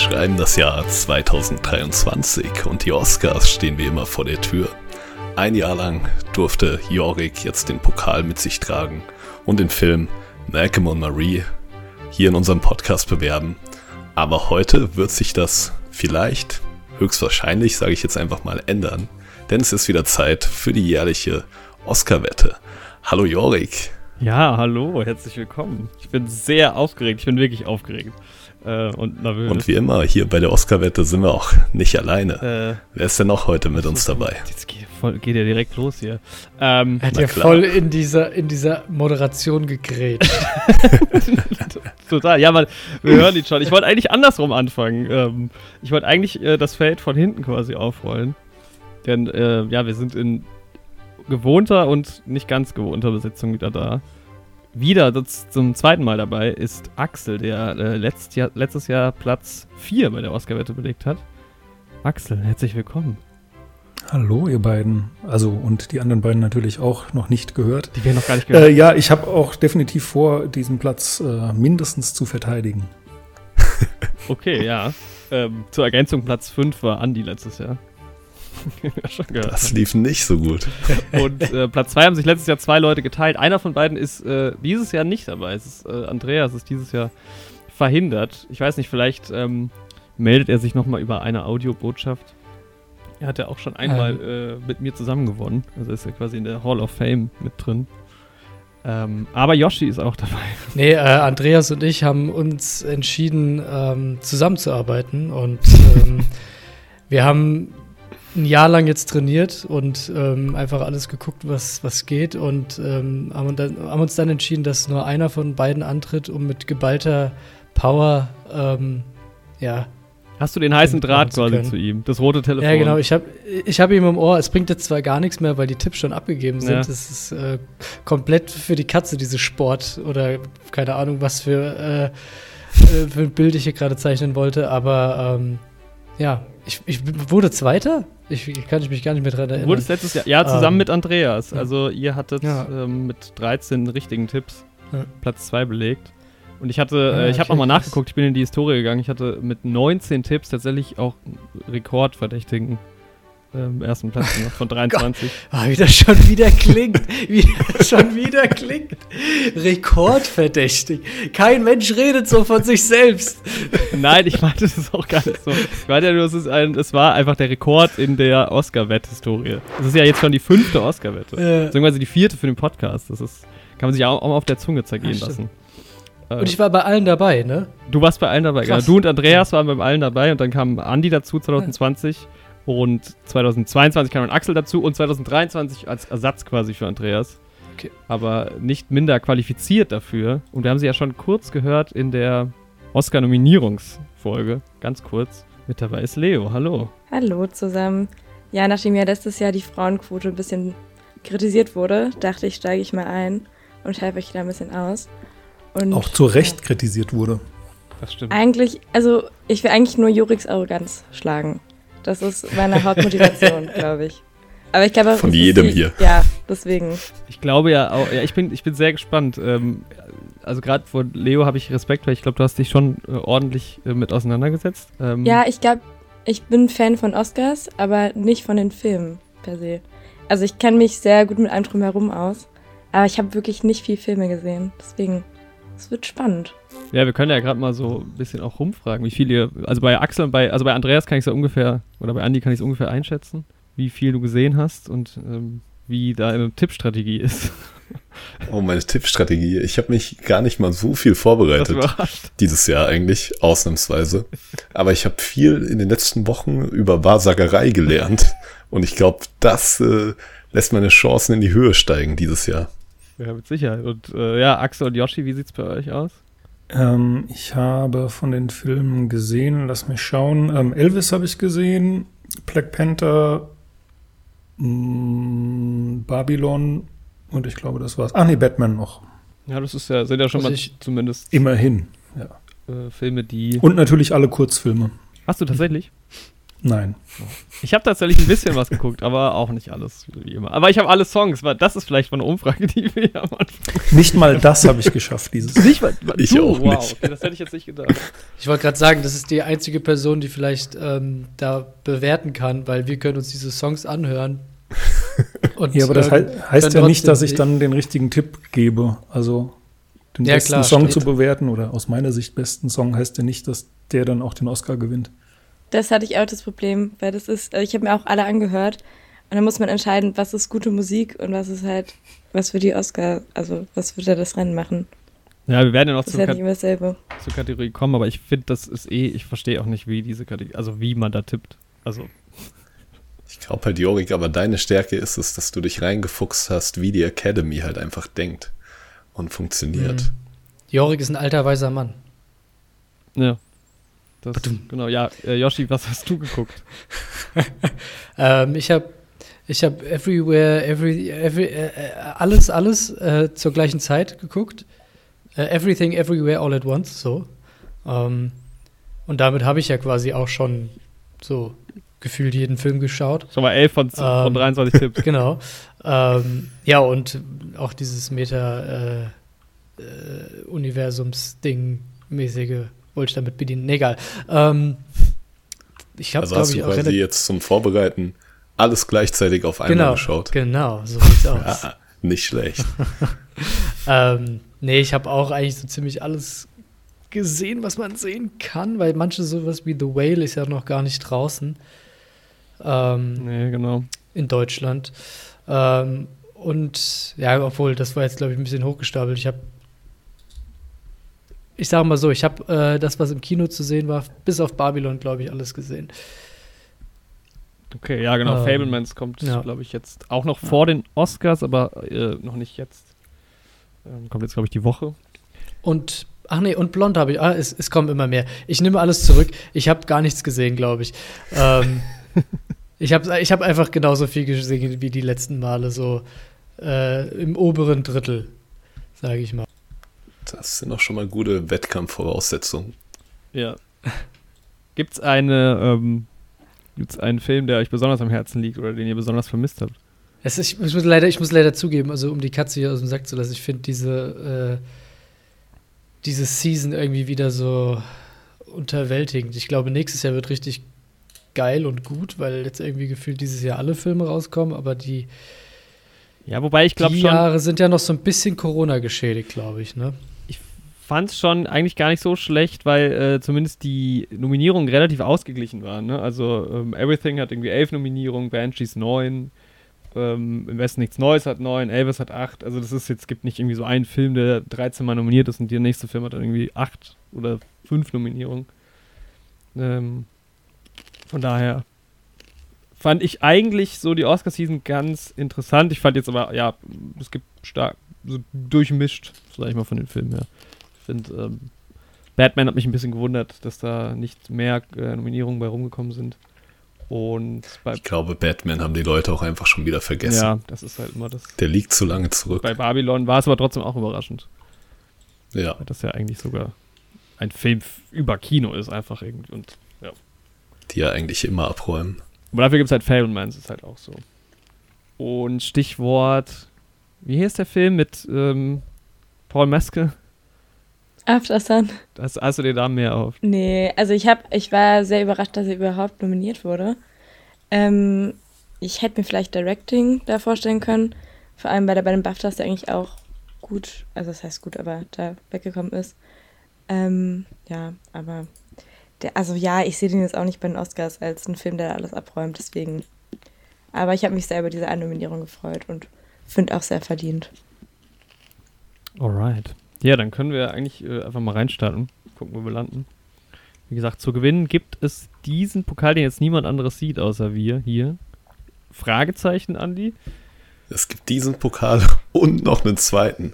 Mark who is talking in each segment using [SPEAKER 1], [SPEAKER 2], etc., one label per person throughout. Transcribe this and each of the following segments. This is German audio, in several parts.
[SPEAKER 1] schreiben das Jahr 2023 und die Oscars stehen wie immer vor der Tür. Ein Jahr lang durfte Jorik jetzt den Pokal mit sich tragen und den Film Malcolm und Marie hier in unserem Podcast bewerben. Aber heute wird sich das vielleicht, höchstwahrscheinlich, sage ich jetzt einfach mal, ändern. Denn es ist wieder Zeit für die jährliche Oscar-Wette. Hallo Jorik.
[SPEAKER 2] Ja, hallo, herzlich willkommen. Ich bin sehr aufgeregt, ich bin wirklich aufgeregt
[SPEAKER 1] äh, und. Und wie immer, hier bei der Oscar-Wette sind wir auch nicht alleine. Äh, Wer ist denn noch heute mit uns dabei?
[SPEAKER 2] Jetzt geht, voll, geht ja direkt los hier.
[SPEAKER 3] Ähm, er hat ja voll in dieser, in dieser Moderation gegrätscht.
[SPEAKER 2] Total, ja, man, wir hören ihn schon. Ich wollte eigentlich andersrum anfangen. Ähm, ich wollte eigentlich äh, das Feld von hinten quasi aufrollen. Denn, äh, ja, wir sind in gewohnter und nicht ganz gewohnter Besetzung wieder da. Wieder zum zweiten Mal dabei ist Axel, der äh, letzt Jahr, letztes Jahr Platz 4 bei der Oscar-Wette belegt hat. Axel, herzlich willkommen.
[SPEAKER 4] Hallo, ihr beiden. Also, und die anderen beiden natürlich auch noch nicht gehört.
[SPEAKER 2] Die werden noch gar nicht gehört.
[SPEAKER 4] Äh, ja, ich habe auch definitiv vor, diesen Platz äh, mindestens zu verteidigen.
[SPEAKER 2] okay, ja. Ähm, zur Ergänzung, Platz 5 war Andi letztes Jahr.
[SPEAKER 1] das lief nicht so gut.
[SPEAKER 2] Und äh, Platz 2 haben sich letztes Jahr zwei Leute geteilt. Einer von beiden ist äh, dieses Jahr nicht dabei. Es ist, äh, Andreas ist dieses Jahr verhindert. Ich weiß nicht, vielleicht ähm, meldet er sich nochmal über eine Audiobotschaft. Er hat ja auch schon einmal ähm. mit mir zusammen gewonnen. Also ist er quasi in der Hall of Fame mit drin. Ähm, aber Yoshi ist auch dabei.
[SPEAKER 3] Nee, äh, Andreas und ich haben uns entschieden, ähm, zusammenzuarbeiten und ähm, wir haben ein Jahr lang jetzt trainiert und ähm, einfach alles geguckt, was, was geht und ähm, haben, dann, haben, uns dann entschieden, dass nur einer von beiden antritt, um mit geballter Power, ähm, ja.
[SPEAKER 2] Hast du den heißen Draht quasi zu ihm, das rote Telefon?
[SPEAKER 3] Ja, genau. Ich habe ich hab ihm im Ohr. Es bringt jetzt zwar gar nichts mehr, weil die Tipps schon abgegeben sind. Ja. Das ist äh, komplett für die Katze, diese Sport oder keine Ahnung, was für, äh, äh für ein Bild ich hier gerade zeichnen wollte, aber ähm, ja, ich, ich wurde Zweiter? Ich, ich kann mich gar nicht mehr dran erinnern. Du
[SPEAKER 2] wurdest letztes Jahr, ja, zusammen ähm, mit Andreas. Also ihr hattet ja. ähm, mit 13 richtigen Tipps ja. Platz 2 belegt. Und ich hatte, äh, ich habe nochmal nachgeguckt, ich bin in die Historie gegangen. Ich hatte mit 19 Tipps tatsächlich auch Rekordverdächtigen ähm, ersten Platz noch von 23.
[SPEAKER 3] ah, wie das schon wieder klingt. Wie das schon wieder klingt. Rekordverdächtig. Kein Mensch redet so von sich selbst.
[SPEAKER 2] Nein, ich meinte das auch gar nicht so. Ich meinte ja nur, es, ist ein, es war einfach der Rekord in der Oscar-Wett-Historie. Das ist ja jetzt schon die fünfte Oscar-Wette. Ja. Beziehungsweise die vierte für den Podcast. Das ist, kann man sich auch, auch mal auf der Zunge zergehen ja, lassen.
[SPEAKER 3] Und ich war bei allen dabei, ne?
[SPEAKER 2] Du warst bei allen dabei, genau. Du und Andreas waren bei allen dabei und dann kam Andi dazu 2020. Ja. Und 2022 kam ein Axel dazu und 2023 als Ersatz quasi für Andreas. Okay. Aber nicht minder qualifiziert dafür. Und wir haben sie ja schon kurz gehört in der Oscar-Nominierungsfolge. Ganz kurz. Mit dabei ist Leo. Hallo.
[SPEAKER 5] Hallo zusammen. Ja, nachdem ja letztes Jahr die Frauenquote ein bisschen kritisiert wurde, dachte ich, steige ich mal ein und helfe euch da ein bisschen aus.
[SPEAKER 4] Und, Auch zu Recht ja. kritisiert wurde.
[SPEAKER 5] Das stimmt. Eigentlich, also ich will eigentlich nur Juriks Arroganz schlagen. Das ist meine Hauptmotivation, glaube ich.
[SPEAKER 1] Aber ich glaube Von jedem die, hier.
[SPEAKER 5] Ja, deswegen.
[SPEAKER 2] Ich glaube ja auch, ja, ich bin, ich bin sehr gespannt. Ähm, also gerade vor Leo habe ich Respekt, weil ich glaube, du hast dich schon äh, ordentlich äh, mit auseinandergesetzt.
[SPEAKER 5] Ähm, ja, ich glaube, ich bin Fan von Oscars, aber nicht von den Filmen per se. Also ich kenne mich sehr gut mit allem drumherum aus, aber ich habe wirklich nicht viel Filme gesehen. Deswegen, es wird spannend.
[SPEAKER 2] Ja, wir können ja gerade mal so ein bisschen auch rumfragen, wie viel ihr, also bei Axel und bei, also bei Andreas kann ich es ungefähr, oder bei Andi kann ich es ungefähr einschätzen, wie viel du gesehen hast und ähm, wie deine Tippstrategie ist.
[SPEAKER 1] Oh, meine Tippstrategie. Ich habe mich gar nicht mal so viel vorbereitet. Dieses Jahr eigentlich, ausnahmsweise. Aber ich habe viel in den letzten Wochen über Wahrsagerei gelernt. Und ich glaube, das äh, lässt meine Chancen in die Höhe steigen dieses Jahr.
[SPEAKER 2] Ja, mit Sicherheit. Und äh, ja, Axel und Yoshi, wie sieht's bei euch aus?
[SPEAKER 4] Ähm, ich habe von den Filmen gesehen, lass mich schauen. Ähm, Elvis habe ich gesehen, Black Panther, mh, mm, Babylon und ich glaube, das war's. Ach nee, Batman noch.
[SPEAKER 2] Ja, das ist ja, sind ja schon also mal zumindest.
[SPEAKER 4] Immerhin, ja.
[SPEAKER 2] Äh, Filme, die.
[SPEAKER 4] Und natürlich alle Kurzfilme.
[SPEAKER 2] Hast du tatsächlich?
[SPEAKER 4] Nein.
[SPEAKER 2] Ich habe tatsächlich ein bisschen was geguckt, aber auch nicht alles, wie immer. Aber ich habe alle Songs, weil das ist vielleicht mal eine Umfrage, die wir am Anfang.
[SPEAKER 4] Nicht mal das habe ich geschafft, dieses.
[SPEAKER 2] Nicht mal,
[SPEAKER 1] Ich
[SPEAKER 2] du,
[SPEAKER 1] auch
[SPEAKER 2] wow,
[SPEAKER 1] nicht.
[SPEAKER 2] okay, das hätte ich jetzt nicht gedacht.
[SPEAKER 3] Ich wollte gerade sagen, das ist die einzige Person, die vielleicht ähm, da bewerten kann, weil wir können uns diese Songs anhören. Und,
[SPEAKER 4] Ja, aber das hei- heißt ja nicht, dass ich dann den richtigen Tipp gebe. Also den
[SPEAKER 3] Ja,
[SPEAKER 4] besten
[SPEAKER 3] klar,
[SPEAKER 4] Song
[SPEAKER 3] steht.
[SPEAKER 4] zu bewerten oder aus meiner Sicht besten Song heißt ja nicht, dass der dann auch den Oscar gewinnt.
[SPEAKER 5] Das hatte ich auch das Problem, weil das ist, also ich habe mir auch alle angehört und dann muss man entscheiden, was ist gute Musik und was ist halt, was für die Oscar, also was wird da das Rennen machen.
[SPEAKER 2] Ja, wir werden ja noch zur,
[SPEAKER 5] halt
[SPEAKER 2] zur Kategorie kommen, aber ich finde, das ist eh, ich verstehe auch nicht, wie diese Kategorie, also wie man da tippt. Also,
[SPEAKER 1] Ich glaube halt, Jorik, aber deine Stärke ist es, dass du dich reingefuchst hast, wie die Academy halt einfach denkt und funktioniert.
[SPEAKER 3] Mhm. Jorik ist ein alter, weiser Mann.
[SPEAKER 2] ja. Das, genau, ja. Äh, Yoshi, was hast du geguckt?
[SPEAKER 3] Ähm, ich habe ich hab Everywhere, every, every, äh, äh, alles, alles äh, zur gleichen Zeit geguckt. Äh, everything, Everywhere, All at Once, so. Ähm, und damit habe ich ja quasi auch schon so gefühlt jeden Film geschaut.
[SPEAKER 2] Schon mal 11 von, z- von
[SPEAKER 3] Ähm.
[SPEAKER 2] 23 Tipps.
[SPEAKER 3] Genau. ähm, ja, und auch dieses Meta- äh, wollte ich damit bedienen. Nee, egal. Ähm, ich habe,
[SPEAKER 1] Also
[SPEAKER 3] glaube ich, auch
[SPEAKER 1] quasi jetzt zum Vorbereiten alles gleichzeitig auf einmal
[SPEAKER 3] Genau,
[SPEAKER 1] geschaut.
[SPEAKER 3] genau, so sieht's aus.
[SPEAKER 1] Ah, nicht schlecht.
[SPEAKER 3] Ähm, nee, ich habe auch eigentlich so ziemlich alles gesehen, was man sehen kann, weil manche sowas wie The Whale ist ja noch gar nicht draußen ähm,
[SPEAKER 2] Nee, genau.
[SPEAKER 3] in Deutschland. Ähm, und ja, obwohl, das war jetzt, glaube ich, ein bisschen hochgestapelt. Ich habe, ich sage mal so, ich habe äh, das, was im Kino zu sehen war, bis auf Babylon, glaube ich, alles gesehen.
[SPEAKER 2] Okay, ja, genau.
[SPEAKER 3] Ähm,
[SPEAKER 2] Fablemans kommt,
[SPEAKER 3] ja.
[SPEAKER 2] glaube ich, jetzt auch noch vor den Oscars, aber äh, noch nicht jetzt. Ähm, kommt jetzt, glaube ich, die Woche.
[SPEAKER 3] Und ach nee, und blond habe ich. Ah, es, es kommen immer mehr. Ich nehme alles zurück. Ich habe gar nichts gesehen, glaube ich. Ähm, ich habe ich hab einfach genauso viel gesehen wie die letzten Male, so äh, im oberen Drittel, sage ich mal.
[SPEAKER 1] Das sind doch schon mal gute Wettkampfvoraussetzungen.
[SPEAKER 2] Ja. Gibt es eine, ähm, gibt's einen Film, der euch besonders am Herzen liegt oder den ihr besonders vermisst habt?
[SPEAKER 3] Es ist, ich, muss leider, ich muss leider zugeben, also um die Katze hier aus dem Sack zu lassen, ich finde diese, äh, diese Season irgendwie wieder so unterwältigend. Ich glaube, nächstes Jahr wird richtig geil und gut, weil jetzt irgendwie gefühlt dieses Jahr alle Filme rauskommen, aber die,
[SPEAKER 2] Ja, wobei ich glaube
[SPEAKER 3] die Jahre sind ja noch so ein bisschen Corona geschädigt, glaube ich, ne?
[SPEAKER 2] Fand es schon eigentlich gar nicht so schlecht, weil äh, zumindest die Nominierungen relativ ausgeglichen waren. Ne? Also ähm, Everything hat irgendwie elf Nominierungen, Banshees neun, ähm, Im Westen nichts Neues hat neun, Elvis hat acht. Also das ist jetzt, gibt nicht irgendwie so einen Film, der 13 Mal nominiert ist und der nächste Film hat dann irgendwie acht oder fünf Nominierungen. Ähm, von daher fand ich eigentlich so die Oscar-Season ganz interessant. Ich fand jetzt aber, ja, es gibt stark, so durchmischt, sag ich mal, von den Filmen her. Ich finde, ähm, Batman hat mich ein bisschen gewundert, dass da nicht mehr äh, Nominierungen bei rumgekommen sind. Und bei,
[SPEAKER 1] Ich glaube, Batman haben die Leute auch einfach schon wieder vergessen.
[SPEAKER 2] ja, das ist halt immer das.
[SPEAKER 1] Der liegt zu lange zurück.
[SPEAKER 2] Bei Babylon war es aber trotzdem auch überraschend,
[SPEAKER 1] Ja,
[SPEAKER 2] weil das ja eigentlich sogar ein Film über Kino ist, einfach irgendwie. Und
[SPEAKER 1] die ja eigentlich immer abräumen.
[SPEAKER 2] Aber dafür gibt es halt Fablemans, ist halt auch so. Und Stichwort, wie hieß der Film mit ähm, Paul Meske?
[SPEAKER 5] After Sun.
[SPEAKER 2] Hast, du dir da mehr auf?
[SPEAKER 5] Nee, also ich hab, ich war sehr überrascht, dass er überhaupt nominiert wurde. Ähm, ich hätte mir vielleicht Directing da vorstellen können. Vor allem, weil er bei den BAFTAs ja eigentlich auch gut, also das heißt gut, aber da weggekommen ist. Ähm, ja, aber der, also ja, ich sehe den jetzt auch nicht bei den Oscars als einen Film, der da alles abräumt, deswegen. Aber ich habe mich sehr über diese Nominierung gefreut und finde auch sehr verdient.
[SPEAKER 2] Alright. Ja, dann können wir eigentlich äh, einfach mal reinstarten. Gucken, wo wir landen. Wie gesagt, zu gewinnen gibt es diesen Pokal, den jetzt niemand anderes sieht, außer wir hier. Fragezeichen, Andi.
[SPEAKER 1] Es gibt diesen Pokal und noch einen zweiten.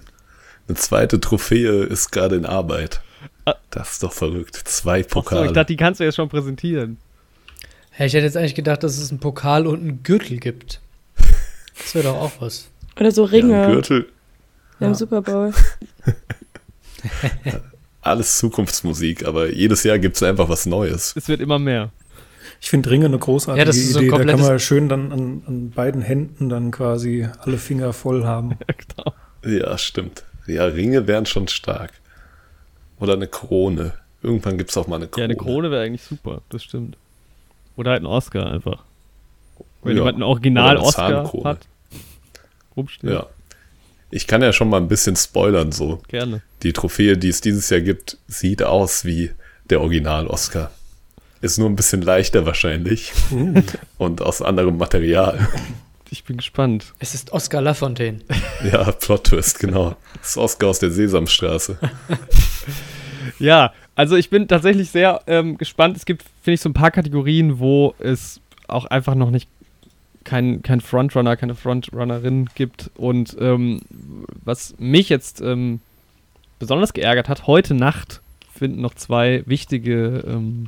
[SPEAKER 1] Eine zweite Trophäe ist gerade in Arbeit.
[SPEAKER 2] Ah.
[SPEAKER 1] Das ist doch verrückt. Zwei Pokale.
[SPEAKER 2] ich dachte, die kannst du jetzt schon präsentieren.
[SPEAKER 3] Hey, ich hätte jetzt eigentlich gedacht, dass es einen Pokal und einen Gürtel gibt. Das wäre doch auch was.
[SPEAKER 5] Oder so
[SPEAKER 1] ja,
[SPEAKER 5] Ringe
[SPEAKER 1] ein Gürtel,
[SPEAKER 5] beim
[SPEAKER 3] Ja.
[SPEAKER 5] Super Bowl.
[SPEAKER 1] alles Zukunftsmusik, aber jedes Jahr gibt es einfach was Neues.
[SPEAKER 2] Es wird immer mehr.
[SPEAKER 4] Ich finde Ringe eine großartige
[SPEAKER 3] Ja, das ist so
[SPEAKER 4] Idee. Da kann man schön dann an, an beiden Händen dann quasi alle Finger voll haben.
[SPEAKER 2] Ja, genau.
[SPEAKER 1] Ja, stimmt. Ja, Ringe wären schon stark. Oder eine Krone. Irgendwann gibt es auch mal eine Krone.
[SPEAKER 2] Ja, eine Krone wäre eigentlich super, das stimmt. Oder halt ein Oscar einfach. Wenn
[SPEAKER 1] Ja.
[SPEAKER 2] jemand einen
[SPEAKER 1] Oder
[SPEAKER 2] Original
[SPEAKER 1] eine
[SPEAKER 2] Oscar
[SPEAKER 1] Zahnkrone.
[SPEAKER 2] hat. Rumsteht.
[SPEAKER 1] Ja. Ich kann ja schon mal ein bisschen spoilern so.
[SPEAKER 2] Gerne.
[SPEAKER 1] Die Trophäe, die es dieses Jahr gibt, sieht aus wie der Original-Oscar. Ist nur ein bisschen leichter wahrscheinlich. Und aus anderem Material.
[SPEAKER 2] Ich bin gespannt.
[SPEAKER 3] Es ist Oscar Lafontaine.
[SPEAKER 1] Ja, Plot-Twist, genau. Das ist Oscar aus der Sesamstraße.
[SPEAKER 2] Ja, also ich bin tatsächlich sehr ähm, gespannt. Es gibt, finde ich, so ein paar Kategorien, wo es auch einfach noch nicht kein, kein Frontrunner, keine Frontrunnerin gibt. Und ähm, was mich jetzt ähm, besonders geärgert hat, heute Nacht finden noch zwei wichtige ähm,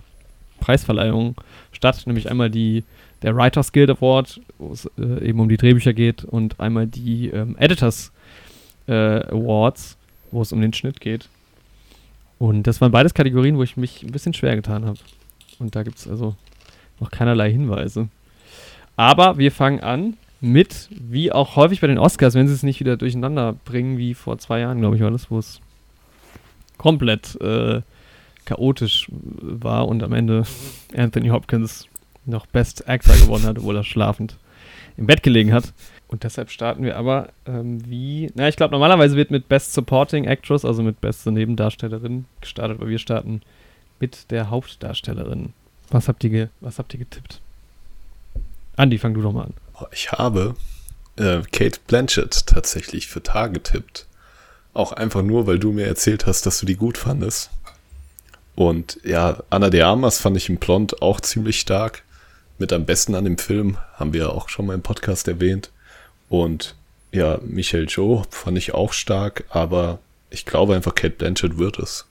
[SPEAKER 2] Preisverleihungen statt, nämlich einmal die der Writers Guild Award, wo es äh, eben um die Drehbücher geht, und einmal die ähm, Editors äh, Awards, wo es um den Schnitt geht. Und das waren beides Kategorien, wo ich mich ein bisschen schwer getan habe. Und da gibt es also noch keinerlei Hinweise. Aber wir fangen an mit, wie auch häufig bei den Oscars, wenn sie es nicht wieder durcheinander bringen, wie vor zwei Jahren, glaube ich, war das, wo es komplett äh, chaotisch war und am Ende Anthony Hopkins noch Best Actor gewonnen hat, obwohl er schlafend im Bett gelegen hat. Und deshalb starten wir aber ähm, wie, na, ich glaube, normalerweise wird mit Best Supporting Actress, also mit beste Nebendarstellerin gestartet, aber wir starten mit der Hauptdarstellerin. Was habt ihr, was habt ihr getippt? Andi, fang du doch mal an.
[SPEAKER 1] Ich habe äh, Kate Blanchett tatsächlich für Tar getippt. Auch einfach nur, weil du mir erzählt hast, dass du die gut fandest. Und ja, Anna de Armas fand ich im Blond auch ziemlich stark. Mit am besten an dem Film, haben wir ja auch schon mal im Podcast erwähnt. Und ja, Michelle Joe fand ich auch stark, aber ich glaube einfach, Kate Blanchett wird es.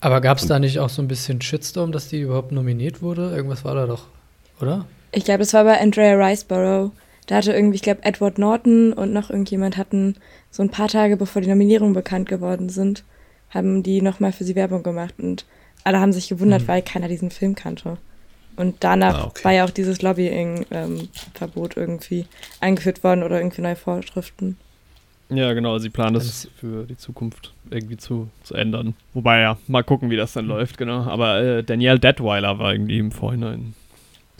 [SPEAKER 3] Aber gab es da nicht auch so ein bisschen Shitstorm, dass die überhaupt nominiert wurde? Irgendwas war da doch, oder?
[SPEAKER 5] Ich glaube, das war bei Andrea Riceborough. Da hatte irgendwie, ich glaube, Edward Norton und noch irgendjemand hatten so ein paar Tage bevor die Nominierungen bekannt geworden sind, haben die nochmal für sie Werbung gemacht und alle haben sich gewundert,
[SPEAKER 3] Mhm.
[SPEAKER 5] weil keiner diesen Film kannte. Und danach
[SPEAKER 1] Ah, okay.
[SPEAKER 5] war ja auch dieses Lobbying-Verbot irgendwie eingeführt worden oder irgendwie neue Vorschriften.
[SPEAKER 2] Ja, genau, sie planen das
[SPEAKER 3] Das-
[SPEAKER 2] für die Zukunft irgendwie zu, zu ändern. Wobei ja, mal gucken, wie das dann läuft, genau. Aber äh, Danielle Detweiler war irgendwie im Vorhinein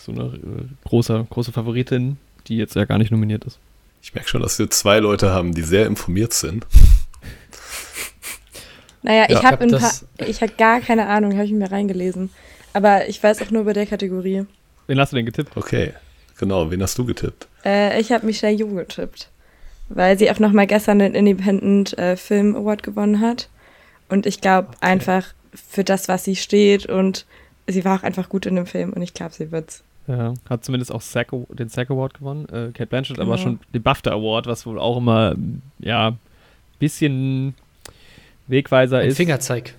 [SPEAKER 2] so eine äh, große, große Favoritin, die jetzt ja gar nicht nominiert ist.
[SPEAKER 1] Ich merke schon, dass wir zwei Leute haben, die sehr informiert sind.
[SPEAKER 5] Naja,
[SPEAKER 1] Ja.
[SPEAKER 5] ich habe
[SPEAKER 3] hab
[SPEAKER 5] paar,
[SPEAKER 3] das-
[SPEAKER 5] ich habe gar keine Ahnung, habe ich mir reingelesen. Aber ich weiß auch nur bei der Kategorie.
[SPEAKER 2] Wen hast du denn getippt?
[SPEAKER 1] Okay, genau. Wen hast du getippt?
[SPEAKER 5] Äh, ich habe Michelle Yeoh getippt, weil sie auch noch mal gestern den Independent äh, Film Award gewonnen hat. Und ich glaube einfach für das, was sie steht und sie war auch einfach gut in dem Film und ich glaube, sie wird's.
[SPEAKER 2] Ja, hat zumindest auch Aw- den SAG Award gewonnen. Äh, Kate Blanchett aber
[SPEAKER 5] Genau.
[SPEAKER 2] schon den BAFTA Award, was wohl auch immer, ja, bisschen Wegweiser
[SPEAKER 3] Ein
[SPEAKER 2] ist.
[SPEAKER 3] Fingerzeig.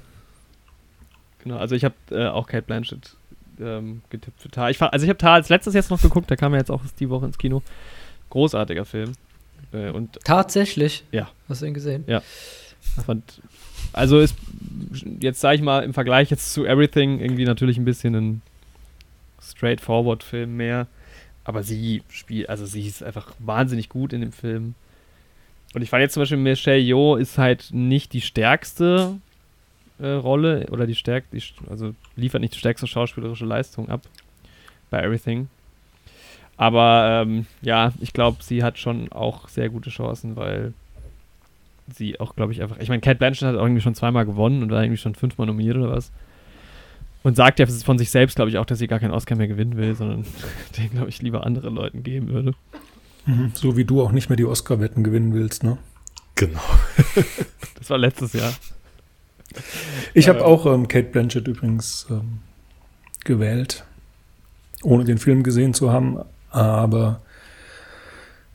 [SPEAKER 2] Genau, also ich habe äh, auch Kate Blanchett ähm, getippt für Tar. Ich, also ich habe Tar als letztes jetzt noch geguckt, der kam ja jetzt auch die Woche ins Kino. Großartiger Film. Äh, und
[SPEAKER 3] Tatsächlich?
[SPEAKER 2] Ja.
[SPEAKER 3] Hast du ihn gesehen?
[SPEAKER 2] ich fand, also ist jetzt sage ich mal im Vergleich jetzt zu Everything irgendwie natürlich ein bisschen ein straightforward Film mehr, aber sie spielt, also sie ist einfach wahnsinnig gut in dem Film. Und ich fand jetzt zum Beispiel Michelle Yeoh ist halt nicht die stärkste äh, Rolle oder die stärkste, also liefert nicht die stärkste schauspielerische Leistung ab bei Everything. Aber ähm, ja, ich glaube, sie hat schon auch sehr gute Chancen, weil sie auch, glaube ich, einfach. Ich meine, Cat Blanchett hat auch irgendwie schon zweimal gewonnen und war irgendwie schon fünfmal nominiert oder was. Und sagt ja von sich selbst, glaube ich, auch, dass sie gar keinen Oscar mehr gewinnen will, sondern den, glaube ich, lieber anderen Leuten geben würde.
[SPEAKER 4] Mhm. So wie du auch nicht mehr die Oscar-Wetten gewinnen willst, ne?
[SPEAKER 1] Genau.
[SPEAKER 2] Das war letztes Jahr.
[SPEAKER 4] Ich habe
[SPEAKER 2] Ähm.
[SPEAKER 4] auch ähm, Kate Blanchett übrigens ähm, gewählt, ohne den Film gesehen zu haben, aber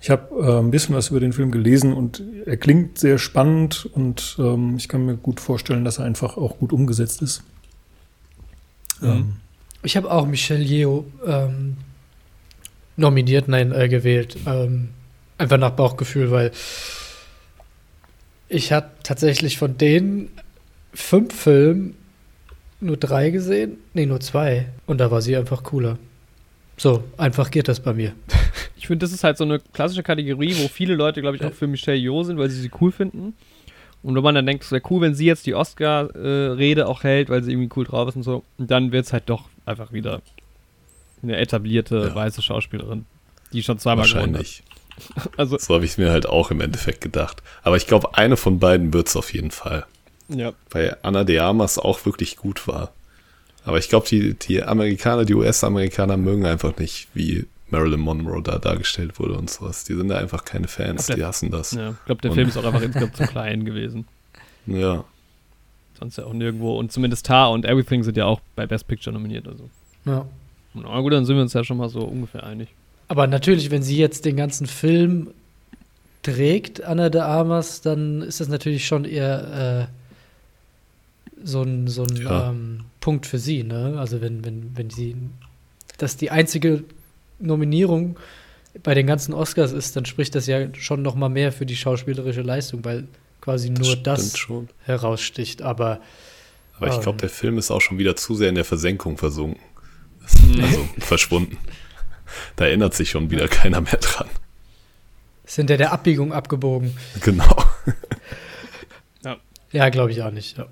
[SPEAKER 4] ich habe äh, ein bisschen was über den Film gelesen und er klingt sehr spannend und ähm, ich kann mir gut vorstellen, dass er einfach auch gut umgesetzt ist.
[SPEAKER 2] Mhm.
[SPEAKER 4] Ähm,
[SPEAKER 3] Ich habe auch Michelle Yeoh ähm, nominiert, nein, äh, gewählt. Ähm, einfach nach Bauchgefühl, weil ich hatte tatsächlich von den fünf Filmen nur drei gesehen. Nee, nur zwei. Und da war sie einfach cooler. So einfach geht das bei mir.
[SPEAKER 2] Ich finde, das ist halt so eine klassische Kategorie, wo viele Leute, glaube ich, auch für Michelle Yeoh sind, weil sie sie cool finden. Und wenn man dann denkt, es wäre cool, wenn sie jetzt die Oscar-Rede äh, auch hält, weil sie irgendwie cool drauf ist und so, und dann wird es halt doch einfach wieder eine etablierte ja. weiße Schauspielerin, die schon zweimal
[SPEAKER 1] Wahrscheinlich. Also, so habe ich es mir halt auch im Endeffekt gedacht. Aber ich glaube, eine von beiden wird es auf jeden Fall.
[SPEAKER 2] Ja.
[SPEAKER 1] Weil Anna de Armas auch wirklich gut war. Aber ich glaube, die, die Amerikaner, die US-Amerikaner mögen einfach nicht, wie Marilyn Monroe da dargestellt wurde und sowas. Die sind da einfach keine Fans, glaub, die hassen das.
[SPEAKER 2] Ja, ich glaube, der und Film ist auch einfach insgesamt zu klein gewesen.
[SPEAKER 1] Ja.
[SPEAKER 2] Sonst ja auch nirgendwo. Und zumindest Tar und Everything sind ja auch bei Best Picture nominiert. Also.
[SPEAKER 3] Ja.
[SPEAKER 2] Na gut, dann sind wir uns ja schon mal so ungefähr einig.
[SPEAKER 3] Aber natürlich, wenn sie jetzt den ganzen Film trägt, Anna de Armas, dann ist das natürlich schon eher äh, so ein, so ein ja. ähm, Punkt für sie. Ne? Also wenn, wenn, wenn sie das die einzige Nominierung bei den ganzen Oscars ist, dann spricht das ja schon noch mal mehr für die schauspielerische Leistung, weil quasi nur das, das
[SPEAKER 1] schon.
[SPEAKER 3] heraussticht. Aber,
[SPEAKER 1] aber ich glaube, ähm, der Film ist auch schon wieder zu sehr in der Versenkung versunken. Also verschwunden. Da erinnert sich schon wieder keiner mehr dran.
[SPEAKER 3] Sind ja der Abbiegung abgebogen.
[SPEAKER 1] Genau.
[SPEAKER 3] ja, ja glaube ich auch nicht. Ja.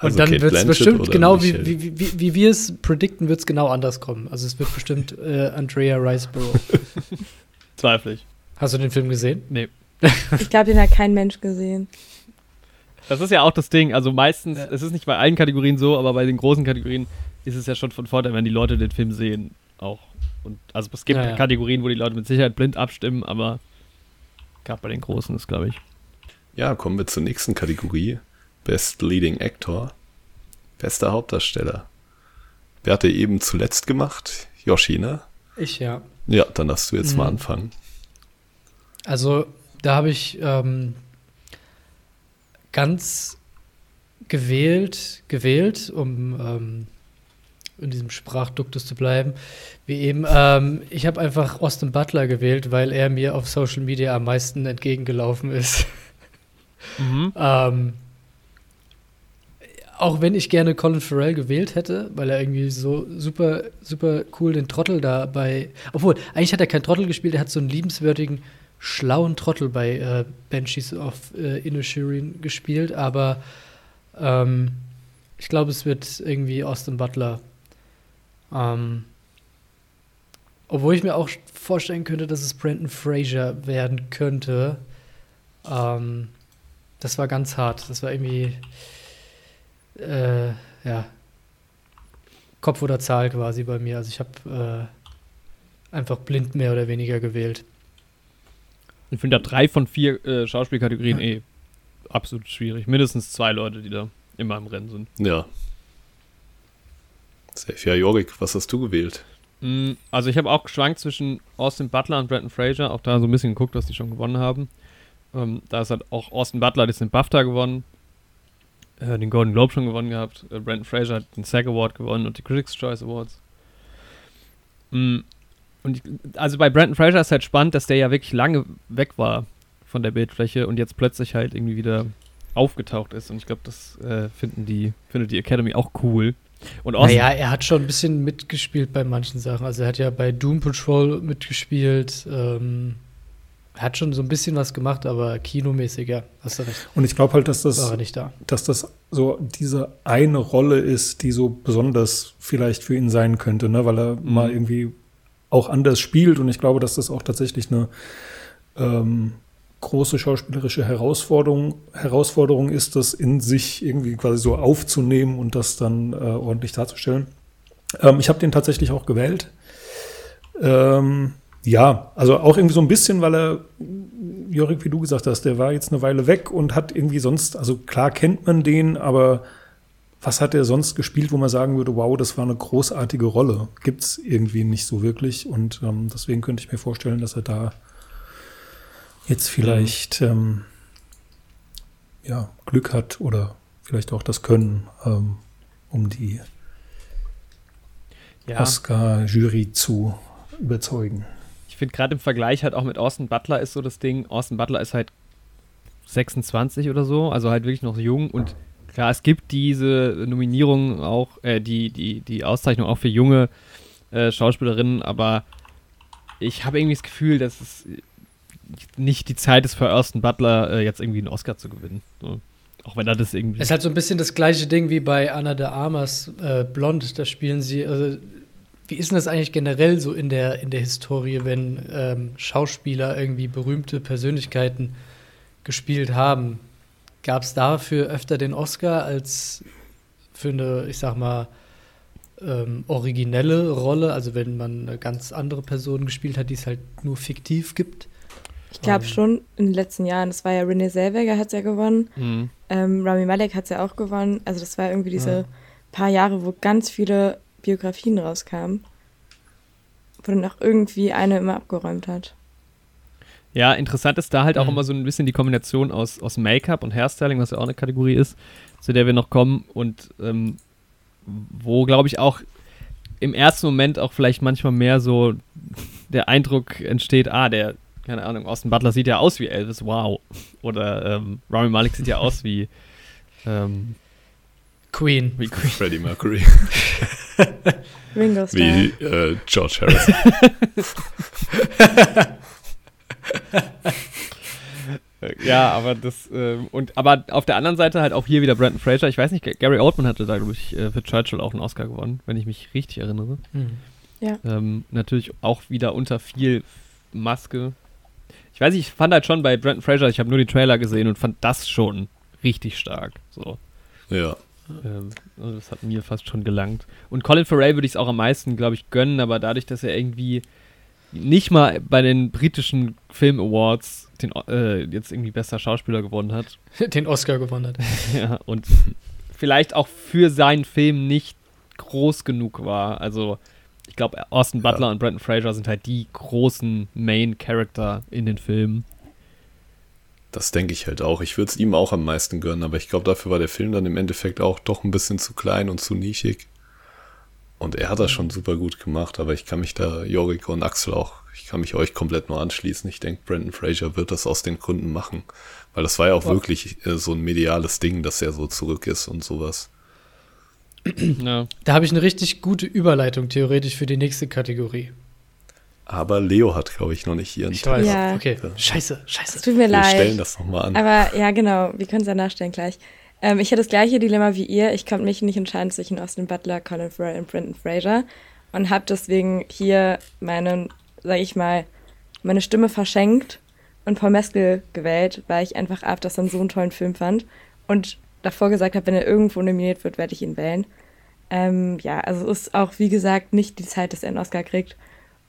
[SPEAKER 3] Und also dann wird es bestimmt genau wie, wie, wie, wie wir es predikten, wird es genau anders kommen. Also es wird bestimmt äh, Andrea Riceborough.
[SPEAKER 2] Zweifle ich.
[SPEAKER 3] Hast du den Film gesehen?
[SPEAKER 2] Nee.
[SPEAKER 5] ich glaube, den hat kein Mensch gesehen.
[SPEAKER 2] Das ist ja auch das Ding. Also meistens, es ist nicht bei allen Kategorien so, aber bei den großen Kategorien ist es ja schon von Vorteil, wenn die Leute den Film sehen. Auch. Und also es gibt ja, ja. Kategorien, wo die Leute mit Sicherheit blind abstimmen, aber gerade bei den großen ist, glaube ich.
[SPEAKER 1] Ja, kommen wir zur nächsten Kategorie. Best Leading Actor. Bester Hauptdarsteller. Wer hat er eben zuletzt gemacht? Yoshi, ne?
[SPEAKER 3] Ich, ja.
[SPEAKER 1] Ja, dann darfst du jetzt mhm. mal anfangen.
[SPEAKER 3] Also, da habe ich ähm, ganz gewählt, gewählt, um ähm, in diesem Sprachduktus zu bleiben, wie eben. Ähm, ich habe einfach Austin Butler gewählt, weil er mir auf Social Media am meisten entgegengelaufen ist. Mhm. auch wenn ich gerne Colin Farrell gewählt hätte, weil er irgendwie so super, super cool den Trottel da bei. Obwohl, eigentlich hat er keinen Trottel gespielt, er hat so einen liebenswürdigen, schlauen Trottel bei äh, Banshees of äh, Inisherin gespielt, aber ähm, ich glaube, es wird irgendwie Austin Butler ähm, obwohl ich mir auch vorstellen könnte, dass es Brandon Fraser werden könnte. Ähm, das war ganz hart. Das war irgendwie, äh, ja, Kopf oder Zahl quasi bei mir. Also ich habe äh, einfach blind mehr oder weniger gewählt.
[SPEAKER 2] Ich finde da drei von vier äh, Schauspielkategorien ja. eh absolut schwierig. Mindestens zwei Leute, die da immer im Rennen sind.
[SPEAKER 1] Ja, Safe, ja, Jorik, was hast du gewählt?
[SPEAKER 2] Mm, also ich habe auch geschwankt zwischen Austin Butler und Brandon Fraser, auch da so ein bisschen geguckt, was die schon gewonnen haben. Ähm, da ist halt auch Austin Butler hat den BAFTA gewonnen, äh, den Golden Globe schon gewonnen gehabt. Äh, Brandon Fraser hat den SAG Award gewonnen und die Critics' Choice Awards. Mm, und ich, also bei Brandon Fraser ist halt spannend, dass der ja wirklich lange weg war von der Bildfläche und jetzt plötzlich halt irgendwie wieder aufgetaucht ist. Und ich glaube, das äh, finden die, findet die Academy auch cool.
[SPEAKER 3] Und naja, er hat schon ein bisschen mitgespielt bei manchen Sachen. Also er hat ja bei Doom Patrol mitgespielt. Ähm, hat schon so ein bisschen was gemacht, aber kinomäßiger, hast du recht.
[SPEAKER 4] Und ich glaube halt, dass das,
[SPEAKER 3] da.
[SPEAKER 4] dass das so diese eine Rolle ist, die so besonders vielleicht für ihn sein könnte, ne? weil er mhm. mal irgendwie auch anders spielt. Und ich glaube, dass das auch tatsächlich eine ähm, große schauspielerische Herausforderung, Herausforderung ist, das in sich irgendwie quasi so aufzunehmen und das dann äh, ordentlich darzustellen. Ähm, ich habe den tatsächlich auch gewählt. Ähm, ja, also auch irgendwie so ein bisschen, weil er, Jorik, wie du gesagt hast, der war jetzt eine Weile weg und hat irgendwie sonst, also klar kennt man den, aber was hat er sonst gespielt, wo man sagen würde, wow, das war eine großartige Rolle? Gibt es irgendwie nicht so wirklich und ähm, deswegen könnte ich mir vorstellen, dass er da jetzt vielleicht mhm. ähm, ja, Glück hat oder vielleicht auch das Können, ähm, um die ja. Oscar-Jury zu überzeugen.
[SPEAKER 2] Ich finde gerade im Vergleich halt auch mit Austin Butler ist so das Ding, Austin Butler ist halt 26 oder so, also halt wirklich noch jung und klar, es gibt diese Nominierung auch, äh, die, die, die Auszeichnung auch für junge äh, Schauspielerinnen, aber ich habe irgendwie das Gefühl, dass es nicht die Zeit ist für Austin Butler, äh, jetzt irgendwie einen Oscar zu gewinnen. So. Auch wenn er das irgendwie.
[SPEAKER 3] Es ist halt so ein bisschen das gleiche Ding wie bei Anna de Armas äh, Blond. Da spielen sie. Also, wie ist denn das eigentlich generell so in der, in der Historie, wenn ähm, Schauspieler irgendwie berühmte Persönlichkeiten gespielt haben? Gab es dafür öfter den Oscar als für eine, ich sag mal, ähm, originelle Rolle? Also wenn man eine ganz andere Person gespielt hat, die es halt nur fiktiv gibt?
[SPEAKER 5] Ich glaube um. schon in den letzten Jahren. Das war ja Renee Zellweger hat es ja gewonnen. Mhm. Ähm, Rami Malek hat es ja auch gewonnen. Also das war irgendwie diese ja. paar Jahre, wo ganz viele Biografien rauskamen. Wo dann auch irgendwie eine immer abgeräumt hat.
[SPEAKER 2] Ja, interessant ist da halt mhm. auch immer so ein bisschen die Kombination aus, aus Make-up und Hairstyling, was ja auch eine Kategorie ist, zu der wir noch kommen und ähm, wo, glaube ich, auch im ersten Moment auch vielleicht manchmal mehr so der Eindruck entsteht, ah, der, keine Ahnung, Austin Butler sieht ja aus wie Elvis, wow. Oder ähm, Rami Malek sieht ja aus wie ähm,
[SPEAKER 3] Queen.
[SPEAKER 1] Wie Queen. Freddie Mercury.
[SPEAKER 5] Ringo Starr.
[SPEAKER 1] Wie äh, George Harrison.
[SPEAKER 2] ja, aber das äh, und aber auf der anderen Seite halt auch hier wieder Brandon Fraser. Ich weiß nicht, Gary Oldman hatte da glaube ich äh, für Churchill auch einen Oscar gewonnen, wenn ich mich richtig erinnere.
[SPEAKER 5] Mhm. Ja.
[SPEAKER 2] Ähm, natürlich auch wieder unter viel Maske. Ich weiß nicht, ich fand halt schon bei Brandon Fraser, ich habe nur die Trailer gesehen und fand das schon richtig stark. So.
[SPEAKER 1] Ja.
[SPEAKER 2] Ähm, also das hat mir fast schon gelangt. Und Colin Farrell würde ich es auch am meisten, glaube ich, gönnen, aber dadurch, dass er irgendwie nicht mal bei den britischen Film Awards den, äh, jetzt irgendwie bester Schauspieler gewonnen hat.
[SPEAKER 3] Den Oscar gewonnen hat.
[SPEAKER 2] ja, und vielleicht auch für seinen Film nicht groß genug war. Also, ich glaube, Austin Butler ja. und Brandon Fraser sind halt die großen Main Character in den Filmen.
[SPEAKER 1] Das denke ich halt auch. Ich würde es ihm auch am meisten gönnen, aber ich glaube, dafür war der Film dann im Endeffekt auch doch ein bisschen zu klein und zu nischig. Und er hat das schon super gut gemacht, aber ich kann mich da, Jorik und Axel auch, ich kann mich euch komplett nur anschließen. Ich denke, Brandon Fraser wird das aus den Gründen machen. Weil das war ja auch Boah. wirklich äh, so ein mediales Ding, dass er so zurück ist und sowas.
[SPEAKER 3] Ja. Da habe ich eine richtig gute Überleitung theoretisch für die nächste Kategorie.
[SPEAKER 1] Aber Leo hat, glaube ich, noch nicht ihren
[SPEAKER 3] Ich weiß. Ja. Okay. Scheiße, scheiße.
[SPEAKER 5] Es tut mir wir leid.
[SPEAKER 1] Wir stellen das nochmal an.
[SPEAKER 5] Aber ja, genau. Wir können es ja nachstellen gleich. Ähm, ich hatte das gleiche Dilemma wie ihr. Ich konnte mich nicht entscheiden zwischen Austin Butler, Colin Farrell und Brendan Fraser und habe deswegen hier meinen, sag ich mal, meine Stimme verschenkt und Paul Meskel gewählt, weil ich einfach After Sun so einen tollen Film fand und davor gesagt habe, wenn er irgendwo nominiert wird, werde ich ihn wählen. Ähm, ja, also es ist auch, wie gesagt, nicht die Zeit, dass er einen Oscar kriegt.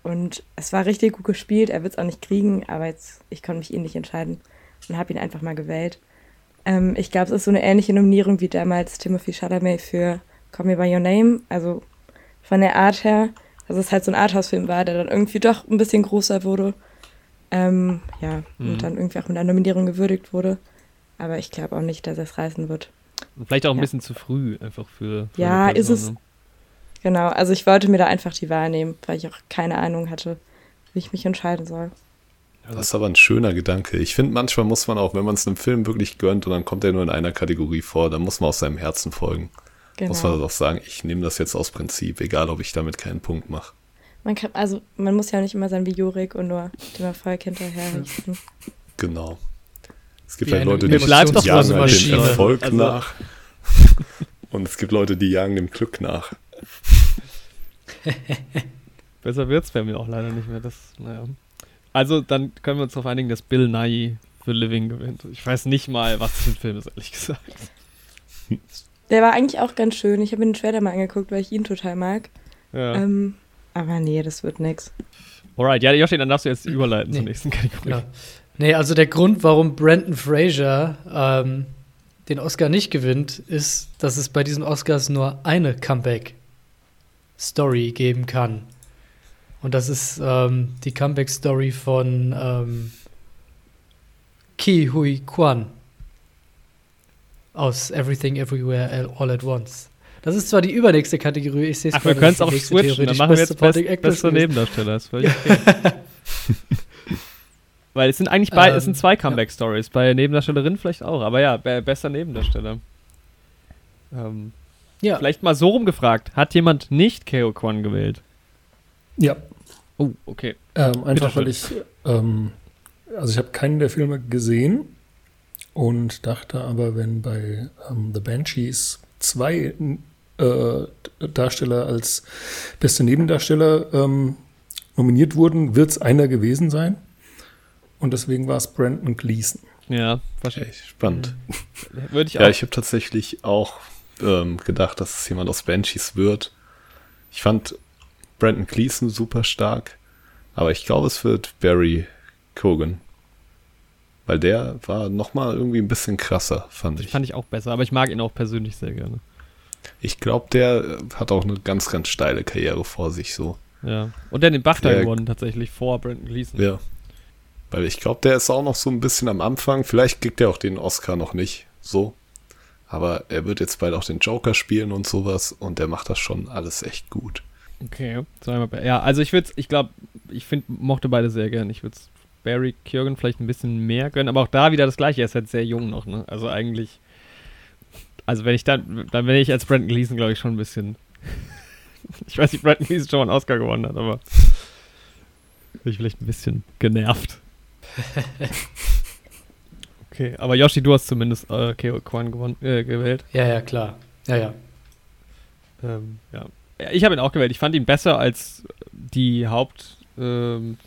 [SPEAKER 5] Und es war richtig gut gespielt. Er wird es auch nicht kriegen, aber jetzt, ich konnte mich ihn nicht entscheiden und habe ihn einfach mal gewählt. Ähm, ich glaube, es ist so eine ähnliche Nominierung wie damals Timothy Chalamet für Call Me By Your Name. Also von der Art her, dass es halt so ein Arthouse-Film war, der dann irgendwie doch ein bisschen größer wurde. Ähm, ja, mhm. und dann irgendwie auch mit einer Nominierung gewürdigt wurde. Aber ich glaube auch nicht, dass er es reißen wird.
[SPEAKER 2] Und vielleicht auch ein bisschen zu früh einfach für.
[SPEAKER 5] für ja, ist es. Genau, also ich wollte mir da einfach die Wahl nehmen, weil ich auch keine Ahnung hatte, wie ich mich entscheiden soll.
[SPEAKER 1] Das ist aber ein schöner Gedanke. Ich finde, manchmal muss man auch, wenn man es einem Film wirklich gönnt und dann kommt er nur in einer Kategorie vor, dann muss man aus seinem Herzen folgen. Genau. Muss man auch sagen, ich nehme das jetzt aus Prinzip, egal ob ich damit keinen Punkt mache.
[SPEAKER 5] Man kann, also man muss ja nicht immer sein wie Jurik und nur dem Erfolg hinterher richten.
[SPEAKER 1] Genau. Es gibt halt Leute, die jagen halt dem Erfolg also. nach. und es gibt Leute, die jagen dem Glück nach.
[SPEAKER 2] Besser wird es bei mir auch leider nicht mehr. Das, naja. Also, dann können wir uns darauf einigen, dass Bill Nye für Living gewinnt. Ich weiß nicht mal, was das für ein Film ist, ehrlich gesagt.
[SPEAKER 5] Der war eigentlich auch ganz schön. Ich habe mir den Trailer mal angeguckt, weil ich ihn total mag.
[SPEAKER 2] Ja.
[SPEAKER 5] Ähm, aber nee, das wird nix.
[SPEAKER 2] Alright, ja, Joshi, dann darfst du jetzt überleiten nee. zur nächsten Kategorie. Ja.
[SPEAKER 3] Nee, also der Grund, warum Brandon Fraser ähm, den Oscar nicht gewinnt, ist, dass es bei diesen Oscars nur eine Comeback-Story geben kann. Und das ist ähm, die Comeback-Story von ähm, Ki Hui Kwan aus Everything Everywhere All at Once. Das ist zwar die übernächste Kategorie, ich sehe es
[SPEAKER 2] Ach, wir können es auch switchen, dann machen wir jetzt best, bester Nebendarsteller. Das okay. Weil es sind eigentlich bei, ähm, es sind zwei Comeback-Stories. Ja. Bei Nebendarstellerin vielleicht auch, aber ja, bester Nebendarsteller. Ähm, ja. Vielleicht mal so rumgefragt: Hat jemand nicht Keo Kwan gewählt?
[SPEAKER 4] Ja.
[SPEAKER 2] Oh, okay.
[SPEAKER 4] Ähm, einfach weil ich, ähm, also ich habe keinen der Filme gesehen und dachte aber, wenn bei ähm, The Banshees zwei äh, Darsteller als beste Nebendarsteller ähm, nominiert wurden, wird es einer gewesen sein. Und deswegen war es Brandon Gleason.
[SPEAKER 2] Ja, wahrscheinlich.
[SPEAKER 1] Spannend.
[SPEAKER 2] Würde ich
[SPEAKER 1] Ja,
[SPEAKER 2] auch.
[SPEAKER 1] ich habe tatsächlich auch ähm, gedacht, dass es jemand aus Banshees wird. Ich fand Brandon Gleason super stark, aber ich glaube, es wird Barry Cogan. Weil der war nochmal irgendwie ein bisschen krasser, fand ich.
[SPEAKER 2] fand ich auch besser, aber ich mag ihn auch persönlich sehr gerne.
[SPEAKER 1] Ich glaube, der hat auch eine ganz, ganz steile Karriere vor sich so.
[SPEAKER 2] Ja. Und der hat den BAFTA
[SPEAKER 1] Der-
[SPEAKER 2] gewonnen, tatsächlich, vor Brandon Gleason.
[SPEAKER 1] Ja. Weil ich glaube, der ist auch noch so ein bisschen am Anfang. Vielleicht kriegt er auch den Oscar noch nicht so. Aber er wird jetzt bald auch den Joker spielen und sowas. Und der macht das schon alles echt gut.
[SPEAKER 2] Okay, Ja, also ich würde ich glaube, ich find, mochte beide sehr gern. Ich würde Barry Keoghan vielleicht ein bisschen mehr gönnen, aber auch da wieder das gleiche. Er ist halt sehr jung noch, ne? Also eigentlich. Also wenn ich dann, dann wäre ich als Brandon Gleason, glaube ich, schon ein bisschen. ich weiß nicht, Brandon Gleason schon mal einen Oscar gewonnen hat, aber. Bin ich vielleicht ein bisschen genervt. okay, aber Yoshi, du hast zumindest äh, Keo Kwan gewonnen, äh, gewählt.
[SPEAKER 3] Ja, ja, klar. Ja, ja.
[SPEAKER 2] Ähm, ja. Ja, Ich habe ihn auch gewählt. Ich fand ihn besser als die Haupt. Ähm,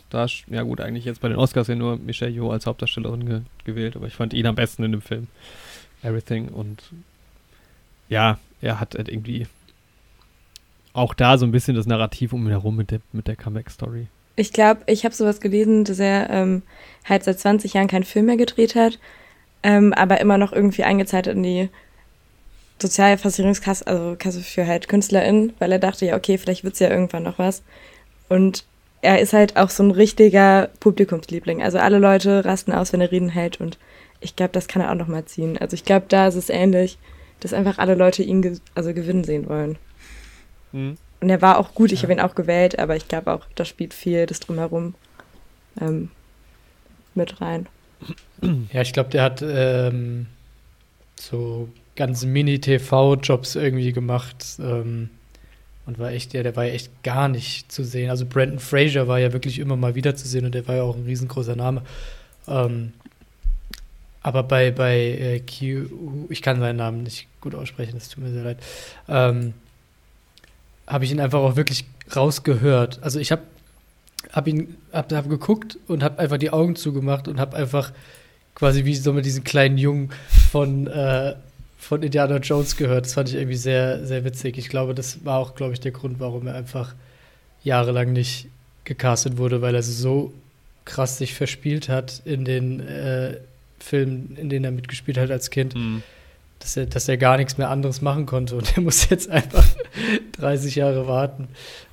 [SPEAKER 2] ja, gut, eigentlich jetzt bei den Oscars ja nur Michelle Yeoh als Hauptdarstellerin ge gewählt, aber ich fand ihn am besten in dem Film. Everything und ja, er hat halt irgendwie auch da so ein bisschen das Narrativ um ihn herum mit der, mit der Comeback-Story.
[SPEAKER 5] Ich glaube, ich habe sowas gelesen, dass er ähm, halt seit 20 Jahren keinen Film mehr gedreht hat, ähm, aber immer noch irgendwie eingezahlt in die Sozialversicherungskasse, also Kasse für halt KünstlerInnen, weil er dachte, ja, okay, vielleicht wird's ja irgendwann noch was. Und er ist halt auch so ein richtiger Publikumsliebling. Also alle Leute rasten aus, wenn er Reden hält und ich glaube, das kann er auch noch mal ziehen. Also ich glaube, da ist es ähnlich, dass einfach alle Leute ihn ge also gewinnen sehen wollen.
[SPEAKER 2] Hm.
[SPEAKER 5] Und er war auch gut, ich
[SPEAKER 3] Ja.
[SPEAKER 5] habe ihn auch gewählt, aber ich glaube auch, da spielt viel das drumherum ähm, mit rein.
[SPEAKER 3] Ja, ich glaube, der hat ähm, so ganz Mini-TV-Jobs irgendwie gemacht ähm, und war echt, ja, der war ja echt gar nicht zu sehen. Also Brandon Fraser war ja wirklich immer mal wieder zu sehen und der war ja auch ein riesengroßer Name. Ähm, aber bei, bei äh, Q, ich kann seinen Namen nicht gut aussprechen, das tut mir sehr leid, ähm, habe ich ihn einfach auch wirklich rausgehört. Also ich habe hab ihn hab, hab geguckt und habe einfach die Augen zugemacht und habe einfach quasi wie so mit diesen kleinen Jungen von, äh, von Indiana Jones gehört. Das fand ich irgendwie sehr, sehr witzig. Ich glaube, das war auch, glaube ich, der Grund, warum er einfach jahrelang nicht gecastet wurde, weil er so krass sich verspielt hat in den äh, Filmen, in denen er mitgespielt hat als Kind,
[SPEAKER 2] Hm.
[SPEAKER 3] dass er, dass er gar nichts mehr anderes machen konnte. Und er muss jetzt einfach 30 Jahre warten,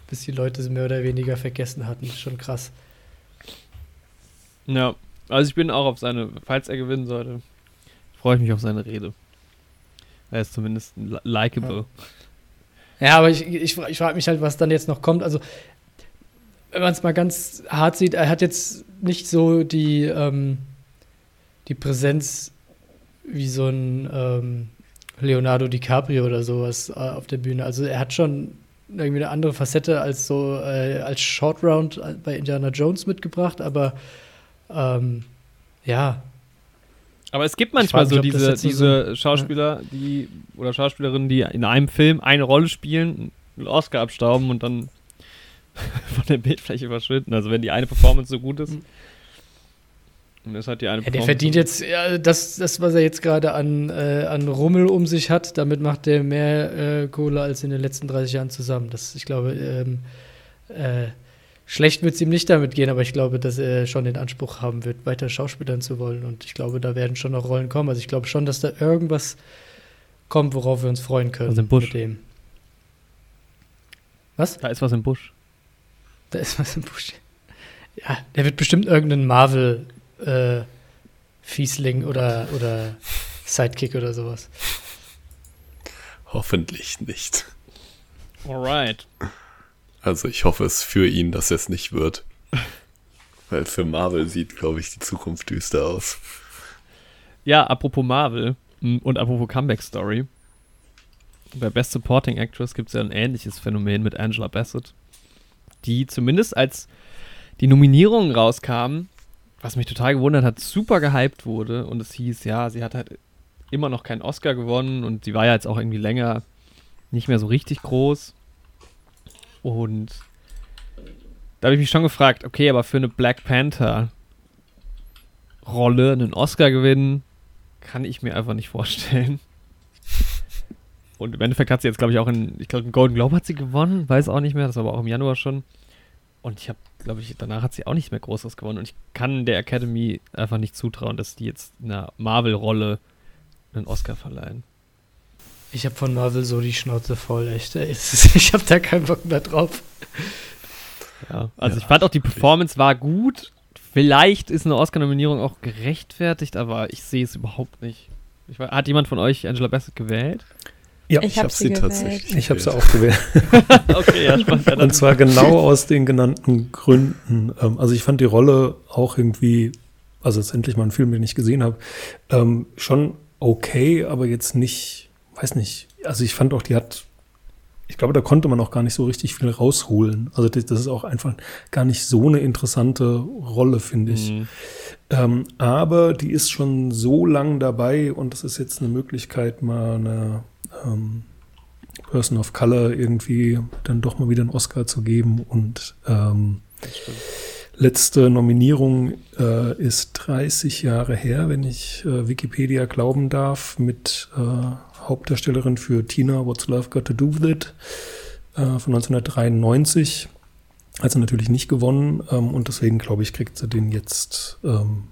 [SPEAKER 3] bis die Leute es mehr oder weniger vergessen hatten. Schon krass.
[SPEAKER 2] Ja, also ich bin auch auf seine, falls er gewinnen sollte, freue ich mich auf seine Rede. Er ist zumindest li- likable.
[SPEAKER 3] Ja, aber ich, ich, ich frage mich halt, was dann jetzt noch kommt. Also, wenn man es mal ganz hart sieht, er hat jetzt nicht so die, ähm, die Präsenz wie so ein ähm, Leonardo DiCaprio oder sowas äh, auf der Bühne. Also er hat schon irgendwie eine andere Facette als so äh, als Short Round bei Indiana Jones mitgebracht, aber ähm, ja,
[SPEAKER 2] Aber es gibt manchmal
[SPEAKER 3] mich,
[SPEAKER 2] so diese,
[SPEAKER 3] jetzt so
[SPEAKER 2] diese Schauspieler, die oder Schauspielerinnen, die in einem Film eine Rolle spielen, einen Oscar abstauben und dann von der Bildfläche verschwinden. Also wenn die eine Performance so gut ist, Dann ist halt die eine
[SPEAKER 3] Ja, der verdient jetzt ja, das, das, was er jetzt gerade an, äh, an Rummel um sich hat, damit macht er mehr äh, Kohle als in den letzten 30 Jahren zusammen. Das, ich glaube, ähm, äh, schlecht wird es ihm nicht damit gehen, aber ich glaube, dass er schon den Anspruch haben wird, weiter Schauspielern zu wollen. Und ich glaube, da werden schon noch Rollen kommen. Also ich glaube schon, dass da irgendwas kommt, worauf wir uns freuen können
[SPEAKER 2] Was im Busch.
[SPEAKER 3] mit dem. Was?
[SPEAKER 2] Da ist was im Busch.
[SPEAKER 3] Da ist was im Busch. Ja, der wird bestimmt irgendeinen Marvel äh, Fiesling oder, oder Sidekick oder sowas.
[SPEAKER 1] Hoffentlich nicht.
[SPEAKER 2] Alright.
[SPEAKER 1] Also ich hoffe es für ihn, dass es nicht wird. Weil für Marvel sieht, glaube ich, die Zukunft düster aus.
[SPEAKER 2] Ja, apropos Marvel und apropos Comeback Story. Bei Best Supporting Actress gibt es ja ein ähnliches Phänomen mit Angela Bassett. die zumindest als die Nominierungen rauskamen, was mich total gewundert hat, super gehypt wurde und es hieß, ja, sie hat halt immer noch keinen Oscar gewonnen und sie war ja jetzt auch irgendwie länger nicht mehr so richtig groß. Und da habe ich mich schon gefragt, okay, aber für eine Black Panther Rolle einen Oscar gewinnen, kann ich mir einfach nicht vorstellen. Und im Endeffekt hat sie jetzt, glaube ich, auch in, ich glaube, einen Golden Globe hat sie gewonnen, weiß auch nicht mehr, das war aber auch im Januar schon. Und ich habe, glaube ich, danach hat sie auch nicht mehr Großes gewonnen. Und ich kann der Academy einfach nicht zutrauen, dass die jetzt einer Marvel-Rolle einen Oscar verleihen.
[SPEAKER 3] Ich habe von Marvel so die Schnauze voll, echt. Ey. Ich habe da keinen Bock mehr drauf.
[SPEAKER 2] Ja, also ja, ich fand auch die Performance war gut. Vielleicht ist eine Oscar-Nominierung auch gerechtfertigt, aber ich sehe es überhaupt nicht. Ich, hat jemand von euch Angela Bassett gewählt?
[SPEAKER 4] Ja, ich, ich habe sie, tatsächlich. Ich habe sie auch gewählt.
[SPEAKER 2] okay, ja, spannend.
[SPEAKER 4] Und zwar genau aus den genannten Gründen. Ähm, also ich fand die Rolle auch irgendwie, also jetzt endlich mal einen Film, den ich gesehen habe, ähm, schon okay, aber jetzt nicht, weiß nicht. Also ich fand auch, die hat, ich glaube, da konnte man auch gar nicht so richtig viel rausholen. Also das, das ist auch einfach gar nicht so eine interessante Rolle, finde ich. Mhm. Ähm, aber die ist schon so lang dabei und das ist jetzt eine Möglichkeit, mal eine ähm, Person of Color irgendwie dann doch mal wieder einen Oscar zu geben. Und ähm, letzte Nominierung äh, ist 30 Jahre her, wenn ich äh, Wikipedia glauben darf, mit äh, Hauptdarstellerin für Tina, What's Love Got to Do With It äh, von 1993. Hat sie natürlich nicht gewonnen ähm, und deswegen glaube ich, kriegt sie den jetzt ähm,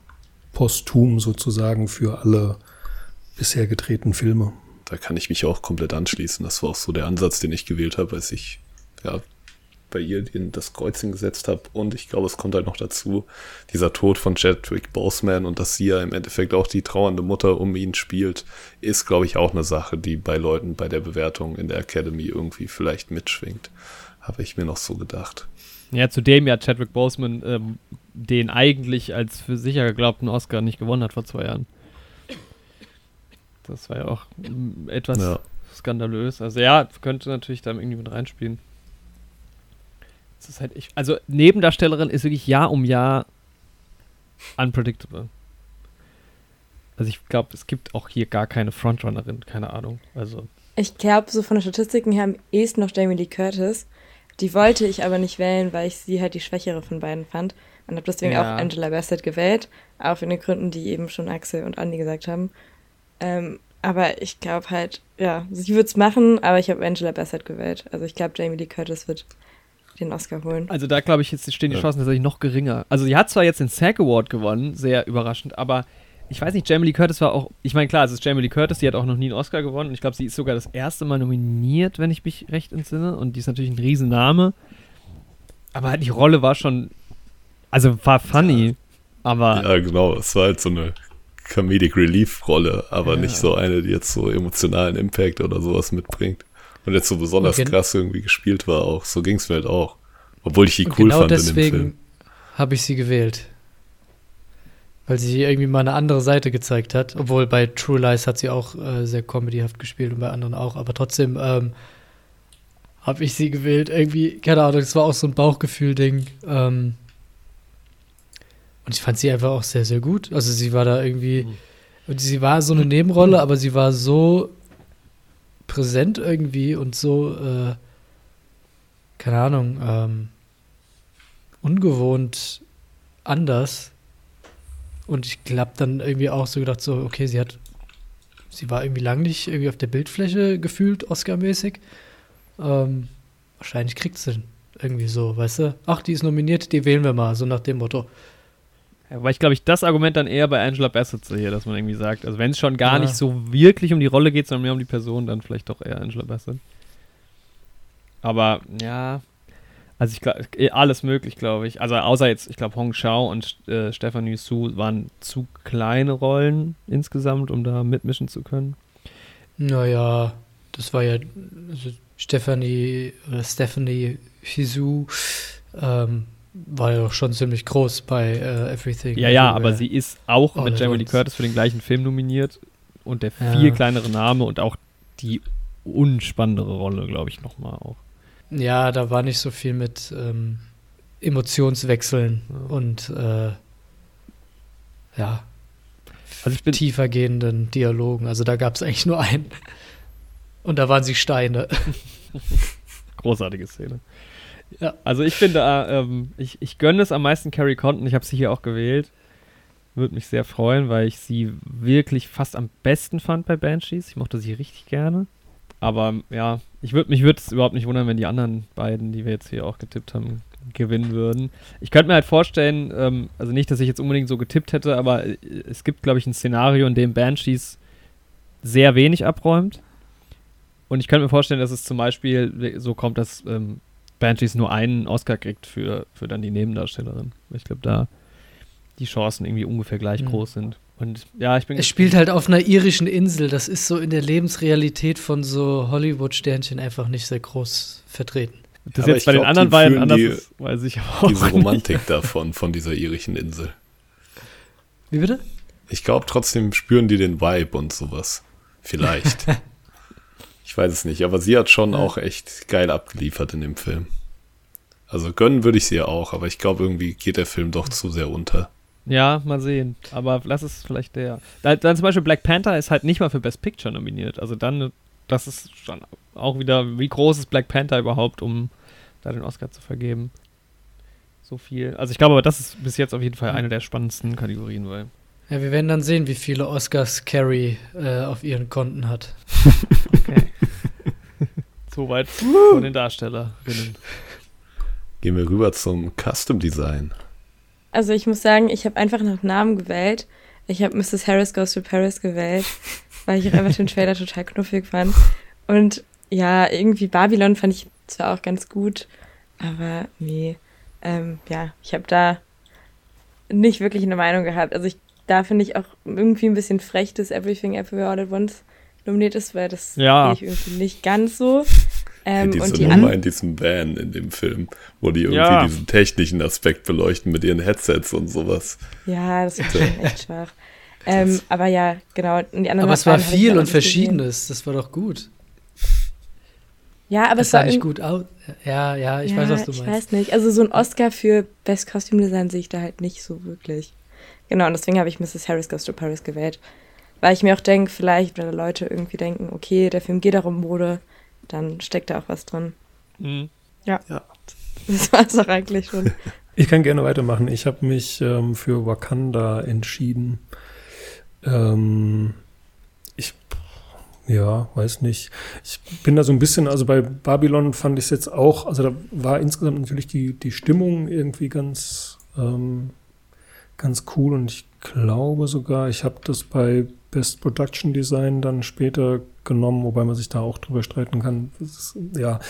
[SPEAKER 4] posthum sozusagen für alle bisher gedrehten Filme
[SPEAKER 1] da kann ich mich auch komplett anschließen. Das war auch so der Ansatz, den ich gewählt habe, als ich ja, bei ihr in das Kreuzchen gesetzt habe. Und ich glaube, es kommt halt noch dazu, dieser Tod von Chadwick Boseman und dass sie ja im Endeffekt auch die trauernde Mutter um ihn spielt, ist, glaube ich, auch eine Sache, die bei Leuten bei der Bewertung in der Academy irgendwie vielleicht mitschwingt. Habe ich mir noch so gedacht.
[SPEAKER 2] Ja, zudem ja Chadwick Boseman ähm, den eigentlich als für sicher geglaubten Oscar nicht gewonnen hat vor zwei Jahren. Das war ja auch etwas ja. skandalös. Also ja, könnte natürlich da irgendwie mit reinspielen. Das ist halt echt. Also Nebendarstellerin ist wirklich Jahr um Jahr unpredictable. Also ich glaube, es gibt auch hier gar keine Frontrunnerin, keine Ahnung. Also.
[SPEAKER 5] Ich glaube, so von den Statistiken her am ehesten noch Jamie Lee Curtis. Die wollte ich aber nicht wählen, weil ich sie halt die schwächere von beiden fand. Und habe deswegen ja. auch Angela Bassett gewählt. Auch in den Gründen, die eben schon Axel und Andi gesagt haben. Ähm, aber ich glaube halt, ja, sie wird es machen, aber ich habe Angela Bassett gewählt. Also ich glaube, Jamie Lee Curtis wird den Oscar holen.
[SPEAKER 2] Also da glaube ich, jetzt stehen die Chancen tatsächlich noch geringer. Also sie hat zwar jetzt den SAG Award gewonnen, sehr überraschend, aber ich weiß nicht, Jamie Lee Curtis war auch, ich meine, klar, es ist Jamie Lee Curtis, die hat auch noch nie einen Oscar gewonnen und ich glaube, sie ist sogar das erste Mal nominiert, wenn ich mich recht entsinne und die ist natürlich ein Riesenname. Aber die Rolle war schon, also war funny,
[SPEAKER 1] ja.
[SPEAKER 2] aber...
[SPEAKER 1] Ja, genau, es war halt so eine Comedic Relief Rolle, aber ja. nicht so eine, die jetzt so emotionalen Impact oder sowas mitbringt. Und jetzt so besonders okay. krass irgendwie gespielt war auch. So ging es mir halt auch. Obwohl ich die cool genau fand in dem Film. deswegen
[SPEAKER 3] habe ich sie gewählt. Weil sie irgendwie mal eine andere Seite gezeigt hat. Obwohl bei True Lies hat sie auch äh, sehr comedyhaft gespielt und bei anderen auch. Aber trotzdem ähm, habe ich sie gewählt. Irgendwie, keine Ahnung, das war auch so ein Bauchgefühl-Ding. Ähm, und ich fand sie einfach auch sehr, sehr gut. Also sie war da irgendwie, mhm. sie war so eine Nebenrolle, aber sie war so präsent irgendwie und so, äh, keine Ahnung, ähm, ungewohnt anders. Und ich glaube dann irgendwie auch so gedacht, so, okay, sie hat, sie war irgendwie lang nicht irgendwie auf der Bildfläche gefühlt, Oscar-mäßig. Ähm, wahrscheinlich kriegt sie irgendwie so, weißt du? Ach, die ist nominiert, die wählen wir mal, so nach dem Motto.
[SPEAKER 2] Ja, weil ich glaube, ich das Argument dann eher bei Angela Bassett sehe, dass man irgendwie sagt, also wenn es schon gar ja. nicht so wirklich um die Rolle geht, sondern mehr um die Person, dann vielleicht doch eher Angela Bassett. Aber ja, also ich glaube, eh, alles möglich, glaube ich. Also außer jetzt, ich glaube, Hong Shao und äh, Stephanie Su waren zu kleine Rollen insgesamt, um da mitmischen zu können.
[SPEAKER 3] Naja, das war ja also Stephanie oder Stephanie Su ähm, war ja auch schon ziemlich groß bei äh, Everything.
[SPEAKER 2] Ja, ja, aber sie ist auch mit Jamie Lee Curtis für den gleichen Film nominiert und der viel ja. kleinere Name und auch die unspannendere Rolle, glaube ich, nochmal auch.
[SPEAKER 3] Ja, da war nicht so viel mit ähm, Emotionswechseln
[SPEAKER 2] Ja.
[SPEAKER 3] und äh, ja,
[SPEAKER 2] Also
[SPEAKER 3] tiefergehenden Dialogen. Also da gab es eigentlich nur einen. Und da waren sie Steine.
[SPEAKER 2] großartige Szene.
[SPEAKER 3] Ja.
[SPEAKER 2] Also ich finde, äh, ähm, ich, ich gönne es am meisten Carrie Condon. Ich habe sie hier auch gewählt. Würde mich sehr freuen, weil ich sie wirklich fast am besten fand bei Banshees. Ich mochte sie richtig gerne. Aber ja, ich würd, mich würde es überhaupt nicht wundern, wenn die anderen beiden, die wir jetzt hier auch getippt haben, gewinnen würden. Ich könnte mir halt vorstellen, ähm, also nicht, dass ich jetzt unbedingt so getippt hätte, aber äh, es gibt, glaube ich, ein Szenario, in dem Banshees sehr wenig abräumt. Und ich könnte mir vorstellen, dass es zum Beispiel so kommt, dass ähm, Banshees nur einen Oscar kriegt für, für dann die Nebendarstellerin. Ich glaube, da die Chancen irgendwie ungefähr gleich
[SPEAKER 3] Mhm.
[SPEAKER 2] groß sind. Und ja, ich bin.
[SPEAKER 3] Es spielt halt auf einer irischen Insel. Das ist so in der Lebensrealität von so Hollywood-Sternchen einfach nicht sehr groß vertreten.
[SPEAKER 2] das
[SPEAKER 1] Aber
[SPEAKER 2] jetzt
[SPEAKER 1] ich
[SPEAKER 2] bei den
[SPEAKER 1] glaub,
[SPEAKER 2] anderen
[SPEAKER 1] die
[SPEAKER 2] beiden anders
[SPEAKER 1] die-
[SPEAKER 2] ist, weiß ich aber auch
[SPEAKER 1] Diese
[SPEAKER 2] nicht.
[SPEAKER 1] Romantik davon, von dieser irischen Insel.
[SPEAKER 3] Wie bitte?
[SPEAKER 1] Ich glaube, trotzdem spüren die den Vibe und sowas. Vielleicht. ich weiß es nicht, aber sie hat schon
[SPEAKER 3] Ja.
[SPEAKER 1] auch echt geil abgeliefert in dem Film. Also gönnen würde ich sie ja auch, aber ich glaube, irgendwie geht der Film doch zu sehr unter.
[SPEAKER 2] Ja, mal sehen. Aber lass es vielleicht der. Da, dann zum Beispiel Black Panther ist halt nicht mal für Best Picture nominiert. Also dann, das ist schon auch wieder, wie groß ist Black Panther überhaupt, um da den Oscar zu vergeben? So viel. Also ich glaube aber, das ist bis jetzt auf jeden Fall eine der spannendsten Kategorien, weil.
[SPEAKER 3] Ja, wir werden dann sehen, wie viele Oscars Carrie äh, auf ihren Konten hat.
[SPEAKER 2] Okay. Soweit von den Darstellerinnen.
[SPEAKER 1] Gehen wir rüber zum Custom Design.
[SPEAKER 5] Also ich muss sagen, ich habe einfach nach Namen gewählt. Ich habe Mrs. Harris Goes to Paris gewählt, weil ich auch einfach den Trailer total knuffig fand. Und ja, irgendwie Babylon fand ich zwar auch ganz gut, aber nee. Ähm, ja, ich habe da nicht wirklich eine Meinung gehabt. Also ich, da finde ich auch irgendwie ein bisschen frech, dass Everything Everywhere All at Once nominiert ist, weil das
[SPEAKER 2] Ja.
[SPEAKER 5] sehe ich irgendwie nicht ganz so. Ähm,
[SPEAKER 1] diese
[SPEAKER 5] und die
[SPEAKER 1] Nummer
[SPEAKER 5] anderen.
[SPEAKER 1] in diesem Van in dem Film, wo die irgendwie
[SPEAKER 2] Ja.
[SPEAKER 1] diesen technischen Aspekt beleuchten mit ihren Headsets und sowas.
[SPEAKER 5] Ja, das ist schon echt schwach. Ähm, aber ja, genau. Und die anderen
[SPEAKER 3] Aber es war
[SPEAKER 5] ich
[SPEAKER 3] viel und. Verschiedenes. Das war doch gut.
[SPEAKER 5] Ja, aber
[SPEAKER 3] es
[SPEAKER 5] es
[SPEAKER 3] sah
[SPEAKER 5] war
[SPEAKER 3] nicht gut aus. Ja, ja, ich
[SPEAKER 5] ja,
[SPEAKER 3] weiß, was du
[SPEAKER 5] Ich
[SPEAKER 3] meinst.
[SPEAKER 5] weiß nicht. Also so ein Oscar für Best Costume Design sehe ich da halt nicht so wirklich. Genau, und deswegen habe ich Mrs. Harris Goes to Paris gewählt. Weil ich mir auch denke, vielleicht, wenn Leute irgendwie denken, okay, der Film geht auch um Mode, dann steckt da auch was drin.
[SPEAKER 2] Mhm.
[SPEAKER 5] Das war es auch eigentlich schon.
[SPEAKER 4] Ich kann gerne weitermachen. Ich habe mich ähm, für Wakanda entschieden. Ähm, ich, ja, weiß nicht. Ich bin da so ein bisschen, also bei Babylon fand ich es jetzt auch, also da war insgesamt natürlich die, die Stimmung irgendwie ganz, ähm, ganz cool und ich glaube sogar, ich habe das bei Best Production Design dann später genommen, wobei man sich da auch drüber streiten kann. Ist, ja,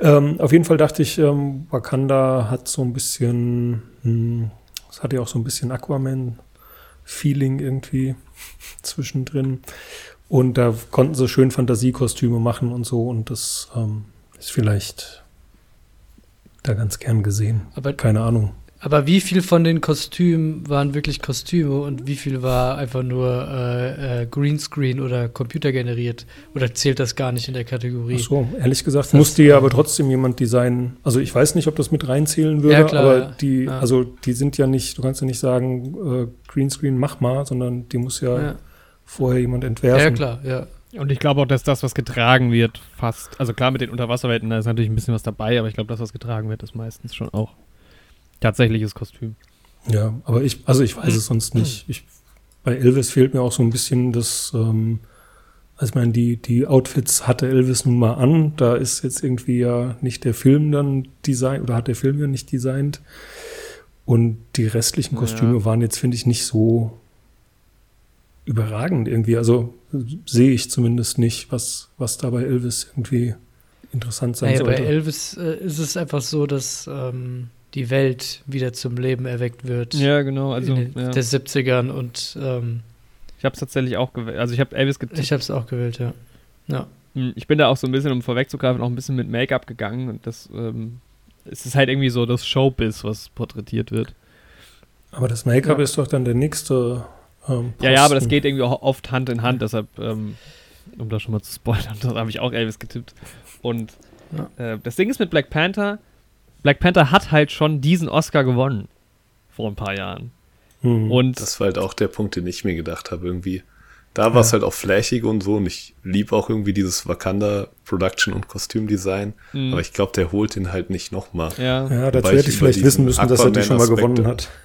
[SPEAKER 4] ähm, auf jeden Fall dachte ich, ähm, Wakanda hat so ein bisschen, hm, es hat ja auch so ein bisschen Aquaman-Feeling irgendwie zwischendrin. Und da konnten sie schön Fantasiekostüme machen und so. Und das ähm, ist vielleicht da ganz gern gesehen.
[SPEAKER 3] Aber,
[SPEAKER 4] Keine Ahnung.
[SPEAKER 3] Aber wie viel von den Kostümen waren wirklich Kostüme und wie viel war einfach nur äh, äh, Greenscreen oder computergeneriert? Oder zählt das gar nicht in der Kategorie?
[SPEAKER 4] Ach so, ehrlich gesagt,
[SPEAKER 3] Das-
[SPEAKER 4] musste ja aber trotzdem jemand designen. Also ich weiß nicht, ob das mit reinzählen würde,
[SPEAKER 3] Ja, klar,
[SPEAKER 4] aber
[SPEAKER 3] ja.
[SPEAKER 4] die,
[SPEAKER 3] Ja.
[SPEAKER 4] also die sind ja nicht, du kannst ja nicht sagen, äh, Greenscreen mach mal, sondern die muss ja,
[SPEAKER 3] Ja,
[SPEAKER 4] vorher jemand
[SPEAKER 3] ja,
[SPEAKER 4] entwerfen.
[SPEAKER 3] klar, ja.
[SPEAKER 2] Und ich glaube auch, dass das, was getragen wird, fast. Also klar, mit den Unterwasserwelten, da ist natürlich ein bisschen was dabei, aber ich glaube, das, was getragen wird, ist meistens schon auch tatsächliches Kostüm.
[SPEAKER 4] Ja, aber ich, also ich weiß es sonst nicht. Ich, bei Elvis fehlt mir auch so ein bisschen das, ähm, also ich meine, die, die Outfits hatte Elvis nun mal an. Da ist jetzt irgendwie ja nicht der Film dann designt oder hat der Film ja nicht designt. Und die restlichen
[SPEAKER 2] Ja.
[SPEAKER 4] Kostüme waren jetzt, finde ich, nicht so überragend irgendwie. Also sehe ich zumindest nicht, was, was da bei Elvis irgendwie interessant sein
[SPEAKER 3] Naja, bei
[SPEAKER 4] sollte.
[SPEAKER 3] Elvis äh, ist es einfach so, dass ähm, die Welt wieder zum Leben erweckt wird.
[SPEAKER 2] Ja, genau. Also,
[SPEAKER 3] in den,
[SPEAKER 2] ja.
[SPEAKER 3] der 70ern und ähm,
[SPEAKER 2] ich habe es tatsächlich auch gewählt. Also, ich habe Elvis getippt.
[SPEAKER 3] ich habe es auch gewählt, ja. Ja.
[SPEAKER 2] Hm, Ich bin da auch so ein bisschen, um vorwegzugreifen, auch ein bisschen mit Make-up gegangen. Und das ähm, es ist halt irgendwie so das Showbiz, was porträtiert wird.
[SPEAKER 4] Aber das Make-up
[SPEAKER 2] Ja.
[SPEAKER 4] ist doch dann der nächste. Ähm,
[SPEAKER 2] Ja, ja, aber das geht irgendwie auch oft Hand in Hand, deshalb, ähm, um da schon mal zu spoilern, da habe ich auch Elvis getippt. Und Ja. Äh, das Ding ist mit Black Panther, Black Panther hat halt schon diesen Oscar gewonnen. Vor ein paar Jahren.
[SPEAKER 1] Mhm. Und das war halt auch der Punkt, den ich mir gedacht habe, irgendwie. Da war es ja. halt auch flashig und so und ich liebe auch irgendwie dieses Wakanda Production und Kostümdesign, mhm. aber ich glaube, der holt ihn halt nicht nochmal.
[SPEAKER 4] Ja, ja dazu hätte ich vielleicht wissen müssen, dass er die schon mal gewonnen hat.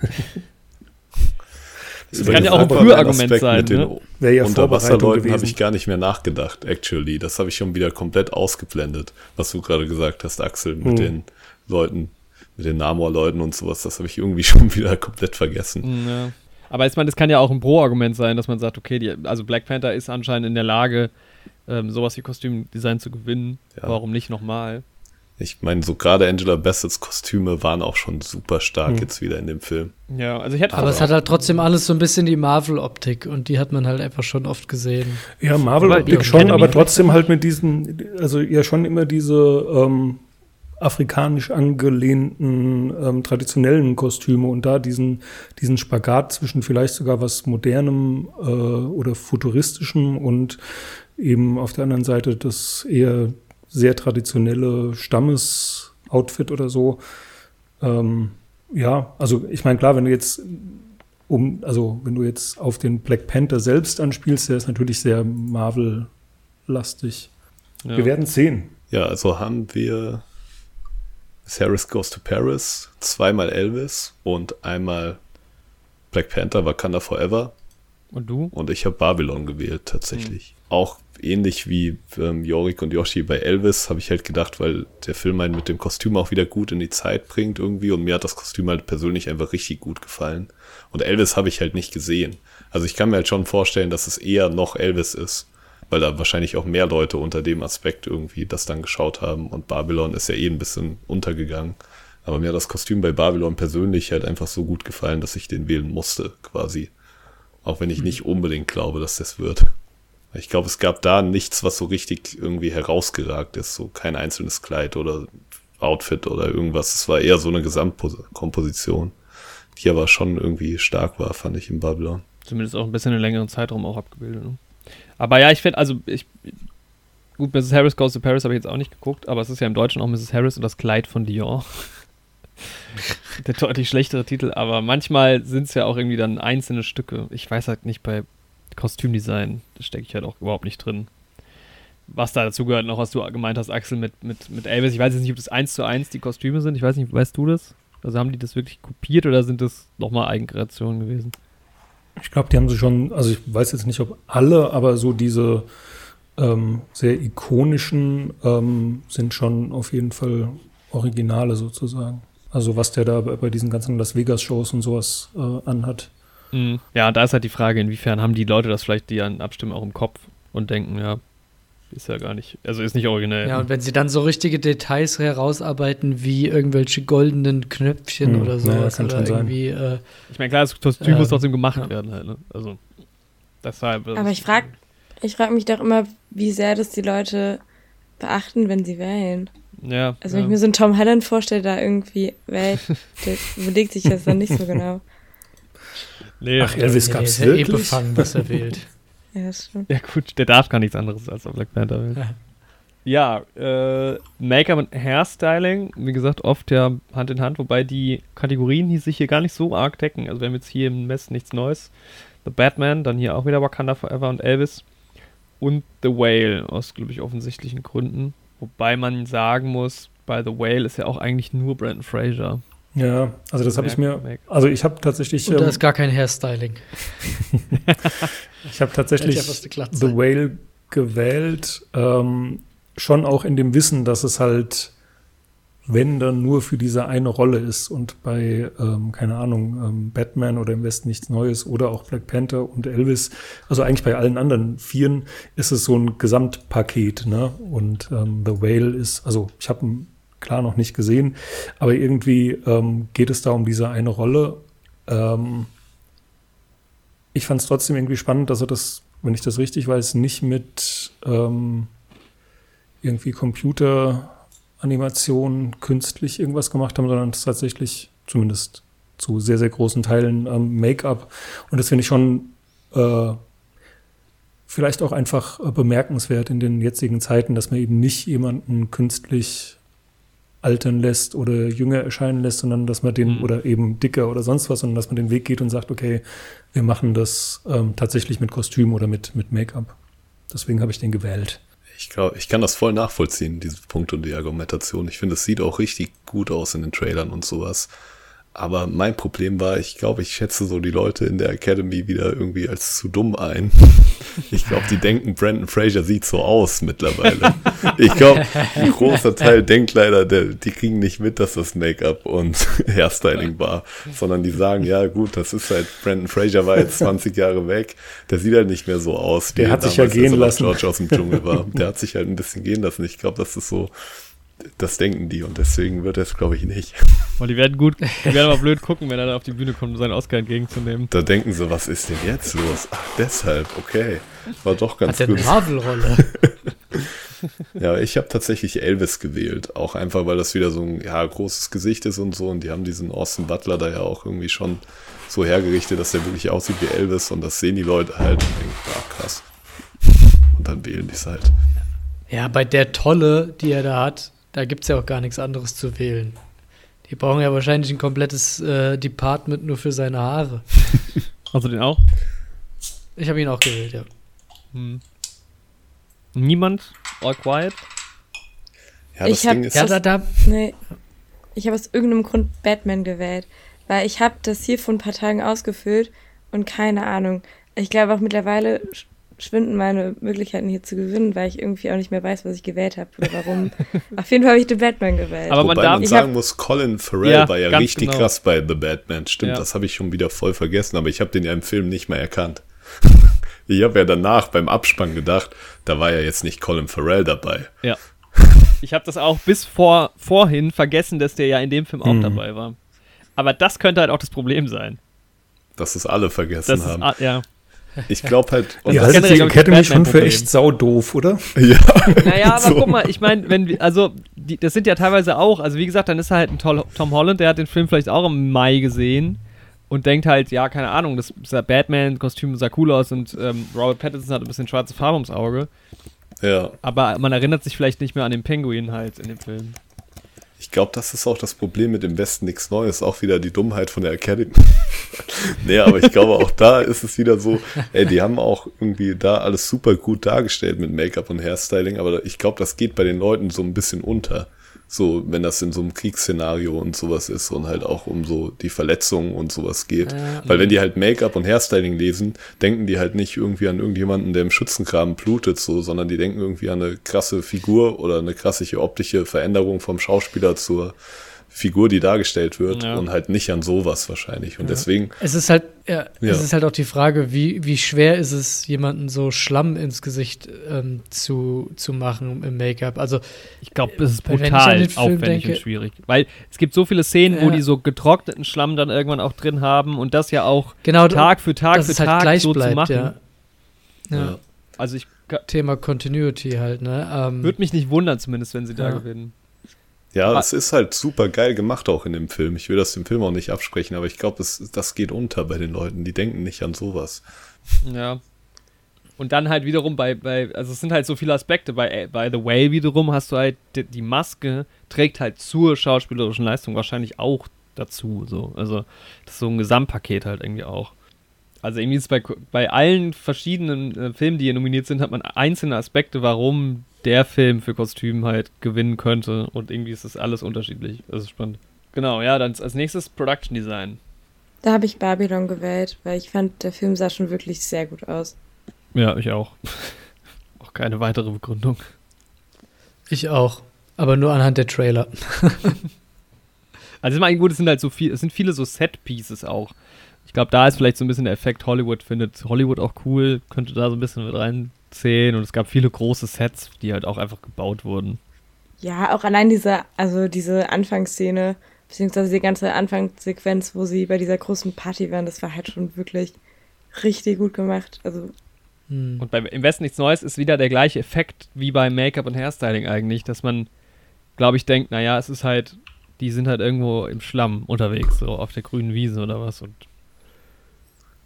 [SPEAKER 2] Das, kann ja auch ein Frühargument sein. Mit den
[SPEAKER 1] ne? ja Unterwasserleuten habe ich gar nicht mehr nachgedacht, actually. Das habe ich schon wieder komplett ausgeblendet, was du gerade gesagt hast, Axel, mit hm. den Leuten, mit den Namor-Leuten und sowas. Das habe ich irgendwie schon wieder komplett vergessen.
[SPEAKER 2] Hm, ja. Aber ich meine, das kann ja auch ein Pro-Argument sein, dass man sagt, okay, die, also Black Panther ist anscheinend in der Lage, ähm, sowas wie Kostümdesign zu gewinnen. Ja. Warum nicht nochmal?
[SPEAKER 1] Ich meine, so gerade Angela Bassett's Kostüme waren auch schon super stark hm. jetzt wieder in dem Film.
[SPEAKER 2] Ja, also ich hätte
[SPEAKER 3] Aber es hat halt trotzdem alles so ein bisschen die Marvel-Optik und die hat man halt einfach schon oft gesehen.
[SPEAKER 4] Ja, Marvel-Optik schon, aber trotzdem halt mit diesen, also ja schon immer diese ähm, afrikanisch angelehnten ähm, traditionellen Kostüme und da diesen, diesen Spagat zwischen vielleicht sogar was modernem äh, oder futuristischem und eben auf der anderen Seite das eher sehr traditionelle Stammesoutfit oder so. Ähm, ja, also ich meine, klar, wenn du jetzt um, also wenn du jetzt auf den Black Panther selbst anspielst, der ist natürlich sehr Marvel-lastig. Ja. Wir werden sehen.
[SPEAKER 1] Ja, also haben wir Harris Goes to Paris, zweimal Elvis und einmal Black Panther Wakanda Forever.
[SPEAKER 2] Und du?
[SPEAKER 1] Und ich habe Babylon gewählt, tatsächlich. Mhm. Auch ähnlich wie ähm, Jorik und Yoshi bei Elvis, habe ich halt gedacht, weil der Film einen mit dem Kostüm auch wieder gut in die Zeit bringt irgendwie und mir hat das Kostüm halt persönlich einfach richtig gut gefallen. Und Elvis habe ich halt nicht gesehen. Also ich kann mir halt schon vorstellen, dass es eher noch Elvis ist, weil da wahrscheinlich auch mehr Leute unter dem Aspekt irgendwie das dann geschaut haben und Babylon ist ja eh ein bisschen untergegangen. Aber mir hat das Kostüm bei Babylon persönlich halt einfach so gut gefallen, dass ich den wählen musste, quasi. Auch wenn ich hm. nicht unbedingt glaube, dass das wird. Ich glaube, es gab da nichts, was so richtig irgendwie herausgeragt ist. So kein einzelnes Kleid oder Outfit oder irgendwas. Es war eher so eine Gesamtkomposition, die aber schon irgendwie stark war, fand ich in Babylon.
[SPEAKER 2] Zumindest auch ein bisschen einen längeren Zeitraum auch abgebildet. Ne? Aber ja, ich finde, also ich. Gut, Mrs. Harris Goes to Paris habe ich jetzt auch nicht geguckt, aber es ist ja im Deutschen auch Mrs. Harris und das Kleid von Dior. Der deutlich schlechtere Titel, aber manchmal sind es ja auch irgendwie dann einzelne Stücke. Ich weiß halt nicht bei Kostümdesign, da stecke ich halt auch überhaupt nicht drin. Was da dazu gehört, noch was du gemeint hast, Axel, mit, mit, mit Elvis. Ich weiß jetzt nicht, ob das eins zu eins die Kostüme sind. Ich weiß nicht, weißt du das? Also haben die das wirklich kopiert oder sind das nochmal Eigenkreationen gewesen?
[SPEAKER 4] Ich glaube, die haben sie schon, also ich weiß jetzt nicht, ob alle, aber so diese ähm, sehr ikonischen ähm, sind schon auf jeden Fall Originale sozusagen. Also was der da bei diesen ganzen Las Vegas-Shows und sowas äh, anhat.
[SPEAKER 2] Mhm. Ja, da ist halt die Frage, inwiefern haben die Leute das vielleicht, die an abstimmen, auch im Kopf und denken, ja, ist ja gar nicht, also ist nicht originell.
[SPEAKER 3] Ja, und wenn sie dann so richtige Details herausarbeiten, wie irgendwelche goldenen Knöpfchen hm, oder sowas, ja, oder irgendwie. Äh,
[SPEAKER 2] ich meine, klar, das Kostüm äh, muss trotzdem gemacht ja. werden halt, ne? Also, deshalb.
[SPEAKER 5] Aber ich frage ich frag mich doch immer, wie sehr das die Leute beachten, wenn sie wählen.
[SPEAKER 2] Ja.
[SPEAKER 5] Also, wenn ich mir so einen Tom Holland vorstelle, da irgendwie wählt, der überlegt sich das dann nicht so genau.
[SPEAKER 4] Nee, Ach, Elvis nee, gab's nee, wirklich? Eh befangen,
[SPEAKER 3] was er wählt.
[SPEAKER 5] Ja, das stimmt.
[SPEAKER 2] Ja gut, der darf gar nichts anderes als auf Black Panther. Ja, ja äh, Make-up und Hairstyling, wie gesagt, oft ja Hand in Hand, wobei die Kategorien die sich hier gar nicht so arg decken. Also wir haben jetzt hier im Mess nichts Neues. The Batman, dann hier auch wieder Wakanda Forever und Elvis. Und The Whale, aus, glaube ich, offensichtlichen Gründen. Wobei man sagen muss, bei The Whale ist ja auch eigentlich nur Brandon Fraser.
[SPEAKER 4] Ja, also das habe ich mir, also ich habe tatsächlich.
[SPEAKER 3] Und da ähm, ist gar kein Hairstyling.
[SPEAKER 4] ich habe tatsächlich The Whale gewählt, ähm, schon auch in dem Wissen, dass es halt, wenn dann nur für diese eine Rolle ist und bei, ähm, keine Ahnung, ähm, Batman oder im Westen nichts Neues oder auch Black Panther und Elvis, also eigentlich bei allen anderen Vieren ist es so ein Gesamtpaket, ne? Und ähm, The Whale ist, also ich habe ein klar noch nicht gesehen, aber irgendwie ähm, geht es da um diese eine Rolle. Ähm, ich fand es trotzdem irgendwie spannend, dass er das, wenn ich das richtig weiß, nicht mit ähm, irgendwie Computeranimation künstlich irgendwas gemacht haben, sondern es tatsächlich zumindest zu sehr, sehr großen Teilen ähm, Make-up. Und das finde ich schon äh, vielleicht auch einfach äh, bemerkenswert in den jetzigen Zeiten, dass man eben nicht jemanden künstlich altern lässt oder jünger erscheinen lässt, sondern dass man den, mhm. oder eben dicker oder sonst was, sondern dass man den Weg geht und sagt, okay, wir machen das ähm, tatsächlich mit Kostüm oder mit, mit Make-up. Deswegen habe ich den gewählt.
[SPEAKER 1] Ich glaube, ich kann das voll nachvollziehen, diese Punkte und die Argumentation. Ich finde, es sieht auch richtig gut aus in den Trailern und sowas. Aber mein Problem war, ich glaube, ich schätze so die Leute in der Academy wieder irgendwie als zu dumm ein. Ich glaube, die denken, Brandon Fraser sieht so aus mittlerweile. Ich glaube, ein großer Teil denkt leider, der, die kriegen nicht mit, dass das Make-up und Hairstyling war, sondern die sagen, ja gut, das ist halt, Brandon Fraser war jetzt 20 Jahre weg, der sieht halt nicht mehr so aus.
[SPEAKER 4] Der hat sich ja gehen lassen.
[SPEAKER 1] George aus dem Dschungel war. Der hat sich halt ein bisschen gehen lassen. Ich glaube, das ist so das denken die und deswegen wird es, glaube ich, nicht.
[SPEAKER 2] Und die werden gut, die werden aber blöd gucken, wenn er dann auf die Bühne kommt, um seinen Oscar entgegenzunehmen.
[SPEAKER 1] Da denken sie, was ist denn jetzt los? Ach, deshalb, okay. War doch ganz
[SPEAKER 3] Hat
[SPEAKER 1] gut.
[SPEAKER 3] Hat eine Marvel-Rolle.
[SPEAKER 1] ja, ich habe tatsächlich Elvis gewählt. Auch einfach, weil das wieder so ein ja, großes Gesicht ist und so. Und die haben diesen Austin Butler da ja auch irgendwie schon so hergerichtet, dass der wirklich aussieht wie Elvis. Und das sehen die Leute halt und denken, ah, krass. Und dann wählen die es halt.
[SPEAKER 3] Ja, bei der Tolle, die er da hat, da gibt es ja auch gar nichts anderes zu wählen. Die brauchen ja wahrscheinlich ein komplettes äh, Department nur für seine Haare.
[SPEAKER 2] Hast du den auch?
[SPEAKER 3] Ich habe ihn auch gewählt, ja. Hm.
[SPEAKER 2] Niemand? All quiet?
[SPEAKER 5] Ja, das ich Ding ist. Ja, da, da, nee. Ich habe aus irgendeinem Grund Batman gewählt. Weil ich habe das hier vor ein paar Tagen ausgefüllt und keine Ahnung. Ich glaube auch mittlerweile schwinden meine Möglichkeiten hier zu gewinnen, weil ich irgendwie auch nicht mehr weiß, was ich gewählt habe oder warum. Auf jeden Fall habe ich The Batman gewählt.
[SPEAKER 1] Aber man, Wobei darf, man sagen muss, Colin Farrell ja, war ja richtig genau. krass bei The Batman. Stimmt, ja. das habe ich schon wieder voll vergessen, aber ich habe den ja im Film nicht mehr erkannt. ich habe ja danach beim Abspann gedacht, da war ja jetzt nicht Colin Farrell dabei.
[SPEAKER 2] Ja. Ich habe das auch bis vor, vorhin vergessen, dass der ja in dem Film auch mhm. dabei war. Aber das könnte halt auch das Problem sein.
[SPEAKER 1] Dass es alle vergessen
[SPEAKER 2] das
[SPEAKER 1] haben.
[SPEAKER 2] Ist, ja.
[SPEAKER 1] Ich glaube halt.
[SPEAKER 4] Und Ihr haltet die Academy schon für echt saudoof, oder?
[SPEAKER 2] Ja. Naja, aber so. guck mal, ich meine, wenn wir, also, die, das sind ja teilweise auch, also wie gesagt, dann ist halt ein Tom Holland, der hat den Film vielleicht auch im Mai gesehen und denkt halt, ja, keine Ahnung, das, das Batman-Kostüm sah cool aus und ähm, Robert Pattinson hat ein bisschen schwarze Farbe ums Auge.
[SPEAKER 1] Ja.
[SPEAKER 2] Aber man erinnert sich vielleicht nicht mehr an den Penguin halt in dem Film.
[SPEAKER 1] Ich glaube, das ist auch das Problem mit dem Westen nichts Neues, auch wieder die Dummheit von der Academy. nee, aber ich glaube, auch da ist es wieder so, ey, die haben auch irgendwie da alles super gut dargestellt mit Make-up und Hairstyling, aber ich glaube, das geht bei den Leuten so ein bisschen unter. So, wenn das in so einem Kriegsszenario und sowas ist und halt auch um so die Verletzungen und sowas geht. Ja. Weil wenn die halt Make-up und Hairstyling lesen, denken die halt nicht irgendwie an irgendjemanden, der im Schützengraben blutet, so, sondern die denken irgendwie an eine krasse Figur oder eine krassige optische Veränderung vom Schauspieler zur Figur, die dargestellt wird ja. und halt nicht an sowas wahrscheinlich. Und ja. deswegen.
[SPEAKER 3] Es ist halt, ja, ja, es ist halt auch die Frage, wie, wie schwer ist es, jemanden so Schlamm ins Gesicht ähm, zu, zu machen im Make-up. Also
[SPEAKER 2] ich glaube, das ist brutal aufwendig denke, und schwierig. Weil es gibt so viele Szenen, wo die so getrockneten Schlamm dann irgendwann auch drin haben und das ja auch genau, Tag für Tag für halt Tag so bleibt, zu machen.
[SPEAKER 3] Ja. Also ich Thema Continuity halt, ne?
[SPEAKER 2] Ähm, Würde mich nicht wundern, zumindest, wenn sie da gewinnen.
[SPEAKER 1] Ja, aber es ist halt super geil gemacht auch in dem Film. Ich will das dem Film auch nicht absprechen, aber ich glaube, das, das geht unter bei den Leuten. Die denken nicht an sowas.
[SPEAKER 2] Ja. Und dann halt wiederum bei, bei also es sind halt so viele Aspekte. Bei, bei The Whale wiederum hast du halt, die, die Maske trägt halt zur schauspielerischen Leistung wahrscheinlich auch dazu. So. Also das ist so ein Gesamtpaket halt irgendwie auch. Also irgendwie ist bei, bei allen verschiedenen äh, Filmen, die hier nominiert sind, hat man einzelne Aspekte, warum der Film für Kostüm halt gewinnen könnte. Und irgendwie ist das alles unterschiedlich. Das ist spannend. Genau, ja, dann als nächstes Production Design.
[SPEAKER 5] Da habe ich Babylon gewählt, weil ich fand, der Film sah schon wirklich sehr gut aus.
[SPEAKER 2] Ja, ich auch. auch keine weitere Begründung.
[SPEAKER 3] Ich auch, aber nur anhand der Trailer.
[SPEAKER 2] also ich meine, gut, es sind halt so viel, es sind viele so Set-Pieces auch. Ich glaube, da ist vielleicht so ein bisschen der Effekt, Hollywood findet Hollywood auch cool, könnte da so ein bisschen mit rein 10 und es gab viele große Sets, die halt auch einfach gebaut wurden.
[SPEAKER 5] Ja, auch allein diese, also diese Anfangsszene, beziehungsweise die ganze Anfangssequenz, wo sie bei dieser großen Party waren, das war halt schon wirklich richtig gut gemacht. Also.
[SPEAKER 2] Hm. Und beim Im Westen nichts Neues ist wieder der gleiche Effekt wie beim Make-up und Hairstyling eigentlich, dass man, glaube ich, denkt, naja, es ist halt, die sind halt irgendwo im Schlamm unterwegs, so auf der grünen Wiese oder was und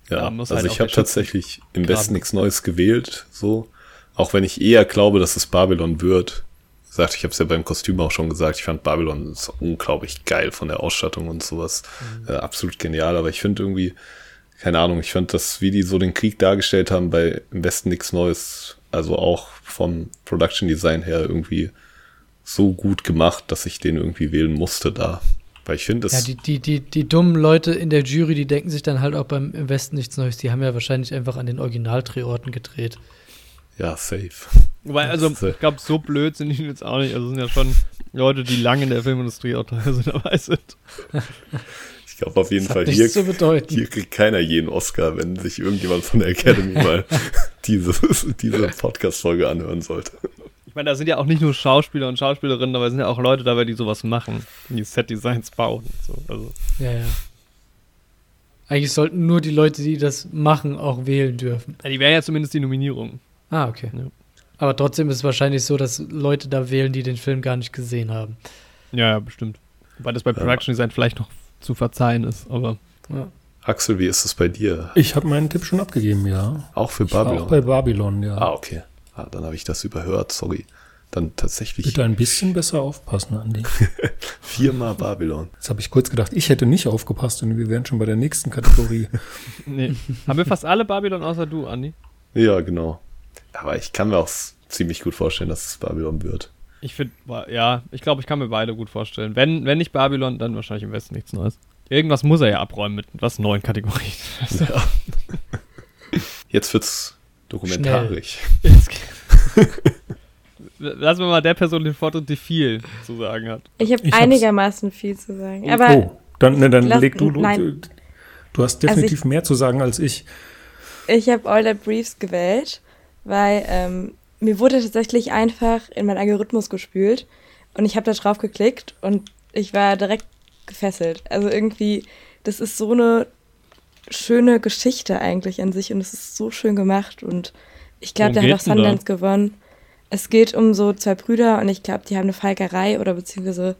[SPEAKER 1] Ja, also
[SPEAKER 2] halt
[SPEAKER 1] ich habe tatsächlich im. Westen nichts Neues gewählt, so. Auch wenn ich eher glaube, dass es Babylon wird. Gesagt, ich habe es ja beim Kostüm auch schon gesagt, ich fand Babylon unglaublich geil von der Ausstattung und sowas.
[SPEAKER 2] Mhm.
[SPEAKER 1] Äh, absolut genial, aber ich finde irgendwie, keine Ahnung, ich fand das, wie die so den Krieg dargestellt haben, bei im Westen nichts Neues, also auch vom Production Design her irgendwie so gut gemacht, dass ich den irgendwie wählen musste da. Weil ich finde,
[SPEAKER 3] Ja, die, die, die, die dummen Leute in der Jury, die denken sich dann halt auch beim im Westen nichts Neues. Die haben ja wahrscheinlich einfach an den Originaldrehorten gedreht.
[SPEAKER 1] ja safe.
[SPEAKER 2] Wobei, also,
[SPEAKER 1] äh,
[SPEAKER 2] ich glaube, so blöd sind die jetzt auch nicht. Also, es sind ja schon Leute, die lange in der Filmindustrie auch teilweise dabei sind.
[SPEAKER 1] Ich glaube auf jeden
[SPEAKER 3] Das
[SPEAKER 1] Fall hier
[SPEAKER 3] nichts zu bedeuten.
[SPEAKER 1] Hier kriegt keiner jeden Oscar, wenn sich irgendjemand von der Academy mal diese, diese Podcast-Folge anhören sollte.
[SPEAKER 2] Ich meine, da sind ja auch nicht nur Schauspieler und Schauspielerinnen, aber es sind ja auch Leute dabei, die sowas machen, die Set-Designs bauen. und So, also.
[SPEAKER 3] Ja, ja. Eigentlich sollten nur die Leute, die das machen, auch wählen dürfen.
[SPEAKER 2] Ja, die wären ja zumindest die Nominierung.
[SPEAKER 3] Ah, okay.
[SPEAKER 2] Ja.
[SPEAKER 3] Aber trotzdem ist es wahrscheinlich so, dass Leute da wählen, die den Film gar nicht gesehen haben.
[SPEAKER 2] Ja, ja, bestimmt. Wobei das bei Production Design vielleicht noch zu verzeihen ist, aber.
[SPEAKER 3] Ja.
[SPEAKER 1] Axel, wie ist es bei dir?
[SPEAKER 4] Ich habe meinen Tipp schon abgegeben, ja.
[SPEAKER 1] Auch für
[SPEAKER 4] Ich war
[SPEAKER 1] Babylon?
[SPEAKER 4] auch bei Babylon, ja.
[SPEAKER 1] ah, okay. Ah, dann habe ich das überhört, sorry. Dann tatsächlich
[SPEAKER 4] Bitte ein bisschen besser aufpassen, Andi.
[SPEAKER 1] viermal Babylon.
[SPEAKER 4] Jetzt habe ich kurz gedacht, ich hätte nicht aufgepasst und wir wären schon bei der nächsten Kategorie.
[SPEAKER 2] Nee. Haben wir fast alle Babylon außer du, Andi?
[SPEAKER 1] Ja, genau. Aber ich kann mir auch ziemlich gut vorstellen, dass es Babylon wird.
[SPEAKER 2] Ich finde, ja, ich glaube, ich kann mir beide gut vorstellen. Wenn, wenn nicht Babylon, dann wahrscheinlich im Westen nichts Neues. Irgendwas muss er ja abräumen mit was neuen Kategorien.
[SPEAKER 1] Ja. Jetzt wird's dokumentarisch.
[SPEAKER 2] Lassen wir mal der Person den Vortritt, die viel zu sagen hat.
[SPEAKER 5] Ich habe
[SPEAKER 4] Ich
[SPEAKER 5] einigermaßen viel zu sagen. Aber
[SPEAKER 4] oh, dann, ne, dann
[SPEAKER 5] Lass-
[SPEAKER 4] leg du, du, du hast definitiv mehr zu sagen als ich.
[SPEAKER 5] ich habe All That Briefs gewählt, weil ähm, mir wurde tatsächlich einfach in meinen Algorithmus gespült und ich habe da drauf geklickt und ich war direkt gefesselt. Also irgendwie, das ist so eine schöne Geschichte eigentlich an sich und es ist so schön gemacht und ich glaube, der hat auch
[SPEAKER 2] denn da?
[SPEAKER 5] Sundance gewonnen. Es geht um so zwei Brüder und ich glaube, die haben eine Falkerei oder beziehungsweise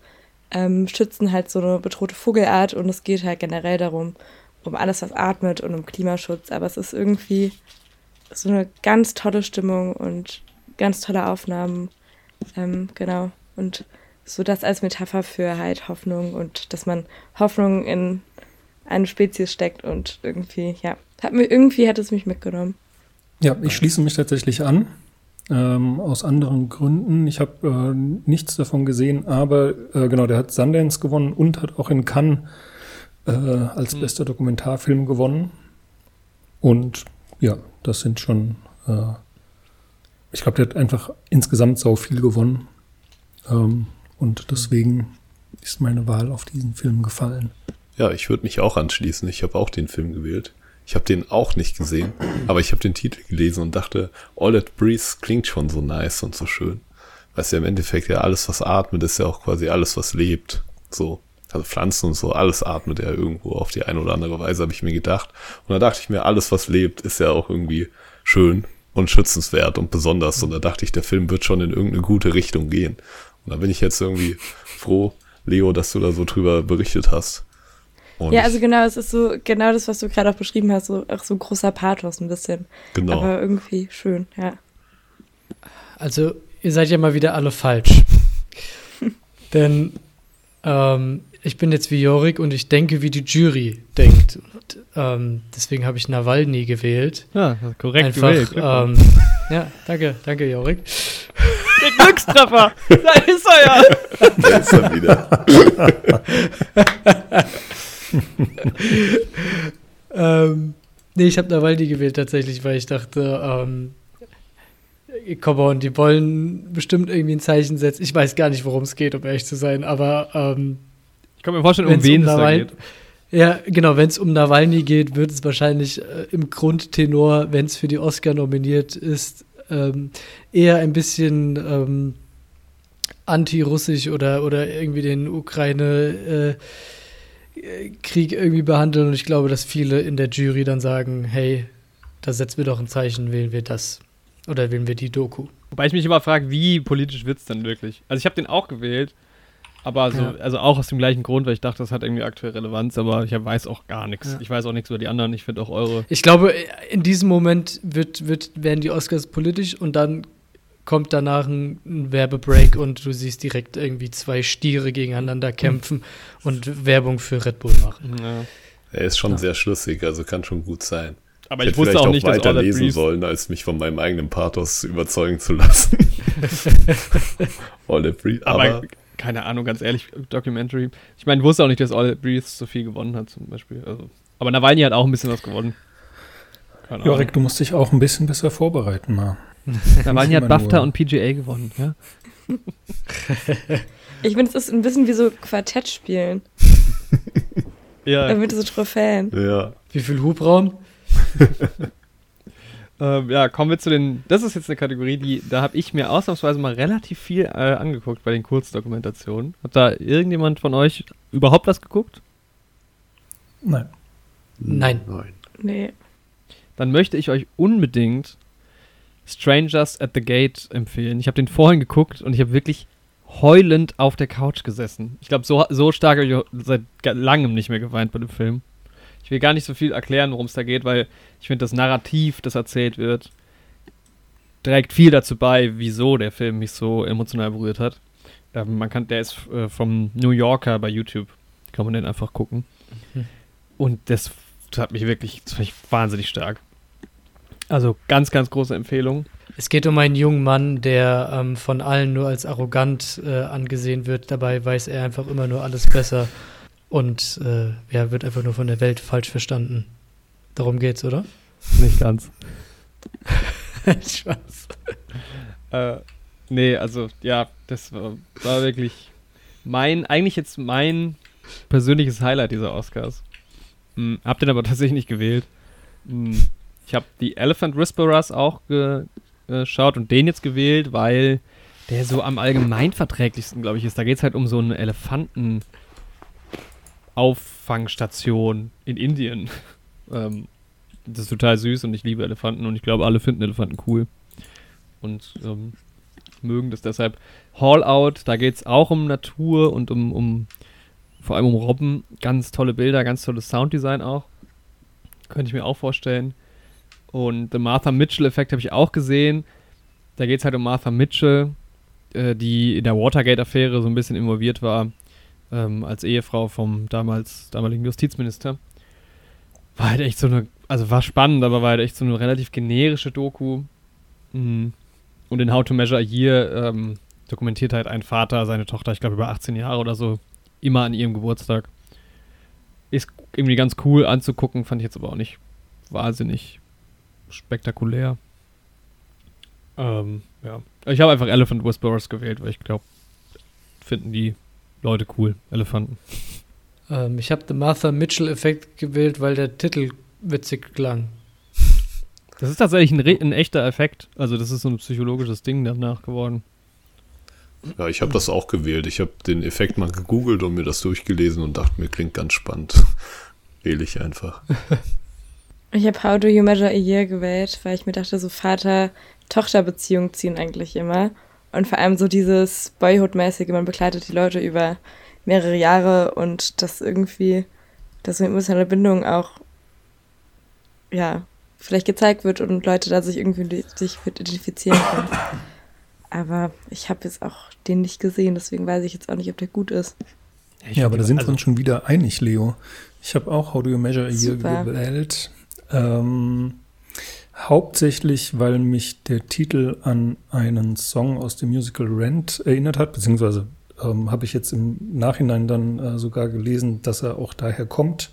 [SPEAKER 5] ähm, schützen halt so eine bedrohte Vogelart und es geht halt generell darum, um alles, was atmet und um Klimaschutz. Aber es ist irgendwie so eine ganz tolle Stimmung und ganz tolle Aufnahmen. Ähm, genau. Und so das als Metapher für halt Hoffnung und dass man Hoffnung in eine Spezies steckt und irgendwie, ja, hat mir irgendwie hat es mich mitgenommen.
[SPEAKER 4] Ja, ich schließe mich tatsächlich an. Ähm, aus anderen Gründen. Ich habe äh, nichts davon gesehen, aber äh, genau, der hat Sundance gewonnen und hat auch in Cannes äh, als bester Dokumentarfilm gewonnen. Und ja, das sind schon, äh, ich glaube, der hat einfach insgesamt sau viel gewonnen. Ähm, und deswegen ist meine Wahl auf diesen Film gefallen.
[SPEAKER 1] Ja, ich würde mich auch anschließen. Ich habe auch den Film gewählt. Ich habe den auch nicht gesehen, aber ich habe den Titel gelesen und dachte, All That Breeze klingt schon so nice und so schön. Weil es ja im Endeffekt ja alles, was atmet, ist ja auch quasi alles, was lebt. So. Also Pflanzen und so, alles atmet ja irgendwo auf die eine oder andere Weise, habe ich mir gedacht. Und da dachte ich mir, alles, was lebt, ist ja auch irgendwie schön und schützenswert und besonders. Und da dachte ich, der Film wird schon in irgendeine gute Richtung gehen. Und da bin ich jetzt irgendwie froh, Leo, dass du da so drüber berichtet hast. Und
[SPEAKER 5] ja, also genau, es ist so genau das, was du gerade auch beschrieben hast, so auch so großer Pathos ein bisschen.
[SPEAKER 1] Genau.
[SPEAKER 5] Aber irgendwie schön, ja.
[SPEAKER 3] Also, ihr seid ja mal wieder alle falsch. Denn ähm, ich bin jetzt wie Jorik und ich denke, wie die Jury denkt. Und, ähm, deswegen habe ich Nawalny gewählt.
[SPEAKER 2] Ja, korrekt
[SPEAKER 3] Einfach,
[SPEAKER 2] gewählt.
[SPEAKER 3] ähm, ja, danke, danke, Jorik.
[SPEAKER 2] Der Glückstreffer! da ist er ja!
[SPEAKER 1] Da ist er wieder.
[SPEAKER 3] ähm, nee, ich habe Nawalny gewählt tatsächlich, weil ich dachte, ähm, come on, die wollen bestimmt irgendwie ein Zeichen setzen. Ich weiß gar nicht, worum es geht, um ehrlich zu sein, aber ähm,
[SPEAKER 2] Ich kann mir vorstellen, um wen
[SPEAKER 3] um
[SPEAKER 2] es da geht.
[SPEAKER 3] Ja, genau, wenn es um Nawalny geht, wird es wahrscheinlich äh, im Grundtenor, wenn es für die Oscar nominiert ist, ähm, eher ein bisschen ähm, anti-russisch oder, oder irgendwie den Ukraine-Krieg irgendwie behandeln. Und ich glaube, dass viele in der Jury dann sagen, hey, da setzen wir doch ein Zeichen, wählen wir das. Oder wählen wir die Doku.
[SPEAKER 2] Wobei ich mich immer frage, wie politisch wird es denn wirklich? Also ich habe den auch gewählt, Aber so,
[SPEAKER 3] Ja.
[SPEAKER 2] also auch aus dem gleichen Grund, weil ich dachte, das hat irgendwie aktuell Relevanz, aber ich weiß auch gar nichts.
[SPEAKER 3] Ja.
[SPEAKER 2] Ich weiß auch nichts über die anderen. Ich finde auch eure.
[SPEAKER 3] Ich glaube, in diesem Moment wird, wird, werden die Oscars politisch und dann kommt danach ein, ein Werbebreak und du siehst direkt irgendwie zwei Stiere gegeneinander kämpfen und Werbung für Red Bull machen.
[SPEAKER 2] Ja.
[SPEAKER 1] Er ist schon
[SPEAKER 3] Ja.
[SPEAKER 1] sehr schlüssig, also kann schon gut sein.
[SPEAKER 2] Aber
[SPEAKER 1] ich
[SPEAKER 2] ich
[SPEAKER 1] hätte
[SPEAKER 2] wusste
[SPEAKER 1] vielleicht
[SPEAKER 2] auch nicht, dass
[SPEAKER 1] weiter lesen
[SPEAKER 2] Breathes
[SPEAKER 1] sollen, als mich von meinem eigenen Pathos überzeugen zu lassen. All Breathes,
[SPEAKER 2] Aber,
[SPEAKER 1] aber,
[SPEAKER 2] keine Ahnung, ganz ehrlich, Documentary. Ich meine, ich wusste auch nicht, dass All That Breathes so viel gewonnen hat, zum Beispiel. Also, aber Nawalny hat auch ein bisschen was gewonnen. Keine Ahnung.
[SPEAKER 4] Jorik, du musst dich auch ein bisschen besser vorbereiten mal.
[SPEAKER 2] Nawalny hat BAFTA
[SPEAKER 4] nur-
[SPEAKER 2] und PGA gewonnen, ja?
[SPEAKER 5] Ich finde, es ist ein bisschen wie so Quartett spielen.
[SPEAKER 2] Ja.
[SPEAKER 5] Damit so Trophäen.
[SPEAKER 1] ja.
[SPEAKER 3] Wie viel Hubraum?
[SPEAKER 2] Ähm, ja, kommen wir zu den. Das ist jetzt eine Kategorie, die da habe ich mir ausnahmsweise mal relativ viel äh, angeguckt bei den Kurzdokumentationen. Hat da irgendjemand von euch überhaupt was geguckt?
[SPEAKER 4] Nein.
[SPEAKER 3] Nein.
[SPEAKER 1] Nein.
[SPEAKER 5] Nee.
[SPEAKER 2] Dann möchte ich euch unbedingt Strangers at the Gate empfehlen. Ich habe den vorhin geguckt und ich habe wirklich heulend auf der Couch gesessen. Ich glaube, so, so stark habe ich seit langem nicht mehr geweint bei dem Film. Ich will gar nicht so viel erklären, worum es da geht, weil ich finde, das Narrativ, das erzählt wird, trägt viel dazu bei, wieso der Film mich so emotional berührt hat. Ähm, man kann, der ist äh, vom New Yorker bei YouTube. Kann man den einfach gucken.
[SPEAKER 3] Mhm.
[SPEAKER 2] Und das, das hat mich wirklich, das fand ich wahnsinnig stark. Also ganz, ganz große Empfehlung.
[SPEAKER 3] Es geht um einen jungen Mann, der ähm, von allen nur als arrogant äh, angesehen wird. Dabei weiß er einfach immer nur alles besser und äh, ja, wird einfach nur von der Welt falsch verstanden. Darum geht's, oder?
[SPEAKER 2] Nicht ganz.
[SPEAKER 3] Spaß.
[SPEAKER 2] Äh, nee, also ja, das war, war wirklich mein, eigentlich jetzt mein persönliches Highlight dieser Oscars. Hm, hab den aber tatsächlich nicht gewählt. Hm, ich habe die Elephant Whisperers auch ge- geschaut und den jetzt gewählt, weil der so am allgemeinverträglichsten, glaube ich, ist. Da geht es halt um so eine Elefantenauffangstation in Indien. ähm, das ist total süß und ich liebe Elefanten und ich glaube, alle finden Elefanten cool. Und ähm, mögen das deshalb. Hall Out, da geht es auch um Natur und um, um vor allem um Robben. Ganz tolle Bilder, ganz tolles Sounddesign auch. Könnte ich mir auch vorstellen. Und The Martha Mitchell-Effekt habe ich auch gesehen. Da geht es halt um Martha Mitchell, äh, die in der Watergate-Affäre so ein bisschen involviert war, ähm, als Ehefrau vom damals damaligen Justizminister. War halt echt so eine, also war spannend, aber war halt echt so eine relativ generische Doku. Mhm. Und in How to Measure a Year ähm, dokumentiert halt ein Vater seine Tochter, ich glaube über 18 Jahre oder so, immer an ihrem Geburtstag. Ist irgendwie ganz cool anzugucken, fand ich jetzt aber auch nicht wahnsinnig spektakulär. Ähm, ja. Ich habe einfach Elephant Whisperers gewählt, weil ich glaube, finden die Leute cool, Elefanten.
[SPEAKER 3] Ähm, ich habe den Martha Mitchell-Effekt gewählt, weil der Titel witzig klang.
[SPEAKER 2] Das ist tatsächlich ein, ein echter Effekt. Also das ist so ein psychologisches Ding danach geworden.
[SPEAKER 1] Ja, ich habe das auch gewählt. Ich habe den Effekt mal gegoogelt und mir das durchgelesen und dachte mir, klingt ganz spannend. Wähle ich einfach.
[SPEAKER 5] Ich habe How Do You Measure a Year gewählt, weil ich mir dachte, so Vater-Tochter-Beziehungen ziehen eigentlich immer. Und vor allem so dieses Boyhood-mäßige, man begleitet die Leute über mehrere Jahre und das irgendwie, dass so eine emotionale Bindung auch, ja, vielleicht gezeigt wird und Leute da sich irgendwie sich mit identifizieren können. Aber ich habe jetzt auch den nicht gesehen, deswegen weiß ich jetzt auch nicht, ob der gut ist.
[SPEAKER 4] Ja, aber da sind
[SPEAKER 2] also,
[SPEAKER 4] wir uns schon wieder einig, Leo. Ich habe auch How Do You Measure a Year gewählt. Ähm, hauptsächlich, weil mich der Titel an einen Song aus dem Musical Rent erinnert hat, beziehungsweise ähm, habe ich jetzt im Nachhinein dann äh, sogar gelesen, dass er auch daher kommt.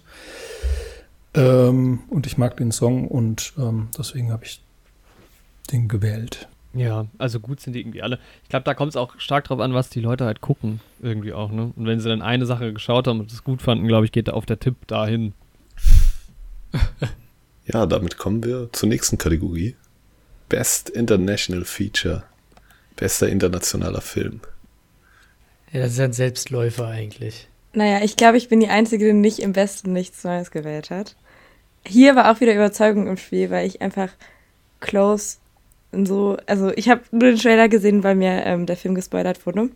[SPEAKER 4] Ähm, und ich mag den Song und ähm, deswegen habe ich den gewählt.
[SPEAKER 2] Ja, also gut sind die irgendwie alle. Ich glaube, da kommt es auch stark drauf an, was die Leute halt gucken. Irgendwie auch, ne? Und wenn sie dann eine Sache geschaut haben und es gut fanden, glaube ich, geht da auf der Tipp dahin.
[SPEAKER 1] Ja, damit kommen wir zur nächsten Kategorie. Best International Feature. Bester internationaler Film.
[SPEAKER 3] Ja, das ist ein Selbstläufer eigentlich.
[SPEAKER 5] Naja, ich glaube, ich bin die Einzige, die nicht im Westen nichts Neues gewählt hat. Hier war auch wieder Überzeugung im Spiel, weil ich einfach Close so, also ich habe nur den Trailer gesehen, weil mir ähm, der Film gespoilert wurde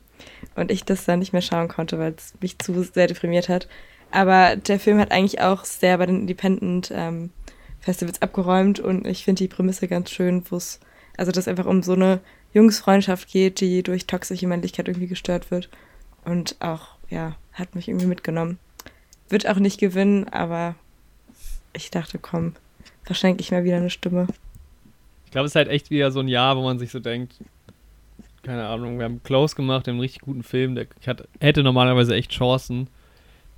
[SPEAKER 5] und ich das dann nicht mehr schauen konnte, weil es mich zu sehr deprimiert hat. Aber der Film hat eigentlich auch sehr bei den Independent ähm, Festivals abgeräumt und ich finde die Prämisse ganz schön, wo es, also dass einfach um so eine Jungsfreundschaft geht, die durch toxische Männlichkeit irgendwie gestört wird. Und auch, ja, hat mich irgendwie mitgenommen. Wird auch nicht gewinnen, aber ich dachte, komm, verschenke ich mal wieder eine Stimme.
[SPEAKER 2] Ich glaube, es ist halt echt wieder so ein Jahr, wo man sich so denkt, keine Ahnung, wir haben Close gemacht, einen richtig guten Film, der hat, hätte normalerweise echt Chancen.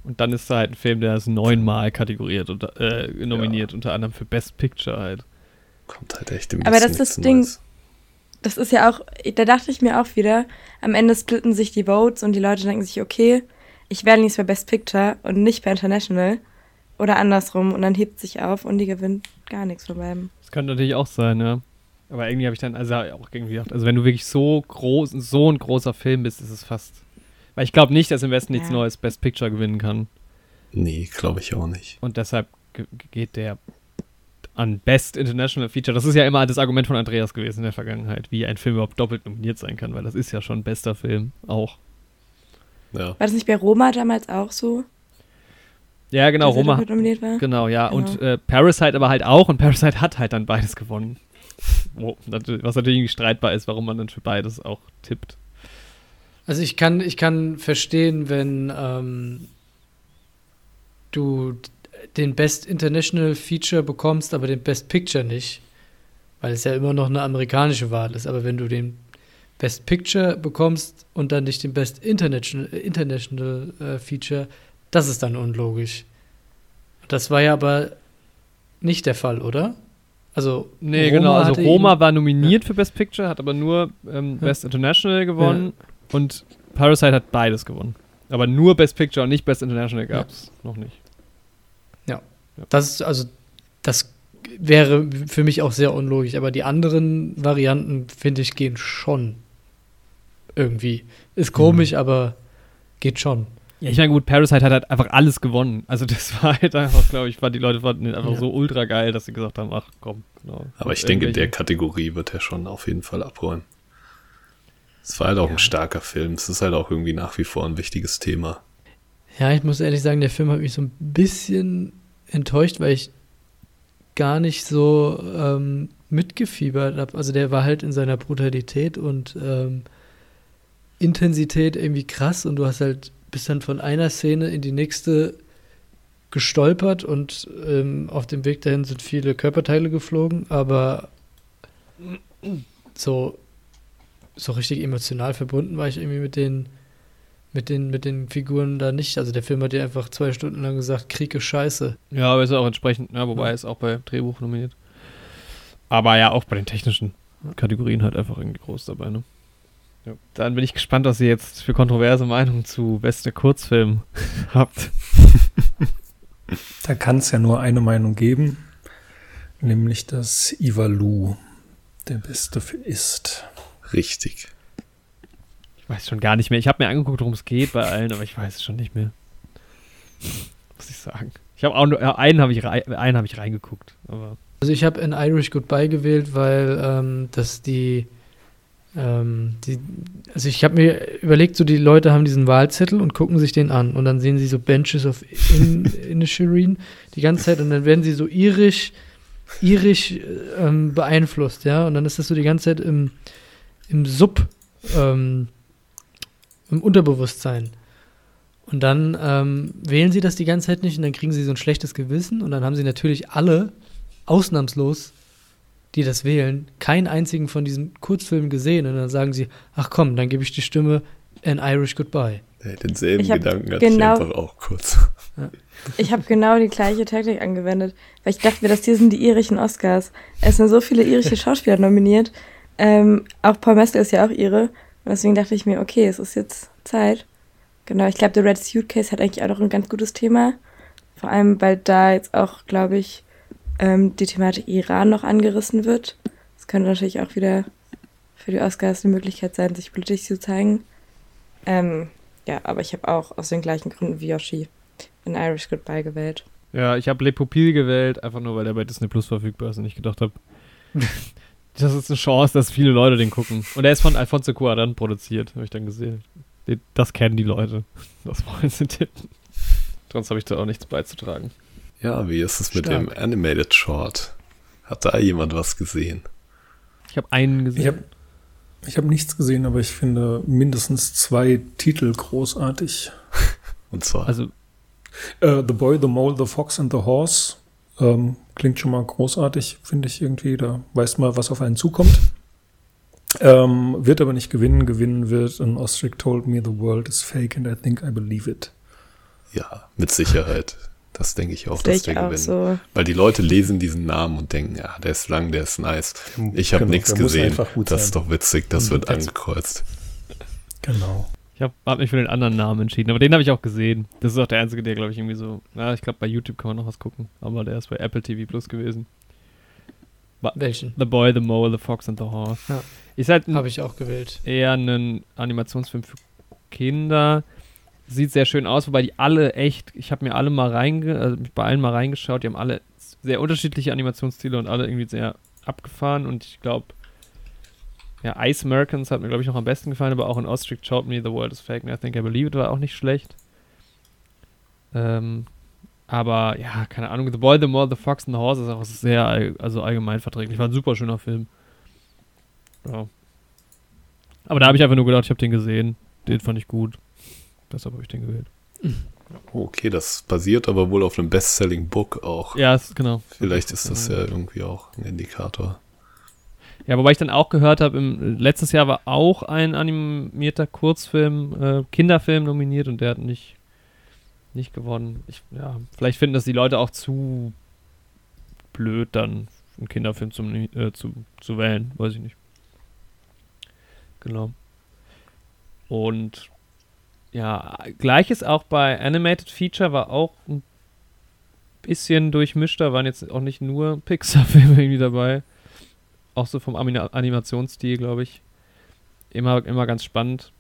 [SPEAKER 2] Und dann ist da halt ein Film, der ist neunmal kategoriert und äh, nominiert, ja. unter anderem für Best Picture halt.
[SPEAKER 1] Kommt halt echt im
[SPEAKER 5] Aber das ist das Ding. Das ist ja auch, da dachte ich mir auch wieder, am Ende splitten sich die Votes und die Leute denken sich, okay, ich wähle nichts für Best Picture und nicht für International. Oder andersrum und dann hebt sich auf und die gewinnt gar nichts von beiden.
[SPEAKER 2] Das könnte natürlich auch sein, ja. Aber irgendwie habe ich dann also auch irgendwie gedacht, also wenn du wirklich so groß, so ein großer Film bist, ist es fast. Weil ich glaube nicht, dass im Westen ja. nichts Neues Best Picture gewinnen kann.
[SPEAKER 1] Nee, glaube ich auch nicht.
[SPEAKER 2] Und deshalb geht der an Best International Feature. Das ist ja immer das Argument von Andreas gewesen in der Vergangenheit, wie ein Film überhaupt doppelt nominiert sein kann, weil das ist ja schon bester Film auch.
[SPEAKER 5] Ja. War das nicht bei Roma damals auch so?
[SPEAKER 2] Ja, genau, Roma. Nominiert war? Genau, ja. Genau. Und äh, Parasite aber halt auch und Parasite hat halt dann beides gewonnen. was natürlich irgendwie streitbar ist, warum man dann für beides auch tippt.
[SPEAKER 3] Also ich kann, ich kann verstehen, wenn ähm, du den Best International Feature bekommst, aber den Best Picture nicht, weil es ja immer noch eine amerikanische Wahl ist. Aber wenn du den Best Picture bekommst und dann nicht den Best International, International äh, Feature, das ist dann unlogisch. Das war ja aber nicht der Fall, oder? Also
[SPEAKER 2] nee, Roma genau. Also Roma war nominiert ja. für Best Picture, hat aber nur ähm, Best ja. International gewonnen ja. Und Parasite hat beides gewonnen. Aber nur Best Picture und nicht Best International gab es noch nicht.
[SPEAKER 3] Ja. Das ist also das wäre für mich auch sehr unlogisch. Aber die anderen Varianten finde ich gehen schon irgendwie. Ist komisch, mhm. aber geht schon.
[SPEAKER 2] Ja, ich meine, gut, Parasite hat halt einfach alles gewonnen. Also, das war halt einfach, glaube ich, die Leute fanden ihn einfach ja. so ultra geil, dass sie gesagt haben: Ach komm,
[SPEAKER 1] genau. Aber ich denke, in der Kategorie wird er schon auf jeden Fall abräumen. Es war halt auch ja. ein starker Film. Es ist halt auch irgendwie nach wie vor ein wichtiges Thema.
[SPEAKER 3] Ja, ich muss ehrlich sagen, der Film hat mich so ein bisschen enttäuscht, weil ich gar nicht so ähm, mitgefiebert habe. Also der war halt in seiner Brutalität und ähm, Intensität irgendwie krass und du hast halt bist dann von einer Szene in die nächste gestolpert und ähm, auf dem Weg dahin sind viele Körperteile geflogen, aber so, so richtig emotional verbunden war ich irgendwie mit den, mit den, mit den Figuren da nicht. Also der Film hat ja einfach zwei Stunden lang gesagt, Krieg ist scheiße.
[SPEAKER 2] Ja, aber ist auch entsprechend, ja, wobei ja. ist auch bei Drehbuch nominiert. Aber ja, auch bei den technischen Kategorien halt einfach irgendwie groß dabei, ne? Ja. Dann bin ich gespannt, was ihr jetzt für kontroverse Meinungen zu beste Kurzfilm habt.
[SPEAKER 4] Da kann es ja nur eine Meinung geben, nämlich dass Ivalu der beste ist.
[SPEAKER 1] Richtig.
[SPEAKER 2] Ich weiß schon gar nicht mehr. Ich habe mir angeguckt, worum es geht bei allen, aber ich weiß es schon nicht mehr. Muss ich sagen. Ich habe auch nur einen habe ich, einen hab ich reingeguckt. Aber
[SPEAKER 3] also ich habe in Irish Goodbye gewählt, weil ähm, das die ähm, die, also ich habe mir überlegt, so die Leute haben diesen Wahlzettel und gucken sich den an und dann sehen sie so Benches of in, Inisherin die ganze Zeit und dann werden sie so irisch, irisch ähm, beeinflusst, ja, und dann ist das so die ganze Zeit im, im Sub, ähm, im Unterbewusstsein. Und dann ähm, wählen sie das die ganze Zeit nicht und dann kriegen sie so ein schlechtes Gewissen und dann haben sie natürlich alle ausnahmslos die das wählen, keinen einzigen von diesen Kurzfilmen gesehen und dann sagen sie, ach komm, dann gebe ich die Stimme in Irish Goodbye.
[SPEAKER 1] Ja, denselben ich Gedanken hatte genau, ich einfach auch kurz.
[SPEAKER 5] Ja. Ich habe genau die gleiche Taktik angewendet, weil ich dachte mir, dass hier sind die irischen Oscars. Es sind so viele irische Schauspieler nominiert. Ähm, auch Paul Mescal ist ja auch ihre. Und deswegen dachte ich mir, okay, es ist jetzt Zeit. Genau, ich glaube, The Red Suitcase hat eigentlich auch noch ein ganz gutes Thema. Vor allem, weil da jetzt auch, glaube ich, ähm, die Thematik Iran noch angerissen wird. Das könnte natürlich auch wieder für die Oscars eine Möglichkeit sein, sich politisch zu zeigen. Ähm, ja, aber ich habe auch aus den gleichen Gründen wie Yoshi in Irish Goodbye gewählt.
[SPEAKER 2] Ja, ich habe Le Pupil gewählt, einfach nur, weil der bei Disney Plus verfügbar ist und ich gedacht habe, Das ist eine Chance, dass viele Leute den gucken. Und er ist von Alfonso Cuarón produziert, habe ich dann gesehen. Das kennen die Leute. Das wollen sie tippen. Sonst habe ich da auch nichts beizutragen.
[SPEAKER 1] Ja, wie ist es mit dem Animated Short? Hat da jemand was gesehen?
[SPEAKER 2] Ich habe einen gesehen.
[SPEAKER 4] Ich habe ich hab nichts gesehen, aber ich finde mindestens zwei Titel großartig.
[SPEAKER 1] Und zwar?
[SPEAKER 2] Also
[SPEAKER 4] uh, The Boy, The Mole, The Fox and The Horse. Ähm, klingt schon mal großartig, finde ich irgendwie. Da weiß man, was auf einen zukommt. Ähm, wird aber nicht gewinnen. Gewinnen wird An Ostrich told me the world is fake and I think I believe it.
[SPEAKER 1] Ja, mit Sicherheit. Das denke ich auch,
[SPEAKER 5] das
[SPEAKER 1] dass wir gewinnen.
[SPEAKER 5] So.
[SPEAKER 1] Weil die Leute lesen diesen Namen und denken, ja, der ist lang, der ist nice. Ich habe genau, nichts gesehen. Das ist doch witzig, das wird angekreuzt.
[SPEAKER 4] Genau.
[SPEAKER 2] Ich habe hab mich für den anderen Namen entschieden, aber den habe ich auch gesehen. Das ist auch der einzige, der, glaube ich, irgendwie so. Ja, ich glaube, bei YouTube kann man noch was gucken, aber der ist bei Apple TV Plus gewesen.
[SPEAKER 3] Welchen?
[SPEAKER 2] The Boy, The Mole, The Fox and the Horse.
[SPEAKER 3] Ja.
[SPEAKER 2] Ist halt
[SPEAKER 3] habe ich auch gewählt.
[SPEAKER 2] Eher ein Animationsfilm für Kinder. Sieht sehr schön aus, wobei die alle echt, ich habe mir alle mal reinge, also bei allen mal reingeschaut, die haben alle sehr unterschiedliche Animationsstile und alle irgendwie sehr abgefahren und ich glaube, ja, Ice Americans hat mir, glaube ich, noch am besten gefallen, aber auch in Ostrich Showed Me The World is Fake and I Think I Believe It war auch nicht schlecht. Ähm, aber ja, keine Ahnung, The Boy, The More, The Fox and the Horse ist auch sehr also allgemein verträglich. War ein super schöner Film. Ja. Aber da habe ich einfach nur gedacht, ich habe den gesehen. Den fand ich gut. Deshalb habe ich den gewählt.
[SPEAKER 1] Okay, das basiert aber wohl auf einem Best-Selling-Book auch.
[SPEAKER 2] Ja, ist, genau.
[SPEAKER 1] Vielleicht ist das ja irgendwie auch ein Indikator.
[SPEAKER 2] Ja, wobei ich dann auch gehört habe, letztes Jahr war auch ein animierter Kurzfilm, äh, Kinderfilm nominiert und der hat nicht, nicht gewonnen. Ich, ja, vielleicht finden das die Leute auch zu blöd, dann einen Kinderfilm zum, äh, zu, zu wählen, weiß ich nicht. Genau. Und ja, gleiches auch bei Animated Feature war auch ein bisschen durchmischter, waren jetzt auch nicht nur Pixar-Filme irgendwie dabei. Auch so vom Anim Animationsstil, glaube ich. Immer, immer ganz spannend.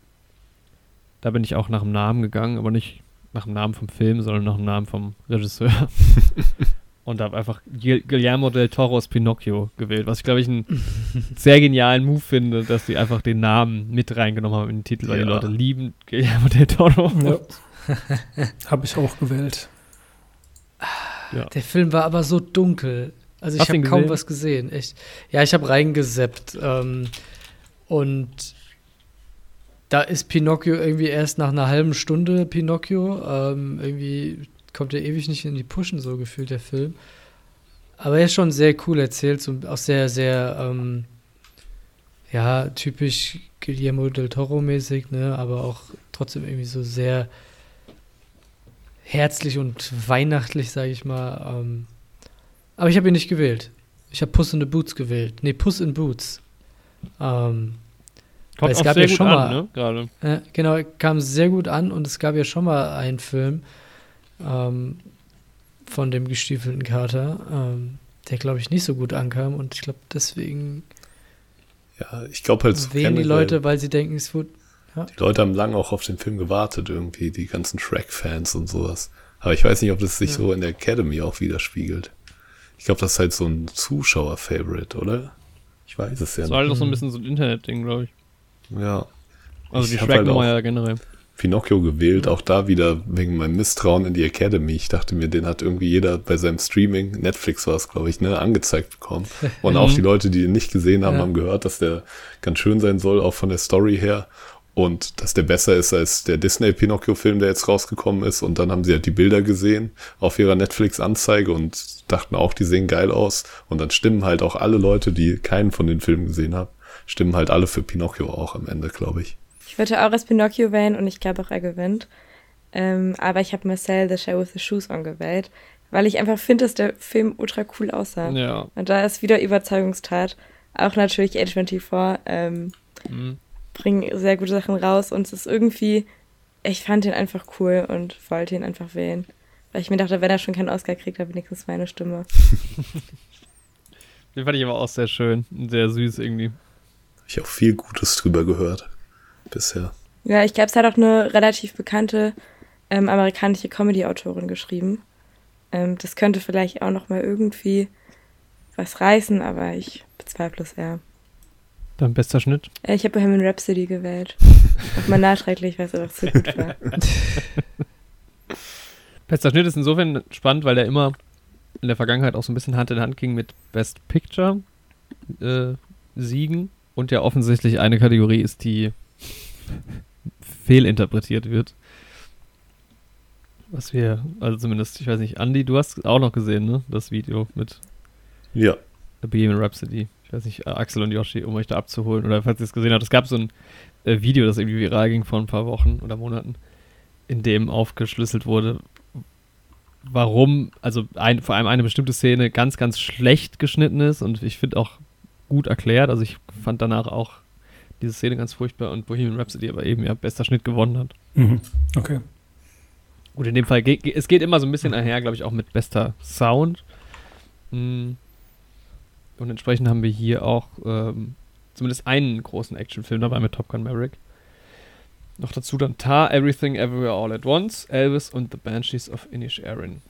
[SPEAKER 2] Da bin ich auch nach dem Namen gegangen, aber nicht nach dem Namen vom Film, sondern nach dem Namen vom Regisseur. und habe einfach Guillermo del Toros Pinocchio gewählt, was ich glaube ich einen sehr genialen Move finde, dass die einfach den Namen mit reingenommen haben in den Titel, weil ja. die Leute lieben Guillermo del Toro. Ja.
[SPEAKER 4] habe ich auch gewählt.
[SPEAKER 3] Ja. Der Film war aber so dunkel. Also ich habe kaum was gesehen. Echt. Ja, ich habe reingeseppt. Ähm, und da ist Pinocchio irgendwie erst nach einer halben Stunde Pinocchio. Ähm, irgendwie kommt er ewig nicht in die Pushen, so gefühlt, der Film. Aber er ist schon sehr cool erzählt, so auch sehr, sehr, ähm, ja, typisch Guillermo del Toro-mäßig, ne, aber auch trotzdem irgendwie so sehr herzlich und weihnachtlich, sage ich mal. Ähm, aber ich habe ihn nicht gewählt. Ich habe Puss in the Boots gewählt. Nee, Puss in Boots. Ähm,
[SPEAKER 2] Kommt es gab ja schon an, mal, ne?
[SPEAKER 3] Äh, genau, kam sehr gut an und es gab ja schon mal einen Film, ähm, von dem gestiefelten Kater, ähm, der glaube ich nicht so gut ankam und ich glaube deswegen
[SPEAKER 1] ja, ich glaube halt
[SPEAKER 3] wählen die Leute, weil sie denken, es wird
[SPEAKER 1] ja. Die Leute haben lange auch auf den Film gewartet irgendwie, die ganzen Shrek-Fans und sowas. Aber ich weiß nicht, ob das sich ja. so in der Academy auch widerspiegelt. Ich glaube, das ist halt so ein Zuschauer-Favorite, oder? Ich weiß es ja
[SPEAKER 2] nicht. Das war halt auch so ein bisschen so ein Internet-Ding, glaube ich.
[SPEAKER 1] Ja.
[SPEAKER 2] Also ich die Shrek-Nummer halt ja generell.
[SPEAKER 1] Pinocchio gewählt, auch da wieder wegen meinem Misstrauen in die Academy. Ich dachte mir, den hat irgendwie jeder bei seinem Streaming, Netflix war es, glaube ich, ne, angezeigt bekommen. Und auch die Leute, die ihn nicht gesehen haben, ja. haben gehört, dass der ganz schön sein soll, auch von der Story her. Und dass der besser ist als der Disney-Pinocchio-Film, der jetzt rausgekommen ist. Und dann haben sie halt die Bilder gesehen auf ihrer Netflix-Anzeige und dachten auch, die sehen geil aus. Und dann stimmen halt auch alle Leute, die keinen von den Filmen gesehen haben, stimmen halt alle für Pinocchio auch am Ende, glaube ich.
[SPEAKER 5] Ich würde auch als Pinocchio wählen und ich glaube auch, er gewinnt. Ähm, aber ich habe Marcel The Show with the Shoes on gewählt, weil ich einfach finde, dass der Film ultra cool aussah.
[SPEAKER 2] Ja.
[SPEAKER 5] Und da ist wieder Überzeugungstat. Auch natürlich A24 ähm, mhm. Bringen sehr gute Sachen raus und es ist irgendwie, ich fand ihn einfach cool und wollte ihn einfach wählen. Weil ich mir dachte, wenn er schon keinen Oscar kriegt, dann wenigstens meine Stimme.
[SPEAKER 2] Den fand ich aber auch sehr schön. Sehr süß irgendwie.
[SPEAKER 1] Habe ich auch viel Gutes drüber gehört bisher.
[SPEAKER 5] Ja, ich glaube, es hat auch eine relativ bekannte ähm, amerikanische Comedy-Autorin geschrieben. Ähm, das könnte vielleicht auch noch mal irgendwie was reißen, aber ich bezweifle es eher.
[SPEAKER 2] Dann bester Schnitt.
[SPEAKER 5] Äh, Ich habe Bohemian Rhapsody gewählt. Auch mal nachträglich, weil es einfach zu gut war.
[SPEAKER 2] Bester Schnitt ist insofern spannend, weil der immer in der Vergangenheit auch so ein bisschen Hand in Hand ging mit Best Picture äh, Siegen und ja offensichtlich eine Kategorie ist, die fehlinterpretiert wird. Was wir, also zumindest, ich weiß nicht, Andy, du hast auch noch gesehen, ne? Das Video mit
[SPEAKER 1] Ja.
[SPEAKER 2] The Bohemian Rhapsody. Ich weiß nicht, äh, Axel und Yoshi, um euch da abzuholen. Oder falls ihr es gesehen habt, es gab so ein äh, Video, das irgendwie viral ging vor ein paar Wochen oder Monaten, in dem aufgeschlüsselt wurde, warum, also ein, vor allem eine bestimmte Szene ganz, ganz schlecht geschnitten ist und ich finde auch gut erklärt. Also ich fand danach auch diese Szene ganz furchtbar und Bohemian Rhapsody aber eben ja bester Schnitt gewonnen hat.
[SPEAKER 4] Mhm. Okay.
[SPEAKER 2] Gut, in dem Fall, ge ge- es geht immer so ein bisschen einher, glaube ich, auch mit bester Sound. Mm. Und entsprechend haben wir hier auch ähm, zumindest einen großen Actionfilm dabei mit Top Gun Maverick. Noch dazu dann Tar, Everything, Everywhere, All at Once, Elvis und The Banshees of Inisherin.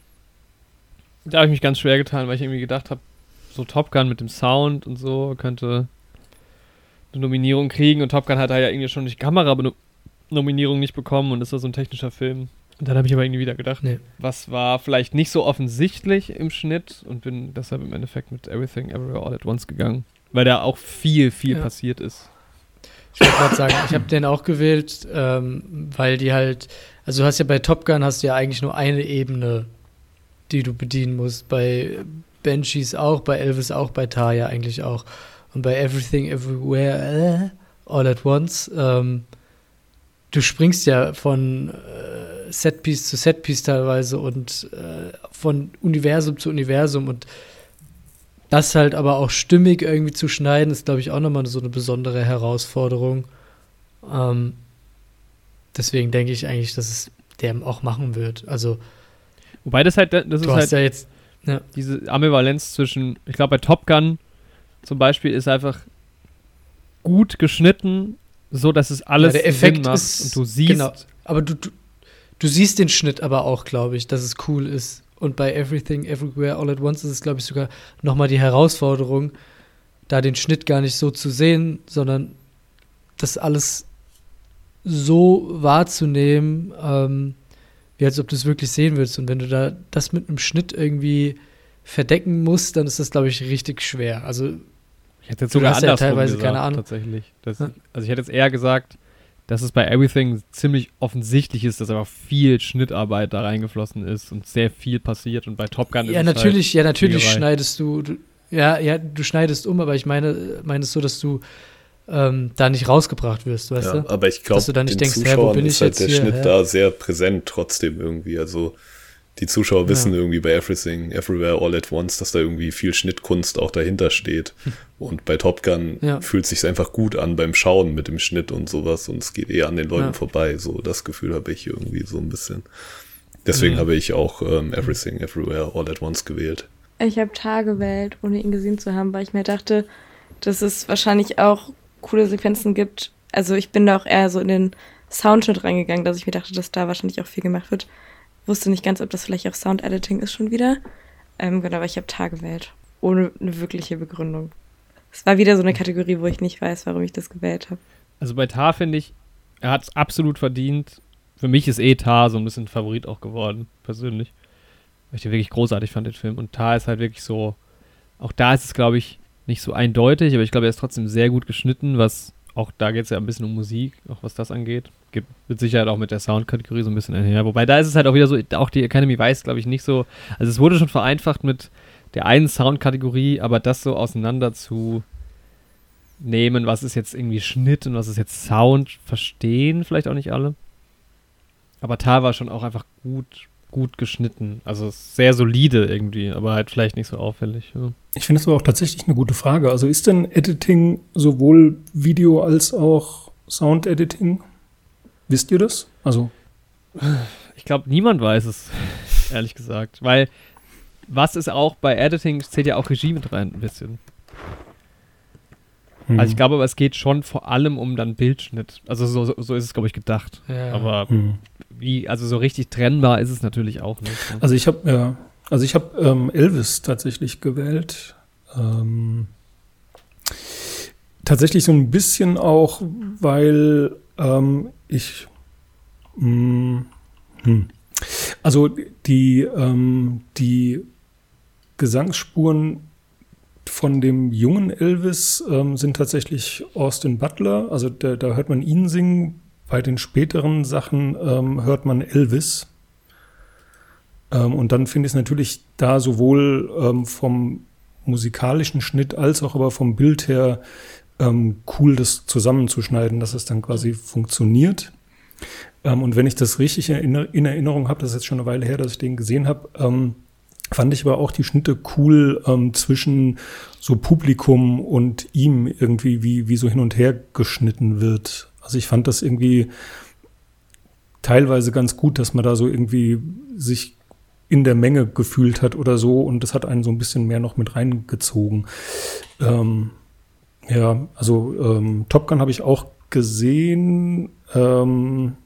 [SPEAKER 2] Da habe ich mich ganz schwer getan, weil ich irgendwie gedacht habe, so Top Gun mit dem Sound und so könnte eine Nominierung kriegen und Top Gun hat da ja irgendwie schon die Kamera-Nominierung nicht bekommen und ist da so ein technischer Film. Und dann habe ich aber irgendwie wieder gedacht,
[SPEAKER 3] Nee.
[SPEAKER 2] was war vielleicht nicht so offensichtlich im Schnitt und bin deshalb im Endeffekt mit Everything Everywhere All at Once gegangen, weil da auch viel, viel
[SPEAKER 3] Ja.
[SPEAKER 2] passiert ist.
[SPEAKER 3] Ich wollte gerade sagen, ich habe den auch gewählt, ähm, weil die halt, also du hast ja bei Top Gun hast du ja eigentlich nur eine Ebene, die du bedienen musst. Bei Banshees auch, bei Elvis auch, bei Taya eigentlich auch. Und bei Everything Everywhere äh, All at Once, ähm, du springst ja von äh, Setpiece zu Setpiece teilweise und äh, von Universum zu Universum und das halt aber auch stimmig irgendwie zu schneiden, ist, glaube ich, auch nochmal so eine besondere Herausforderung. Ähm, deswegen denke ich eigentlich, dass es der auch machen wird. Also,
[SPEAKER 2] Wobei das halt, das
[SPEAKER 3] du
[SPEAKER 2] ist
[SPEAKER 3] hast
[SPEAKER 2] halt
[SPEAKER 3] ja jetzt.
[SPEAKER 2] diese Ambivalenz zwischen, ich glaube bei Top Gun zum Beispiel ist einfach gut geschnitten, so dass es alles
[SPEAKER 3] Ja, der Effekt
[SPEAKER 2] Sinn macht
[SPEAKER 3] ist-
[SPEAKER 2] und du siehst,
[SPEAKER 3] genau. Aber du, du, du siehst den Schnitt aber auch, glaube ich, dass es cool ist. Und bei Everything, Everywhere, All at Once ist es, glaube ich, sogar nochmal die Herausforderung, da den Schnitt gar nicht so zu sehen, sondern das alles so wahrzunehmen, ähm, wie als ob du es wirklich sehen willst. Und wenn du da das mit einem Schnitt irgendwie verdecken musst, dann ist das, glaube ich, richtig schwer. Also
[SPEAKER 2] ich hätte jetzt
[SPEAKER 3] du
[SPEAKER 2] sogar
[SPEAKER 3] hast ja
[SPEAKER 2] andersrum
[SPEAKER 3] teilweise
[SPEAKER 2] gesagt,
[SPEAKER 3] keine Ahnung.
[SPEAKER 2] tatsächlich. Das,
[SPEAKER 3] Ja.
[SPEAKER 2] Also ich hätte jetzt eher gesagt, dass es bei Everything ziemlich offensichtlich ist, dass einfach viel Schnittarbeit da reingeflossen ist und sehr viel passiert und bei Top Gun ist
[SPEAKER 3] Ja,
[SPEAKER 2] es halt
[SPEAKER 3] natürlich, ja, natürlich
[SPEAKER 2] Spielerei.
[SPEAKER 3] schneidest du, du, ja, ja, du schneidest um, aber ich meine, meine es so, dass du ähm, da nicht rausgebracht wirst, weißt
[SPEAKER 1] Ja,
[SPEAKER 3] du?
[SPEAKER 1] aber ich glaube,
[SPEAKER 3] Dass du dann nicht
[SPEAKER 1] den
[SPEAKER 3] denkst, hä, wo
[SPEAKER 1] Zuschauern
[SPEAKER 3] bin
[SPEAKER 1] ist
[SPEAKER 3] ich
[SPEAKER 1] halt
[SPEAKER 3] jetzt
[SPEAKER 1] der
[SPEAKER 3] hier,
[SPEAKER 1] Schnitt
[SPEAKER 3] hä?
[SPEAKER 1] da sehr präsent trotzdem irgendwie. Also die Zuschauer wissen irgendwie bei Everything, Everywhere, All at Once, dass da irgendwie viel Schnittkunst auch dahinter steht. Und bei Top Gun
[SPEAKER 3] Ja.
[SPEAKER 1] fühlt sich einfach gut an beim Schauen mit dem Schnitt und sowas und es geht eher an den Leuten
[SPEAKER 3] Ja.
[SPEAKER 1] vorbei. So das Gefühl habe ich irgendwie so ein bisschen. Deswegen
[SPEAKER 3] Mhm.
[SPEAKER 1] habe ich auch ähm, Everything, Everywhere, All at Once gewählt.
[SPEAKER 5] Ich habe Tar gewählt, ohne ihn gesehen zu haben, weil ich mir dachte, dass es wahrscheinlich auch coole Sequenzen gibt. Also ich bin da auch eher so in den Soundschnitt reingegangen, dass ich mir dachte, dass da wahrscheinlich auch viel gemacht wird. Wusste nicht ganz, ob das vielleicht auch Sound-Editing ist schon wieder. Ähm, genau, aber ich habe Tar gewählt. Ohne eine wirkliche Begründung. Es war wieder so eine Kategorie, wo ich nicht weiß, warum ich das gewählt habe.
[SPEAKER 2] Also bei Tar finde ich, er hat es absolut verdient. Für mich ist eh Tar so ein bisschen Favorit auch geworden, persönlich. Weil ich den wirklich großartig fand, den Film. Und Tar ist halt wirklich so, auch da ist es, glaube ich, nicht so eindeutig, aber ich glaube, er ist trotzdem sehr gut geschnitten, was auch da geht es ja ein bisschen um Musik, auch was das angeht. Geht mit Sicherheit auch mit der Soundkategorie so ein bisschen einher. Wobei da ist es halt auch wieder so, auch die Academy weiß, glaube ich, nicht so. Also es wurde schon vereinfacht mit der einen Soundkategorie, aber das so auseinander zu nehmen, was ist jetzt irgendwie Schnitt und was ist jetzt Sound, verstehen vielleicht auch nicht alle. Aber Tar war schon auch einfach gut, gut geschnitten. Also sehr solide irgendwie, aber halt vielleicht nicht so auffällig. Ja.
[SPEAKER 4] Ich finde das aber auch tatsächlich eine gute Frage. Also ist denn Editing sowohl Video als auch Sound-Editing? Wisst ihr das? Also,
[SPEAKER 2] Ich glaube, niemand weiß es, ehrlich gesagt. Weil, was ist auch bei Editing, zählt ja auch Regie mit rein ein bisschen.
[SPEAKER 4] hm.
[SPEAKER 2] Also ich glaube aber, es geht schon vor allem um dann Bildschnitt. Also so, so, so ist es, glaube ich, gedacht.
[SPEAKER 3] Ja.
[SPEAKER 2] Aber
[SPEAKER 4] Hm.
[SPEAKER 2] Wie, also so richtig trennbar ist es natürlich auch nicht. Ne?
[SPEAKER 4] Also ich habe ja, also ich habe ähm, Elvis tatsächlich gewählt, ähm, tatsächlich so ein bisschen auch, weil ähm, ich mh, mm, hm, also die, ähm, die Gesangsspuren von dem jungen Elvis ähm, sind tatsächlich Austin Butler. Also da, da hört man ihn singen. Bei den späteren Sachen ähm, hört man Elvis. Ähm, und dann finde ich es natürlich da sowohl ähm, vom musikalischen Schnitt als auch aber vom Bild her ähm, cool, das zusammenzuschneiden, dass es dann quasi funktioniert. Ähm, und wenn ich das richtig in, Erinnerung habe, das ist jetzt schon eine Weile her, dass ich den gesehen habe, Fand ich aber auch die Schnitte cool ähm, zwischen so Publikum und ihm irgendwie, wie, wie so hin und her geschnitten wird. Also ich fand das irgendwie teilweise ganz gut, dass man da so irgendwie sich in der Menge gefühlt hat oder so und das hat einen so ein bisschen mehr noch mit reingezogen. Ähm, ja, also ähm, Top Gun habe ich auch gesehen. Ähm,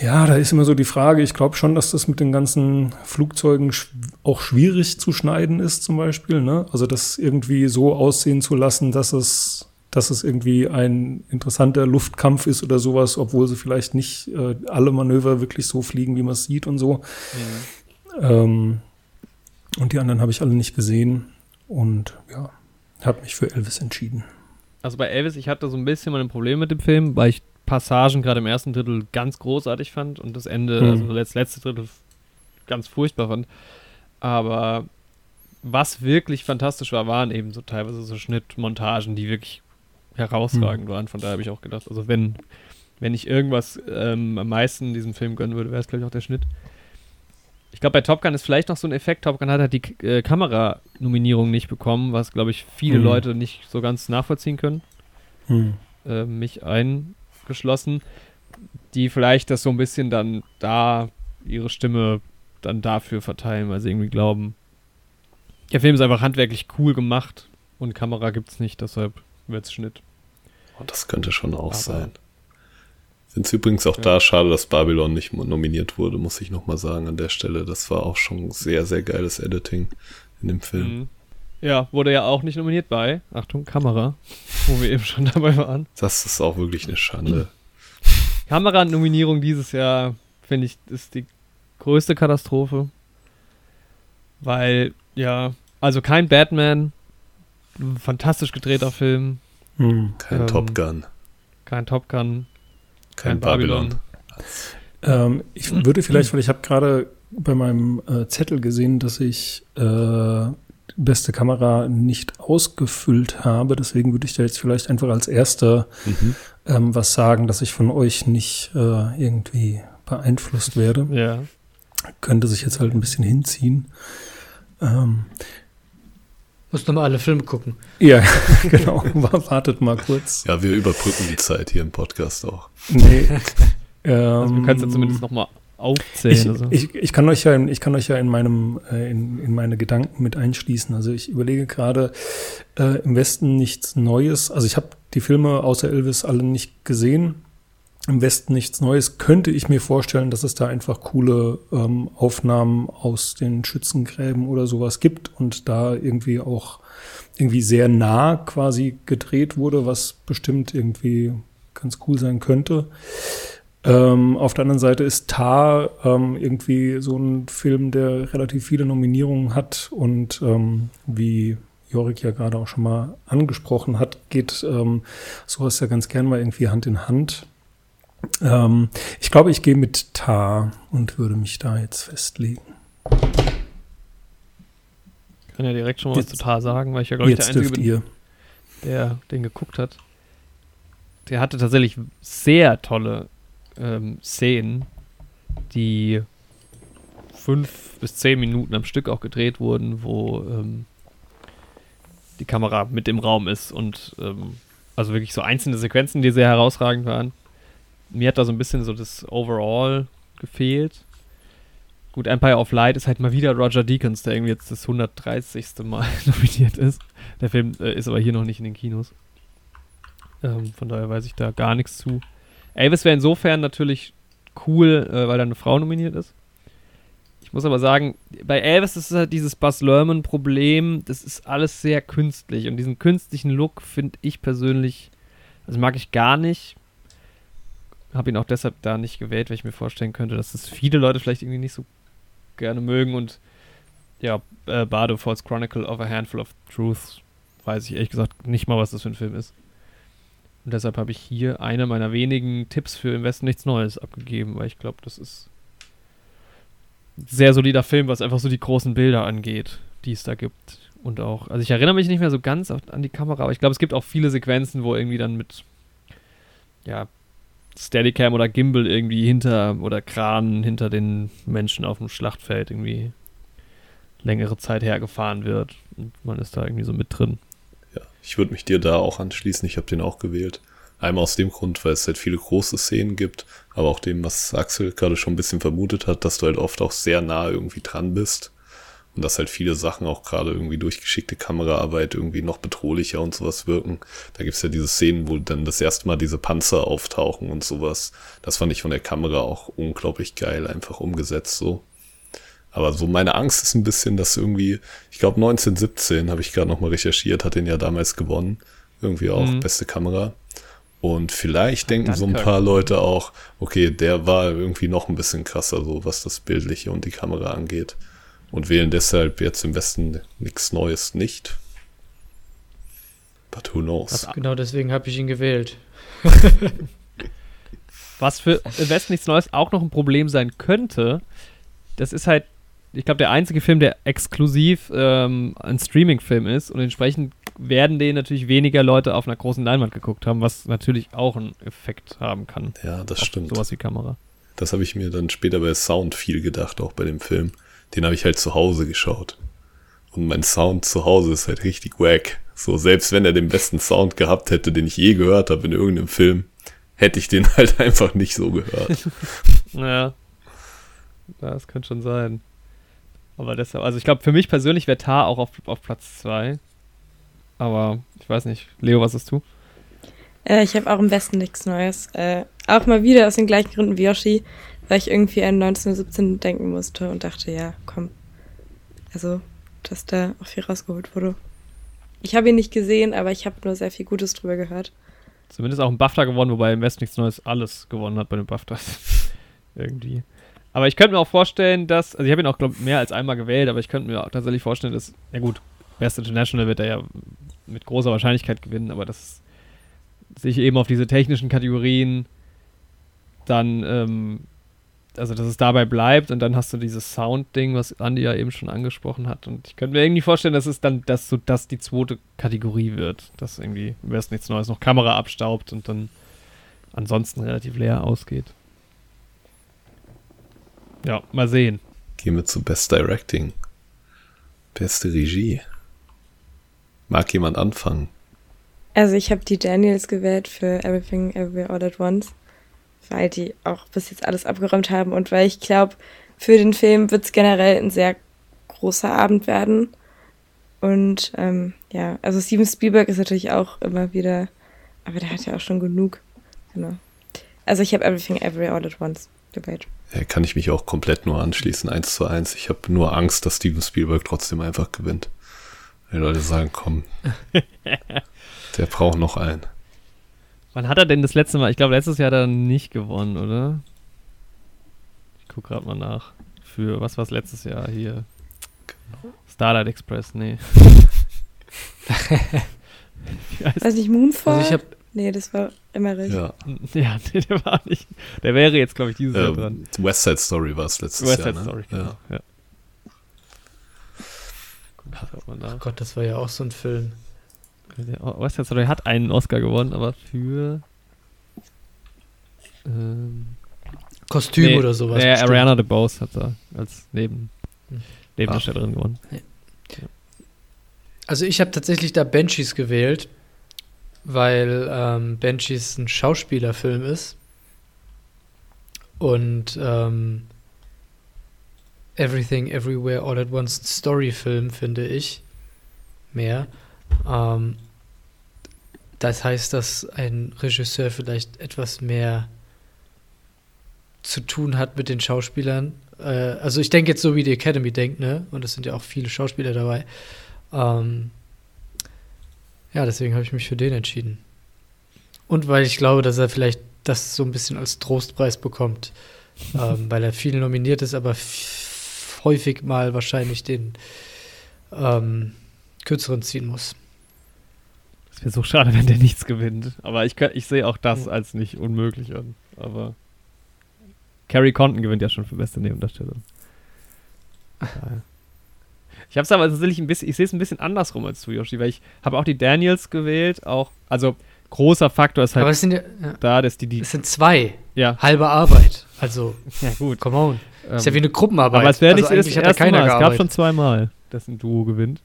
[SPEAKER 4] ja, da ist immer so die Frage, ich glaube schon, dass das mit den ganzen Flugzeugen auch schwierig zu schneiden ist, zum Beispiel. Ne? Also das irgendwie so aussehen zu lassen, dass es, dass es irgendwie ein interessanter Luftkampf ist oder sowas, obwohl sie vielleicht nicht äh, alle Manöver wirklich so fliegen, wie man es sieht und so. Mhm. Ähm, und die anderen habe ich alle nicht gesehen. Und ja, habe mich für Elvis entschieden.
[SPEAKER 2] Also bei Elvis, ich hatte so ein bisschen mal ein Problem mit dem Film, weil ich Passagen gerade im ersten Drittel ganz großartig fand und das Ende, mhm. also das letzte Drittel ganz furchtbar fand. Aber was wirklich fantastisch war, waren eben so teilweise so Schnittmontagen, die wirklich herausragend mhm. waren. Von daher habe ich auch gedacht, also wenn, wenn ich irgendwas ähm, am meisten in diesem Film gönnen würde, wäre es, glaube ich, auch der Schnitt. Ich glaube, bei Top Gun ist vielleicht noch so ein Effekt. Top Gun hat halt die äh, Kameranominierung nicht bekommen, was, glaube ich, viele mhm. Leute nicht so ganz nachvollziehen können. Mhm. Äh, mich ein geschlossen, die vielleicht das so ein bisschen dann da ihre Stimme dann dafür verteilen, weil sie irgendwie glauben, der Film ist einfach handwerklich cool gemacht und Kamera gibt es nicht, deshalb wird es Schnitt.
[SPEAKER 1] Und oh, das könnte schon auch Aber sein. Sind es übrigens auch ja. da schade, dass Babylon nicht nominiert wurde, muss ich nochmal sagen an der Stelle. Das war auch schon sehr, sehr geiles Editing in dem Film. Mhm.
[SPEAKER 2] Ja, wurde ja auch nicht nominiert bei, Achtung, Kamera, wo wir eben schon dabei waren.
[SPEAKER 1] Das ist auch wirklich eine Schande.
[SPEAKER 2] Kameranominierung dieses Jahr, finde ich, ist die größte Katastrophe. Weil, ja, also kein Batman, fantastisch gedrehter Film.
[SPEAKER 1] Hm. Kein ähm, Top Gun.
[SPEAKER 2] Kein Top Gun.
[SPEAKER 1] Kein, kein Babylon.
[SPEAKER 4] Babylon. Ähm, ich würde vielleicht, weil ich habe gerade bei meinem äh, Zettel gesehen, dass ich äh, beste Kamera nicht ausgefüllt habe. Deswegen würde ich da jetzt vielleicht einfach als erster mhm. ähm, was sagen, dass ich von euch nicht äh, irgendwie beeinflusst werde.
[SPEAKER 2] Ja.
[SPEAKER 4] Könnte sich jetzt halt ein bisschen hinziehen. Ähm,
[SPEAKER 3] muss nochmal alle Filme gucken.
[SPEAKER 4] Ja, genau. Wartet mal kurz.
[SPEAKER 1] Ja, wir überbrücken die Zeit hier im Podcast auch.
[SPEAKER 4] Nee.
[SPEAKER 2] also du kannst ja zumindest nochmal aufzählen.
[SPEAKER 4] Ich, also. ich, ich, kann euch ja, in, ich kann euch ja in meinem, äh, in, in meine Gedanken mit einschließen. Also ich überlege gerade äh, im Westen nichts Neues. Also ich habe die Filme außer Elvis alle nicht gesehen. Im Westen nichts Neues. Könnte ich mir vorstellen, dass es da einfach coole ähm, Aufnahmen aus den Schützengräben oder sowas gibt und da irgendwie auch irgendwie sehr nah quasi gedreht wurde, was bestimmt irgendwie ganz cool sein könnte. Ähm, auf der anderen Seite ist Tar ähm, irgendwie so ein Film, der relativ viele Nominierungen hat und ähm, wie Jorik ja gerade auch schon mal angesprochen hat, geht ähm, sowas ja ganz gern mal irgendwie Hand in Hand. Ähm, ich glaube, ich gehe mit Tar und würde mich da jetzt festlegen.
[SPEAKER 2] Ich kann ja direkt schon mal jetzt, was zu Tar sagen, weil ich ja glaube ich der Einzige bin, ihr. der den geguckt hat. Der hatte tatsächlich sehr tolle ähm, Szenen, die fünf bis zehn Minuten am Stück auch gedreht wurden, wo ähm, die Kamera mit im Raum ist und ähm, also wirklich so einzelne Sequenzen, die sehr herausragend waren. Mir hat da so ein bisschen so das Overall gefehlt. Gut, Empire of Light ist halt mal wieder Roger Deakins, der irgendwie jetzt das 130. Mal nominiert ist. Der Film äh, ist aber hier noch nicht in den Kinos. Ähm, von daher weiß ich da gar nichts zu. Elvis wäre insofern natürlich cool, äh, weil da eine Frau nominiert ist. Ich muss aber sagen, bei Elvis ist es halt dieses Buzz Lerman-Problem, das ist alles sehr künstlich. Und diesen künstlichen Look finde ich persönlich, also mag ich gar nicht. Habe ihn auch deshalb da nicht gewählt, weil ich mir vorstellen könnte, dass das viele Leute vielleicht irgendwie nicht so gerne mögen. Und ja, äh, Bardo Falls Chronicle of a Handful of Truths weiß ich ehrlich gesagt nicht mal, was das für ein Film ist. Und deshalb habe ich hier eine meiner wenigen Tipps für Im Westen nichts Neues abgegeben, weil ich glaube, das ist ein sehr solider Film, was einfach so die großen Bilder angeht, die es da gibt. Und auch, also ich erinnere mich nicht mehr so ganz an die Kamera, aber ich glaube, es gibt auch viele Sequenzen, wo irgendwie dann mit, ja, Steadicam oder Gimbal irgendwie hinter oder Kran hinter den Menschen auf dem Schlachtfeld irgendwie längere Zeit hergefahren wird. Und man ist da irgendwie so mit drin.
[SPEAKER 1] Ja, ich würde mich dir da auch anschließen. Ich habe den auch gewählt. Einmal aus dem Grund, weil es halt viele große Szenen gibt, aber auch dem, was Axel gerade schon ein bisschen vermutet hat, dass du halt oft auch sehr nah irgendwie dran bist. Und dass halt viele Sachen auch gerade irgendwie durch geschickte Kameraarbeit irgendwie noch bedrohlicher und sowas wirken. Da gibt's ja diese Szenen, wo dann das erste Mal diese Panzer auftauchen und sowas. Das fand ich von der Kamera auch unglaublich geil, einfach umgesetzt so. Aber so meine Angst ist ein bisschen, dass irgendwie, ich glaube 1917 habe ich gerade nochmal recherchiert, hat den ja damals gewonnen. Irgendwie auch mhm. beste Kamera. Und vielleicht denken Danke. so ein paar Leute auch, okay, der war irgendwie noch ein bisschen krasser, so was das Bildliche und die Kamera angeht. Und wählen deshalb jetzt im Westen nichts Neues nicht. But who knows?
[SPEAKER 3] Genau deswegen habe ich ihn gewählt.
[SPEAKER 2] was für im Westen nichts Neues auch noch ein Problem sein könnte, das ist halt ich glaube, der einzige Film, der exklusiv ähm, ein Streaming-Film ist und entsprechend werden den natürlich weniger Leute auf einer großen Leinwand geguckt haben, was natürlich auch einen Effekt haben kann.
[SPEAKER 1] Ja, das stimmt.
[SPEAKER 2] Sowas wie Kamera.
[SPEAKER 1] Das habe ich mir dann später bei Sound viel gedacht, auch bei dem Film. Den habe ich halt zu Hause geschaut. Und mein Sound zu Hause ist halt richtig wack. So, selbst wenn er den besten Sound gehabt hätte, den ich je gehört habe in irgendeinem Film, hätte ich den halt einfach nicht so gehört.
[SPEAKER 2] ja. Das könnte schon sein. Aber deshalb, also ich glaube, für mich persönlich wäre Tar auch auf, auf Platz 2. Aber ich weiß nicht. Leo, was hast du?
[SPEAKER 5] Äh, ich habe auch im Westen nichts Neues. Äh, auch mal wieder aus den gleichen Gründen wie Yoshi, weil ich irgendwie an 1917 denken musste und dachte, ja, komm. Also, dass da auch viel rausgeholt wurde. Ich habe ihn nicht gesehen, aber ich habe nur sehr viel Gutes drüber gehört.
[SPEAKER 2] Zumindest auch ein BAFTA gewonnen, wobei im Westen nichts Neues alles gewonnen hat bei den BAFTAs. Irgendwie. Aber ich könnte mir auch vorstellen, dass, also ich habe ihn auch, glaube mehr als einmal gewählt, aber ich könnte mir auch tatsächlich vorstellen, dass, ja gut, Best International wird er ja mit großer Wahrscheinlichkeit gewinnen, aber dass sich eben auf diese technischen Kategorien dann, ähm, also dass es dabei bleibt und dann hast du dieses Sound-Ding, was Andy ja eben schon angesprochen hat. Und ich könnte mir irgendwie vorstellen, dass es dann, dass so das die zweite Kategorie wird, dass irgendwie im Westen nichts Neues noch Kamera abstaubt und dann ansonsten relativ leer ausgeht. Ja, mal sehen.
[SPEAKER 1] Gehen wir zu Best Directing. Beste Regie. Mag jemand anfangen?
[SPEAKER 5] Also ich habe die Daniels gewählt für Everything Everywhere All at Once, weil die auch bis jetzt alles abgeräumt haben und weil ich glaube, für den Film wird es generell ein sehr großer Abend werden. Und ähm, ja, also Steven Spielberg ist natürlich auch immer wieder, aber der hat ja auch schon genug. Genau. Also ich habe Everything Everywhere All at Once gewählt
[SPEAKER 1] kann ich mich auch komplett nur anschließen, eins zu eins. Ich habe nur Angst, dass Steven Spielberg trotzdem einfach gewinnt. Die Leute sagen, komm, der braucht noch einen.
[SPEAKER 2] Wann hat er denn das letzte Mal? Ich glaube, letztes Jahr hat er nicht gewonnen, oder? Ich gucke gerade mal nach. Für, was war es letztes Jahr hier? Genau. Starlight Express, nee.
[SPEAKER 5] Weiß nicht, Moonfall?
[SPEAKER 3] Also ich habe
[SPEAKER 5] Nee, das war Emmerich.
[SPEAKER 2] Ja, ja nee, der war nicht. Der wäre jetzt, glaube ich, dieses ähm, Jahr dran.
[SPEAKER 1] West Side Story war es letztes West Jahr. West Side ne? Story, genau. Ja. ja.
[SPEAKER 3] Oh Gott, das war ja auch so ein Film.
[SPEAKER 2] West Side Story hat einen Oscar gewonnen, aber für ähm,
[SPEAKER 3] Kostüm nee, oder sowas.
[SPEAKER 2] Ja, Ariana DeBose hat da als Neben, hm. Nebendarstellerin gewonnen.
[SPEAKER 3] Also ich habe tatsächlich da Banshees gewählt weil ähm, Banshees ein Schauspielerfilm ist und ähm, Everything Everywhere All at Once ein Storyfilm, finde ich. Mehr. Ähm, das heißt, dass ein Regisseur vielleicht etwas mehr zu tun hat mit den Schauspielern äh, also ich denke jetzt so, wie die Academy denkt, ne? Und es sind ja auch viele Schauspieler dabei. Ähm, ja, deswegen habe ich mich für den entschieden. Und weil ich glaube, dass er vielleicht das so ein bisschen als Trostpreis bekommt, ähm, weil er viel nominiert ist, aber häufig mal wahrscheinlich den ähm, kürzeren ziehen muss.
[SPEAKER 2] Es wäre so schade, wenn der nichts gewinnt. Aber ich, ich sehe auch das als nicht unmöglich an. Aber Carrie Conton gewinnt ja schon für beste Nebendarstellung. Ich habe es aber tatsächlich ein bisschen, ich sehe es ein bisschen andersrum als du, Yoshi, weil ich habe auch die Daniels gewählt, auch, also großer Faktor ist halt
[SPEAKER 3] aber es sind ja, ja.
[SPEAKER 2] da, dass die die.
[SPEAKER 3] Es sind zwei.
[SPEAKER 2] Ja.
[SPEAKER 3] Halbe Arbeit. Also,
[SPEAKER 2] ja, gut.
[SPEAKER 3] Come on.
[SPEAKER 2] Ähm,
[SPEAKER 3] ist ja wie eine Gruppenarbeit.
[SPEAKER 2] Aber es wäre nicht
[SPEAKER 3] also
[SPEAKER 2] das erste Mal. Es gab schon zweimal, dass ein Duo gewinnt.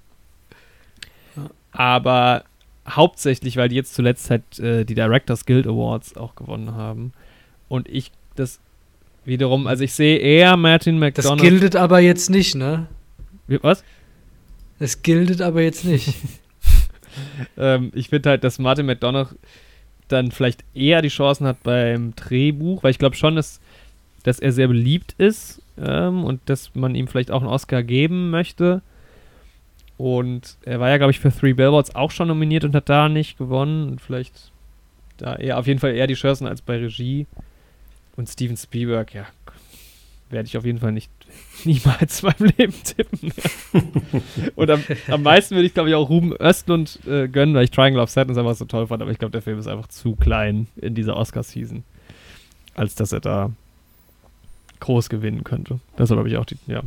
[SPEAKER 2] Aber hauptsächlich, weil die jetzt zuletzt halt äh, die Directors Guild Awards auch gewonnen haben. Und ich das wiederum, also ich sehe eher Martin
[SPEAKER 3] Das
[SPEAKER 2] McDonald.
[SPEAKER 3] gildet aber jetzt nicht, ne?
[SPEAKER 2] Wie- Was?
[SPEAKER 3] Das gildet aber jetzt nicht.
[SPEAKER 2] Ähm, ich finde halt, dass Martin McDonough dann vielleicht eher die Chancen hat beim Drehbuch, weil ich glaube schon, dass, dass er sehr beliebt ist ähm, und dass man ihm vielleicht auch einen Oscar geben möchte. Und er war ja, glaube ich, für Three Billboards auch schon nominiert und hat da nicht gewonnen. Und vielleicht da eher, auf jeden Fall eher die Chancen als bei Regie. Und Steven Spielberg, ja, werde ich auf jeden Fall nicht niemals in meinem Leben tippen. Und am, am meisten würde ich, glaube ich, auch Ruben Östlund äh, gönnen, weil ich Triangle of Sadness einfach so toll fand. Aber ich glaube, der Film ist einfach zu klein in dieser Oscar-Season, als dass er da groß gewinnen könnte. Deshalb habe ich auch die, ja,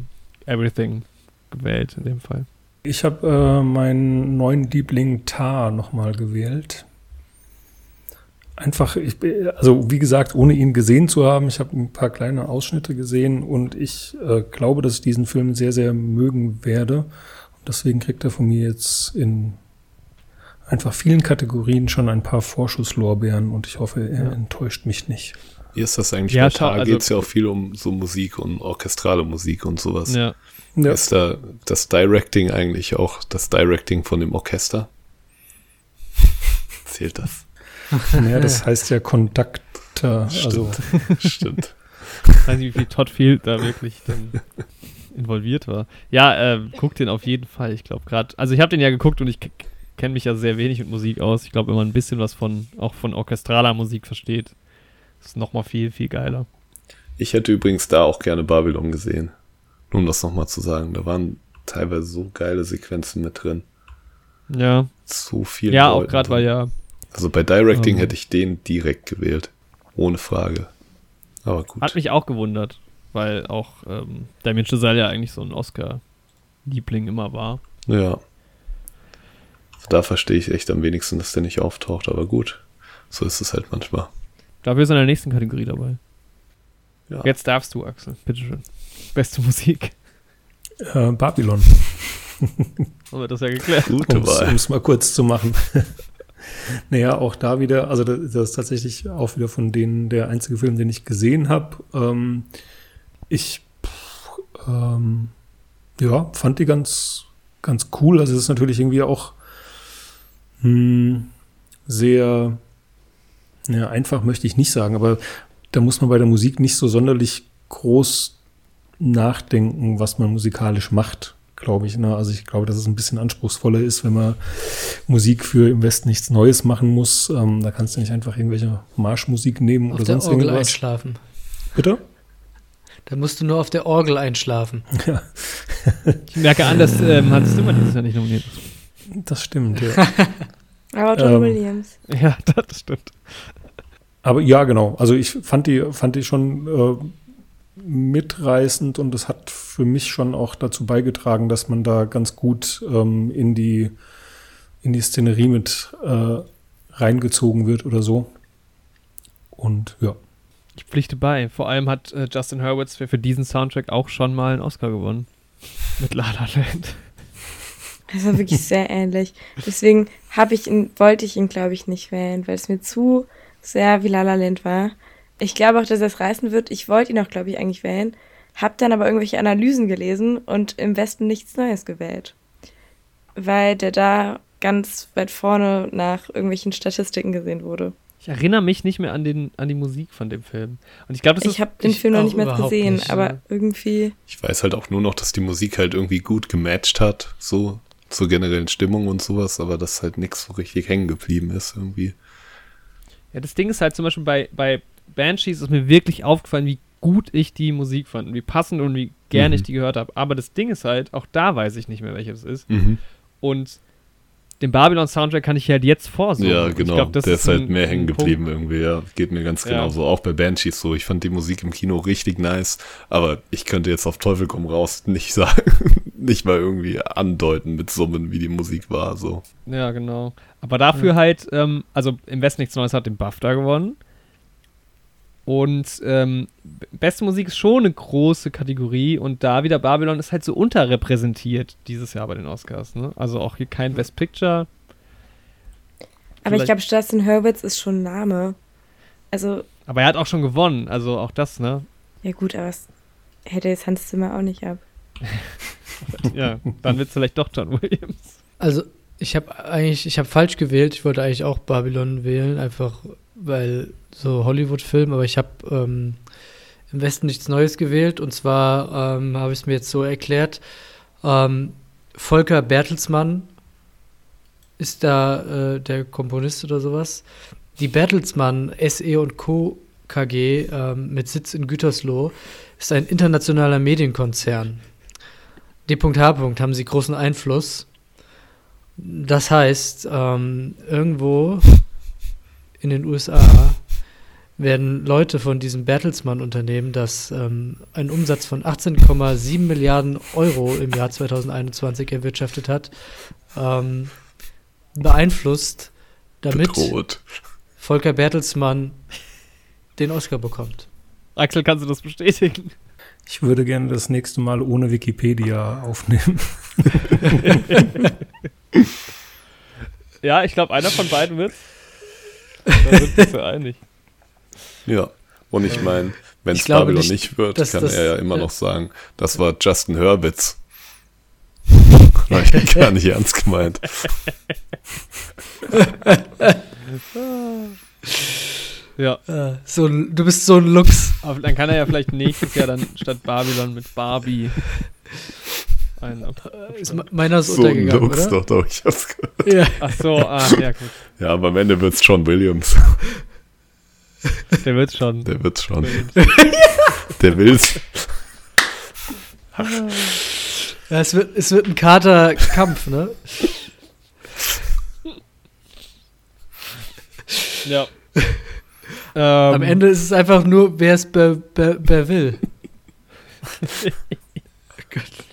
[SPEAKER 2] Everything gewählt in dem Fall.
[SPEAKER 4] Ich habe äh, meinen neuen Liebling Tar nochmal gewählt. Einfach, ich, bin- also wie gesagt, ohne ihn gesehen zu haben, ich habe ein paar kleine Ausschnitte gesehen und ich äh, glaube, dass ich diesen Film sehr, sehr mögen werde. Und deswegen kriegt er von mir jetzt in einfach vielen Kategorien schon ein paar Vorschusslorbeeren und ich hoffe, er
[SPEAKER 2] Ja.
[SPEAKER 4] enttäuscht mich nicht.
[SPEAKER 1] Wie ist das eigentlich?
[SPEAKER 2] Ja,
[SPEAKER 1] bei Tar
[SPEAKER 2] also-
[SPEAKER 1] geht es ja auch viel um so Musik und orchestrale Musik und sowas.
[SPEAKER 2] Ja.
[SPEAKER 4] Ja,
[SPEAKER 1] Ist da das Directing eigentlich auch das Directing von dem Orchester? Zählt das?
[SPEAKER 4] ja, das heißt ja Conductor. Also,
[SPEAKER 1] Stimmt.
[SPEAKER 2] Ich weiß nicht, wie viel Todd Field da wirklich dann involviert war. Ja, äh, guck den auf jeden Fall. Ich glaube gerade, also ich habe den ja geguckt und ich kenne mich ja sehr wenig mit Musik aus. Ich glaube, wenn man ein bisschen was von, auch von orchestraler Musik versteht, ist nochmal viel, viel geiler.
[SPEAKER 1] Ich hätte übrigens da auch gerne Babylon gesehen. Nur um das nochmal zu sagen. Da waren teilweise so geile Sequenzen mit drin.
[SPEAKER 2] Ja,
[SPEAKER 1] Zu viel.
[SPEAKER 2] ja, auch gerade, weil ja,
[SPEAKER 1] Also bei Directing
[SPEAKER 2] Ähm.
[SPEAKER 1] hätte ich den direkt gewählt. Ohne Frage. Aber gut.
[SPEAKER 2] hat mich auch gewundert, weil auch ähm, Damien Chazelle ja eigentlich so ein Oscar-Liebling immer war.
[SPEAKER 1] Ja. Da verstehe ich echt am wenigsten, dass der nicht auftaucht, aber gut. So ist es halt manchmal.
[SPEAKER 2] Dafür ist er in der nächsten Kategorie dabei.
[SPEAKER 1] Ja.
[SPEAKER 2] Jetzt darfst du, Axel. Bitteschön. Beste Musik.
[SPEAKER 4] äh, Babylon,
[SPEAKER 2] Haben wir das ja geklärt.
[SPEAKER 4] Um es mal kurz zu machen. naja, auch da wieder, also das, das ist tatsächlich auch wieder von denen der einzige Film, den ich gesehen habe. Ähm, ich pff, ähm, ja, fand die ganz, ganz cool. Also es ist natürlich irgendwie auch hm, sehr ja, einfach möchte ich nicht sagen, aber da muss man bei der Musik nicht so sonderlich groß nachdenken, was man musikalisch macht, glaube ich. Ne? Also ich glaube, dass es ein bisschen anspruchsvoller ist, wenn man Musik für im Westen nichts Neues machen muss. Ähm, da kannst du nicht einfach irgendwelche Marschmusik nehmen
[SPEAKER 3] Auf
[SPEAKER 4] oder
[SPEAKER 3] der
[SPEAKER 4] sonst
[SPEAKER 3] Orgel
[SPEAKER 4] irgendwas.
[SPEAKER 3] einschlafen.
[SPEAKER 4] Bitte?
[SPEAKER 3] Da musst du nur auf der Orgel einschlafen.
[SPEAKER 4] Ja,
[SPEAKER 2] Ich merke an, dass ähm, Hans Zimmer dieses Jahr nicht nominiert ist.
[SPEAKER 4] das stimmt. Ja.
[SPEAKER 5] Aber John
[SPEAKER 4] Ähm,
[SPEAKER 5] Williams.
[SPEAKER 2] Ja, das stimmt.
[SPEAKER 4] Aber ja, genau. Also ich fand die, fand die schon äh, mitreißend und es hat für mich schon auch dazu beigetragen, dass man da ganz gut ähm, in die in die Szenerie mit äh, reingezogen wird oder so. Und ja.
[SPEAKER 2] Ich pflichte bei. Vor allem hat äh, Justin Hurwitz für, für diesen Soundtrack auch schon mal einen Oscar gewonnen. Mit La La Land.
[SPEAKER 5] Das war wirklich sehr ähnlich. Deswegen habe ich ihn, wollte ich ihn, glaube ich, nicht wählen, weil es mir zu sehr wie La La Land war. Ich glaube auch, dass er es reißen wird. Ich wollte ihn auch, glaube ich, eigentlich wählen. Hab dann aber irgendwelche Analysen gelesen und im Westen nichts Neues gewählt. Weil der da ganz weit vorne nach irgendwelchen Statistiken gesehen wurde.
[SPEAKER 2] Ich erinnere mich nicht mehr an, den, an die Musik von dem Film. Und ich glaube, das
[SPEAKER 5] Ich habe den Film noch nicht mehr gesehen,
[SPEAKER 3] nicht,
[SPEAKER 5] aber
[SPEAKER 3] ja.
[SPEAKER 5] irgendwie.
[SPEAKER 1] Ich weiß halt auch nur noch, dass die Musik halt irgendwie gut gematcht hat, so zur generellen Stimmung und sowas, aber dass halt nichts so richtig hängen geblieben ist irgendwie.
[SPEAKER 2] Ja, das Ding ist halt zum Beispiel bei, bei Banshees ist mir wirklich aufgefallen, wie gut ich die Musik fand, und wie passend und wie gerne
[SPEAKER 1] Mhm.
[SPEAKER 2] ich die gehört habe. Aber das Ding ist halt, auch da weiß ich nicht mehr, welches es ist.
[SPEAKER 1] Mhm.
[SPEAKER 2] Und den Babylon-Soundtrack kann ich halt jetzt vorsummen.
[SPEAKER 1] Ja, genau.
[SPEAKER 2] Ich glaub, das
[SPEAKER 1] der ist halt
[SPEAKER 2] ein-
[SPEAKER 1] mehr hängen geblieben irgendwie, ja. Geht mir ganz
[SPEAKER 2] Ja.
[SPEAKER 1] genauso. Auch bei Banshees so. Ich fand die Musik im Kino richtig nice, aber ich könnte jetzt auf Teufel komm raus nicht sagen, nicht mal irgendwie andeuten mit Summen, wie die Musik war, so.
[SPEAKER 2] Ja, genau. Aber dafür halt, ähm, also im Westen nichts Neues hat den BAFTA gewonnen. Und ähm, beste Musik ist schon eine große Kategorie und da wieder Babylon ist halt so unterrepräsentiert dieses Jahr bei den Oscars. Ne? Also auch hier kein Best Picture.
[SPEAKER 5] Aber ich
[SPEAKER 2] Vielleicht-
[SPEAKER 5] glaube, Justin Hurwitz ist schon ein Name. Also,
[SPEAKER 2] Aber er hat auch schon gewonnen, also auch das, ne?
[SPEAKER 5] ja gut, aber es hätte jetzt Hans Zimmer auch nicht ab.
[SPEAKER 2] Ja, dann wird es vielleicht doch John Williams.
[SPEAKER 3] Also, ich habe eigentlich, ich habe falsch gewählt. Ich wollte eigentlich auch Babylon wählen, einfach weil so Hollywood-Film, aber ich habe ähm, im Westen nichts Neues gewählt. Und zwar ähm, habe ich es mir jetzt so erklärt: ähm, Volker Bertelsmann ist da äh, der Komponist oder sowas. Die Bertelsmann SE und Co. KG ähm, mit Sitz in Gütersloh ist ein internationaler Medienkonzern. D.H. haben sie großen Einfluss. Das heißt, ähm, irgendwo in den USA werden Leute von diesem Bertelsmann-Unternehmen, das ähm, einen Umsatz von 18,7 Milliarden Euro im Jahr 2021 erwirtschaftet hat, ähm, beeinflusst, damit
[SPEAKER 1] Bedroht.
[SPEAKER 3] Volker Bertelsmann den Oscar bekommt.
[SPEAKER 2] Axel, kannst du das bestätigen?
[SPEAKER 4] Ich würde gerne das nächste Mal ohne Wikipedia aufnehmen.
[SPEAKER 2] Ja, ich glaube, einer von beiden wird. Da sind wir uns ja einig.
[SPEAKER 1] Ja. Und ich meine, wenn es Babylon
[SPEAKER 3] nicht,
[SPEAKER 1] nicht, wird, kann
[SPEAKER 3] das-
[SPEAKER 1] er ja immer noch sagen, das war Justin Hurwitz. War ich gar nicht ernst gemeint.
[SPEAKER 2] Ja,
[SPEAKER 3] Äh, so, ein- du bist so ein Lux.
[SPEAKER 2] aber dann kann er ja vielleicht nächstes Jahr dann statt Babylon mit Barbie einen ab
[SPEAKER 3] Ist, me- meiner ist
[SPEAKER 1] So ein
[SPEAKER 3] untergegangen,
[SPEAKER 1] Lux,
[SPEAKER 3] oder?
[SPEAKER 1] doch, doch, ich hab's gehört.
[SPEAKER 3] Ja.
[SPEAKER 2] Ach so, ah, ja gut.
[SPEAKER 1] Ja, aber am Ende wird's John Williams.
[SPEAKER 2] Der wird's schon.
[SPEAKER 1] Der wird's schon. Der will's.
[SPEAKER 3] Ja, es wird, es wird ein Katerkampf, ne?
[SPEAKER 2] Ja. Ähm,
[SPEAKER 3] Am Ende ist es einfach nur, wer es wer, wer, wer will.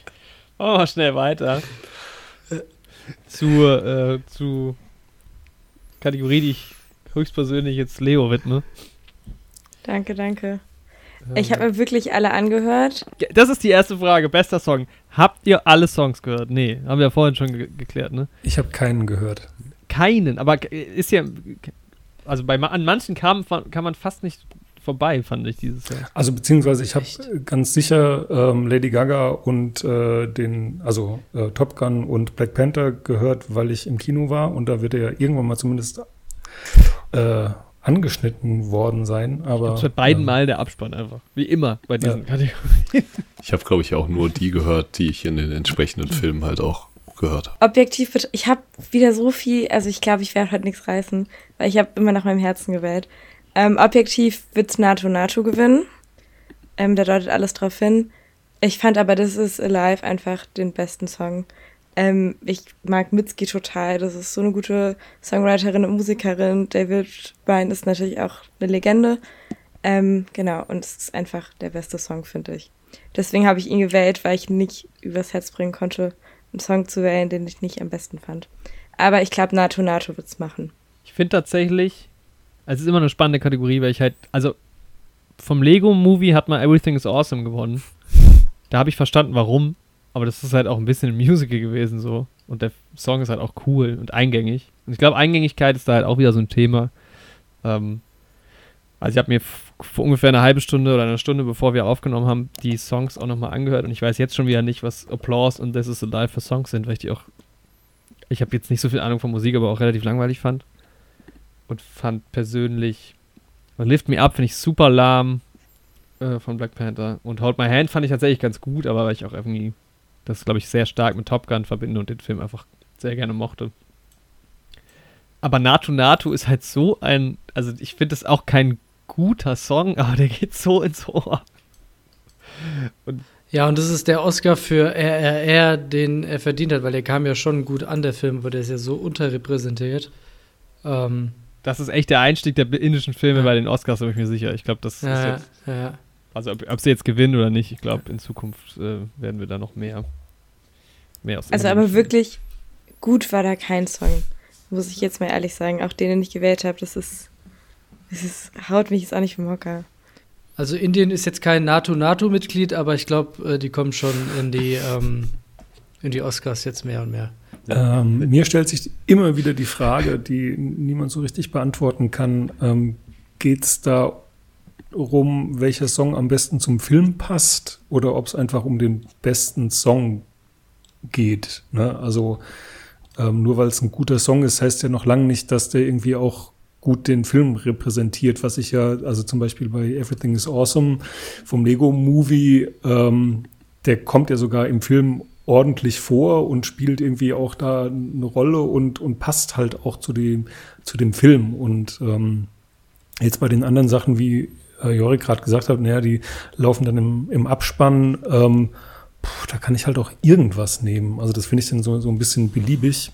[SPEAKER 2] Machen wir mal schnell weiter. Zu, äh, zu Kategorie, die ich höchstpersönlich jetzt Leo widme.
[SPEAKER 5] Danke, danke. Ich habe mir wirklich alle angehört.
[SPEAKER 2] Das ist die erste Frage. Bester Song. Habt ihr alle Songs gehört? Nee, haben wir ja vorhin schon ge geklärt, ne?
[SPEAKER 4] Ich habe keinen gehört.
[SPEAKER 2] Keinen, aber ist ja. Also bei an manchen kam, kann man fast nicht vorbei, fand ich dieses Jahr.
[SPEAKER 4] Also beziehungsweise ich habe ganz sicher ähm, Lady Gaga und äh, den, also äh, Top Gun und Black Panther gehört, weil ich im Kino war und da wird er ja irgendwann mal zumindest äh, angeschnitten worden sein. Aber
[SPEAKER 2] Das bei beiden
[SPEAKER 4] ähm,
[SPEAKER 2] Mal der Abspann einfach. Wie immer bei diesen
[SPEAKER 4] Ja.
[SPEAKER 2] Kategorien.
[SPEAKER 1] Ich habe, glaube ich, auch nur die gehört, die ich in den entsprechenden Filmen halt auch gehört habe.
[SPEAKER 5] Objektiv, ich habe wieder so viel, also ich glaube, ich werde heute nichts reißen, weil ich habe immer nach meinem Herzen gewählt. Ähm, objektiv wird NATO NATO gewinnen. Ähm, da deutet alles drauf hin. Ich fand aber This is Alive einfach den besten Song. Ähm, ich mag Mitski total. Das ist so eine gute Songwriterin und Musikerin. David Bryan ist natürlich auch eine Legende. Ähm, genau, und es ist einfach der beste Song, finde ich. Deswegen habe ich ihn gewählt, weil ich nicht übers Herz bringen konnte, einen Song zu wählen, den ich nicht am besten fand. Aber ich glaube, NATO NATO wird's machen.
[SPEAKER 2] Ich finde tatsächlich, es ist immer eine spannende Kategorie, weil ich halt, also vom Lego-Movie hat man Everything is Awesome gewonnen. Da habe ich verstanden, warum. Aber das ist halt auch ein bisschen ein Musical gewesen so. Und der Song ist halt auch cool und eingängig. Und ich glaube, Eingängigkeit ist da halt auch wieder so ein Thema. Ähm, also ich habe mir vor ungefähr eine halbe Stunde oder eine Stunde, bevor wir aufgenommen haben, die Songs auch nochmal angehört. Und ich weiß jetzt schon wieder nicht, was Applause und This is Alive für Songs sind, weil ich die auch, ich habe jetzt nicht so viel Ahnung von Musik, aber auch relativ langweilig fand. Und fand persönlich Lift Me Up finde ich super lahm äh, von Black Panther und Hold My Hand fand ich tatsächlich ganz gut, aber weil ich auch irgendwie das, glaube ich, sehr stark mit Top Gun verbinde und den Film einfach sehr gerne mochte. Aber Natu Natu ist halt so ein, also ich finde es auch kein guter Song, aber der geht so ins Ohr.
[SPEAKER 3] Und ja, und das ist der Oscar für RRR, den er verdient hat, weil der kam ja schon gut an, der Film, aber der ist ja so unterrepräsentiert.
[SPEAKER 2] Ähm, das ist echt der Einstieg der indischen Filme ja. bei den Oscars, bin ich mir sicher. Ich glaube, das
[SPEAKER 3] ja,
[SPEAKER 2] ist
[SPEAKER 3] jetzt. Ja.
[SPEAKER 2] Also, ob, ob, sie jetzt gewinnen oder nicht, ich glaube, in Zukunft äh, werden wir da noch mehr,
[SPEAKER 5] mehr aus Also, aber wirklich gut war da kein Song. Muss ich jetzt mal ehrlich sagen. Auch den, den ich gewählt habe, das ist. Das ist, haut mich jetzt auch nicht vom Hocker.
[SPEAKER 3] Also Indien ist jetzt kein NATO-NATO-Mitglied, aber ich glaube, äh, die kommen schon in die, ähm, in die Oscars jetzt mehr und mehr.
[SPEAKER 4] Ähm, mir stellt sich immer wieder die Frage, die niemand so richtig beantworten kann. Ähm, Geht es da um, welcher Song am besten zum Film passt oder ob es einfach um den besten Song geht? Ne? Also ähm, nur weil es ein guter Song ist, heißt ja noch lange nicht, dass der irgendwie auch gut den Film repräsentiert, was ich ja, also zum Beispiel bei Everything is Awesome vom Lego Movie, ähm, der kommt ja sogar im Film ordentlich vor und spielt irgendwie auch da eine Rolle und, und passt halt auch zu dem, zu dem Film. Und ähm, jetzt bei den anderen Sachen, wie äh, Jorik gerade gesagt hat, naja, die laufen dann im, im Abspann, ähm, puh, da kann ich halt auch irgendwas nehmen. Also das finde ich dann so, so ein bisschen beliebig.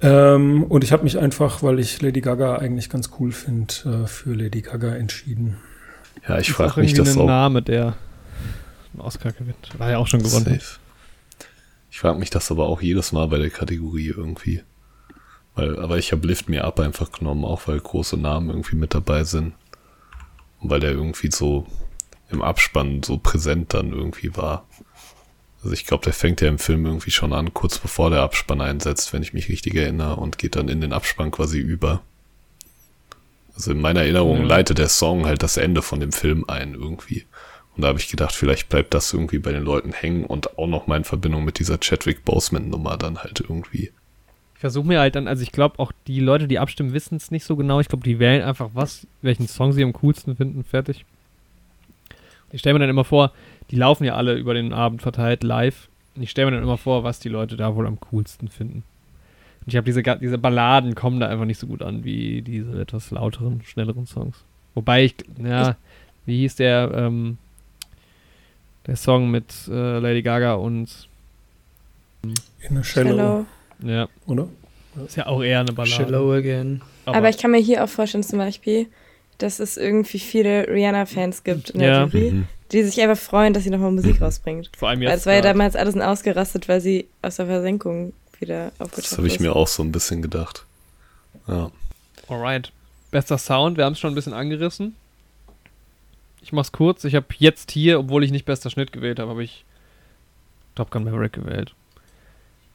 [SPEAKER 4] Ähm, und ich habe mich einfach, weil ich Lady Gaga eigentlich ganz cool finde, äh, für Lady Gaga entschieden.
[SPEAKER 2] Ja, ich frage mich das auch. Name, der einen Oscar gewinnt. War ja auch schon gewonnen. Safe.
[SPEAKER 1] Ich frage mich das aber auch jedes Mal bei der Kategorie irgendwie. Weil, aber ich habe Lift mir ab einfach genommen, auch weil große Namen irgendwie mit dabei sind. Und weil der irgendwie so im Abspann so präsent dann irgendwie war. Also ich glaube, der fängt ja im Film irgendwie schon an, kurz bevor der Abspann einsetzt, wenn ich mich richtig erinnere, und geht dann in den Abspann quasi über. Also in meiner Erinnerung ja. leitet der Song halt das Ende von dem Film ein irgendwie. Und da habe ich gedacht, vielleicht bleibt das irgendwie bei den Leuten hängen und auch noch mal in Verbindung mit dieser Chadwick Boseman-Nummer dann halt irgendwie.
[SPEAKER 2] Ich versuche mir halt dann, also ich glaube auch die Leute, die abstimmen, wissen es nicht so genau. Ich glaube, die wählen einfach was, welchen Song sie am coolsten finden, fertig. Ich stelle mir dann immer vor, die laufen ja alle über den Abend verteilt live. Und ich stelle mir dann immer vor, was die Leute da wohl am coolsten finden. Und ich habe diese, diese Balladen kommen da einfach nicht so gut an wie diese etwas lauteren, schnelleren Songs. Wobei ich, ja, wie hieß der, ähm, der Song mit äh, Lady Gaga und
[SPEAKER 4] In a Shallow. Shallow.
[SPEAKER 2] Ja.
[SPEAKER 4] Oder?
[SPEAKER 2] Ist ja auch eher eine Ballade.
[SPEAKER 3] Shallow again.
[SPEAKER 5] Aber, Aber ich kann mir hier auch vorstellen, zum Beispiel, dass es irgendwie viele Rihanna-Fans gibt in der ja. Jury, mhm die sich einfach freuen, dass sie nochmal Musik rausbringt.
[SPEAKER 2] Vor allem jetzt.
[SPEAKER 5] Weil es war ja damals alles ausgerastet, weil sie aus der Versenkung wieder aufgetaucht ist.
[SPEAKER 1] Das habe ich mir auch so ein bisschen gedacht. Ja.
[SPEAKER 2] Alright. Bester Sound, wir haben es schon ein bisschen angerissen. Ich mach's kurz. Ich habe jetzt hier, obwohl ich nicht bester Schnitt gewählt habe, habe ich Top Gun Maverick gewählt.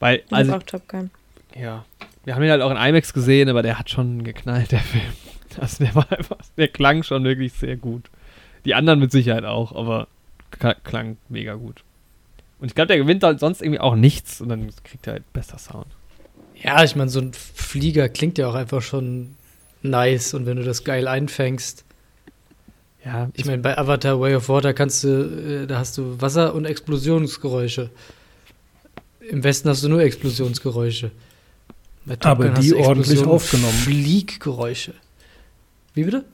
[SPEAKER 2] Weil,
[SPEAKER 5] ich also, auch Top Gun.
[SPEAKER 2] Ja. Wir haben ihn halt auch in IMAX gesehen, aber der hat schon geknallt, der Film. Also der war einfach, der klang schon wirklich sehr gut. Die anderen mit Sicherheit auch, aber klang mega gut. Und ich glaube, der gewinnt halt sonst irgendwie auch nichts und dann kriegt er halt besser Sound.
[SPEAKER 3] Ja, ich meine, so ein Flieger klingt ja auch einfach schon nice und wenn du das geil einfängst. Ja, ich meine, bei Avatar Way of Water kannst du, äh, da hast du Wasser- und Explosionsgeräusche. Im Westen hast du nur Explosionsgeräusche.
[SPEAKER 4] Aber die ordentlich aufgenommen.
[SPEAKER 3] Flieggeräusche. Wie bitte?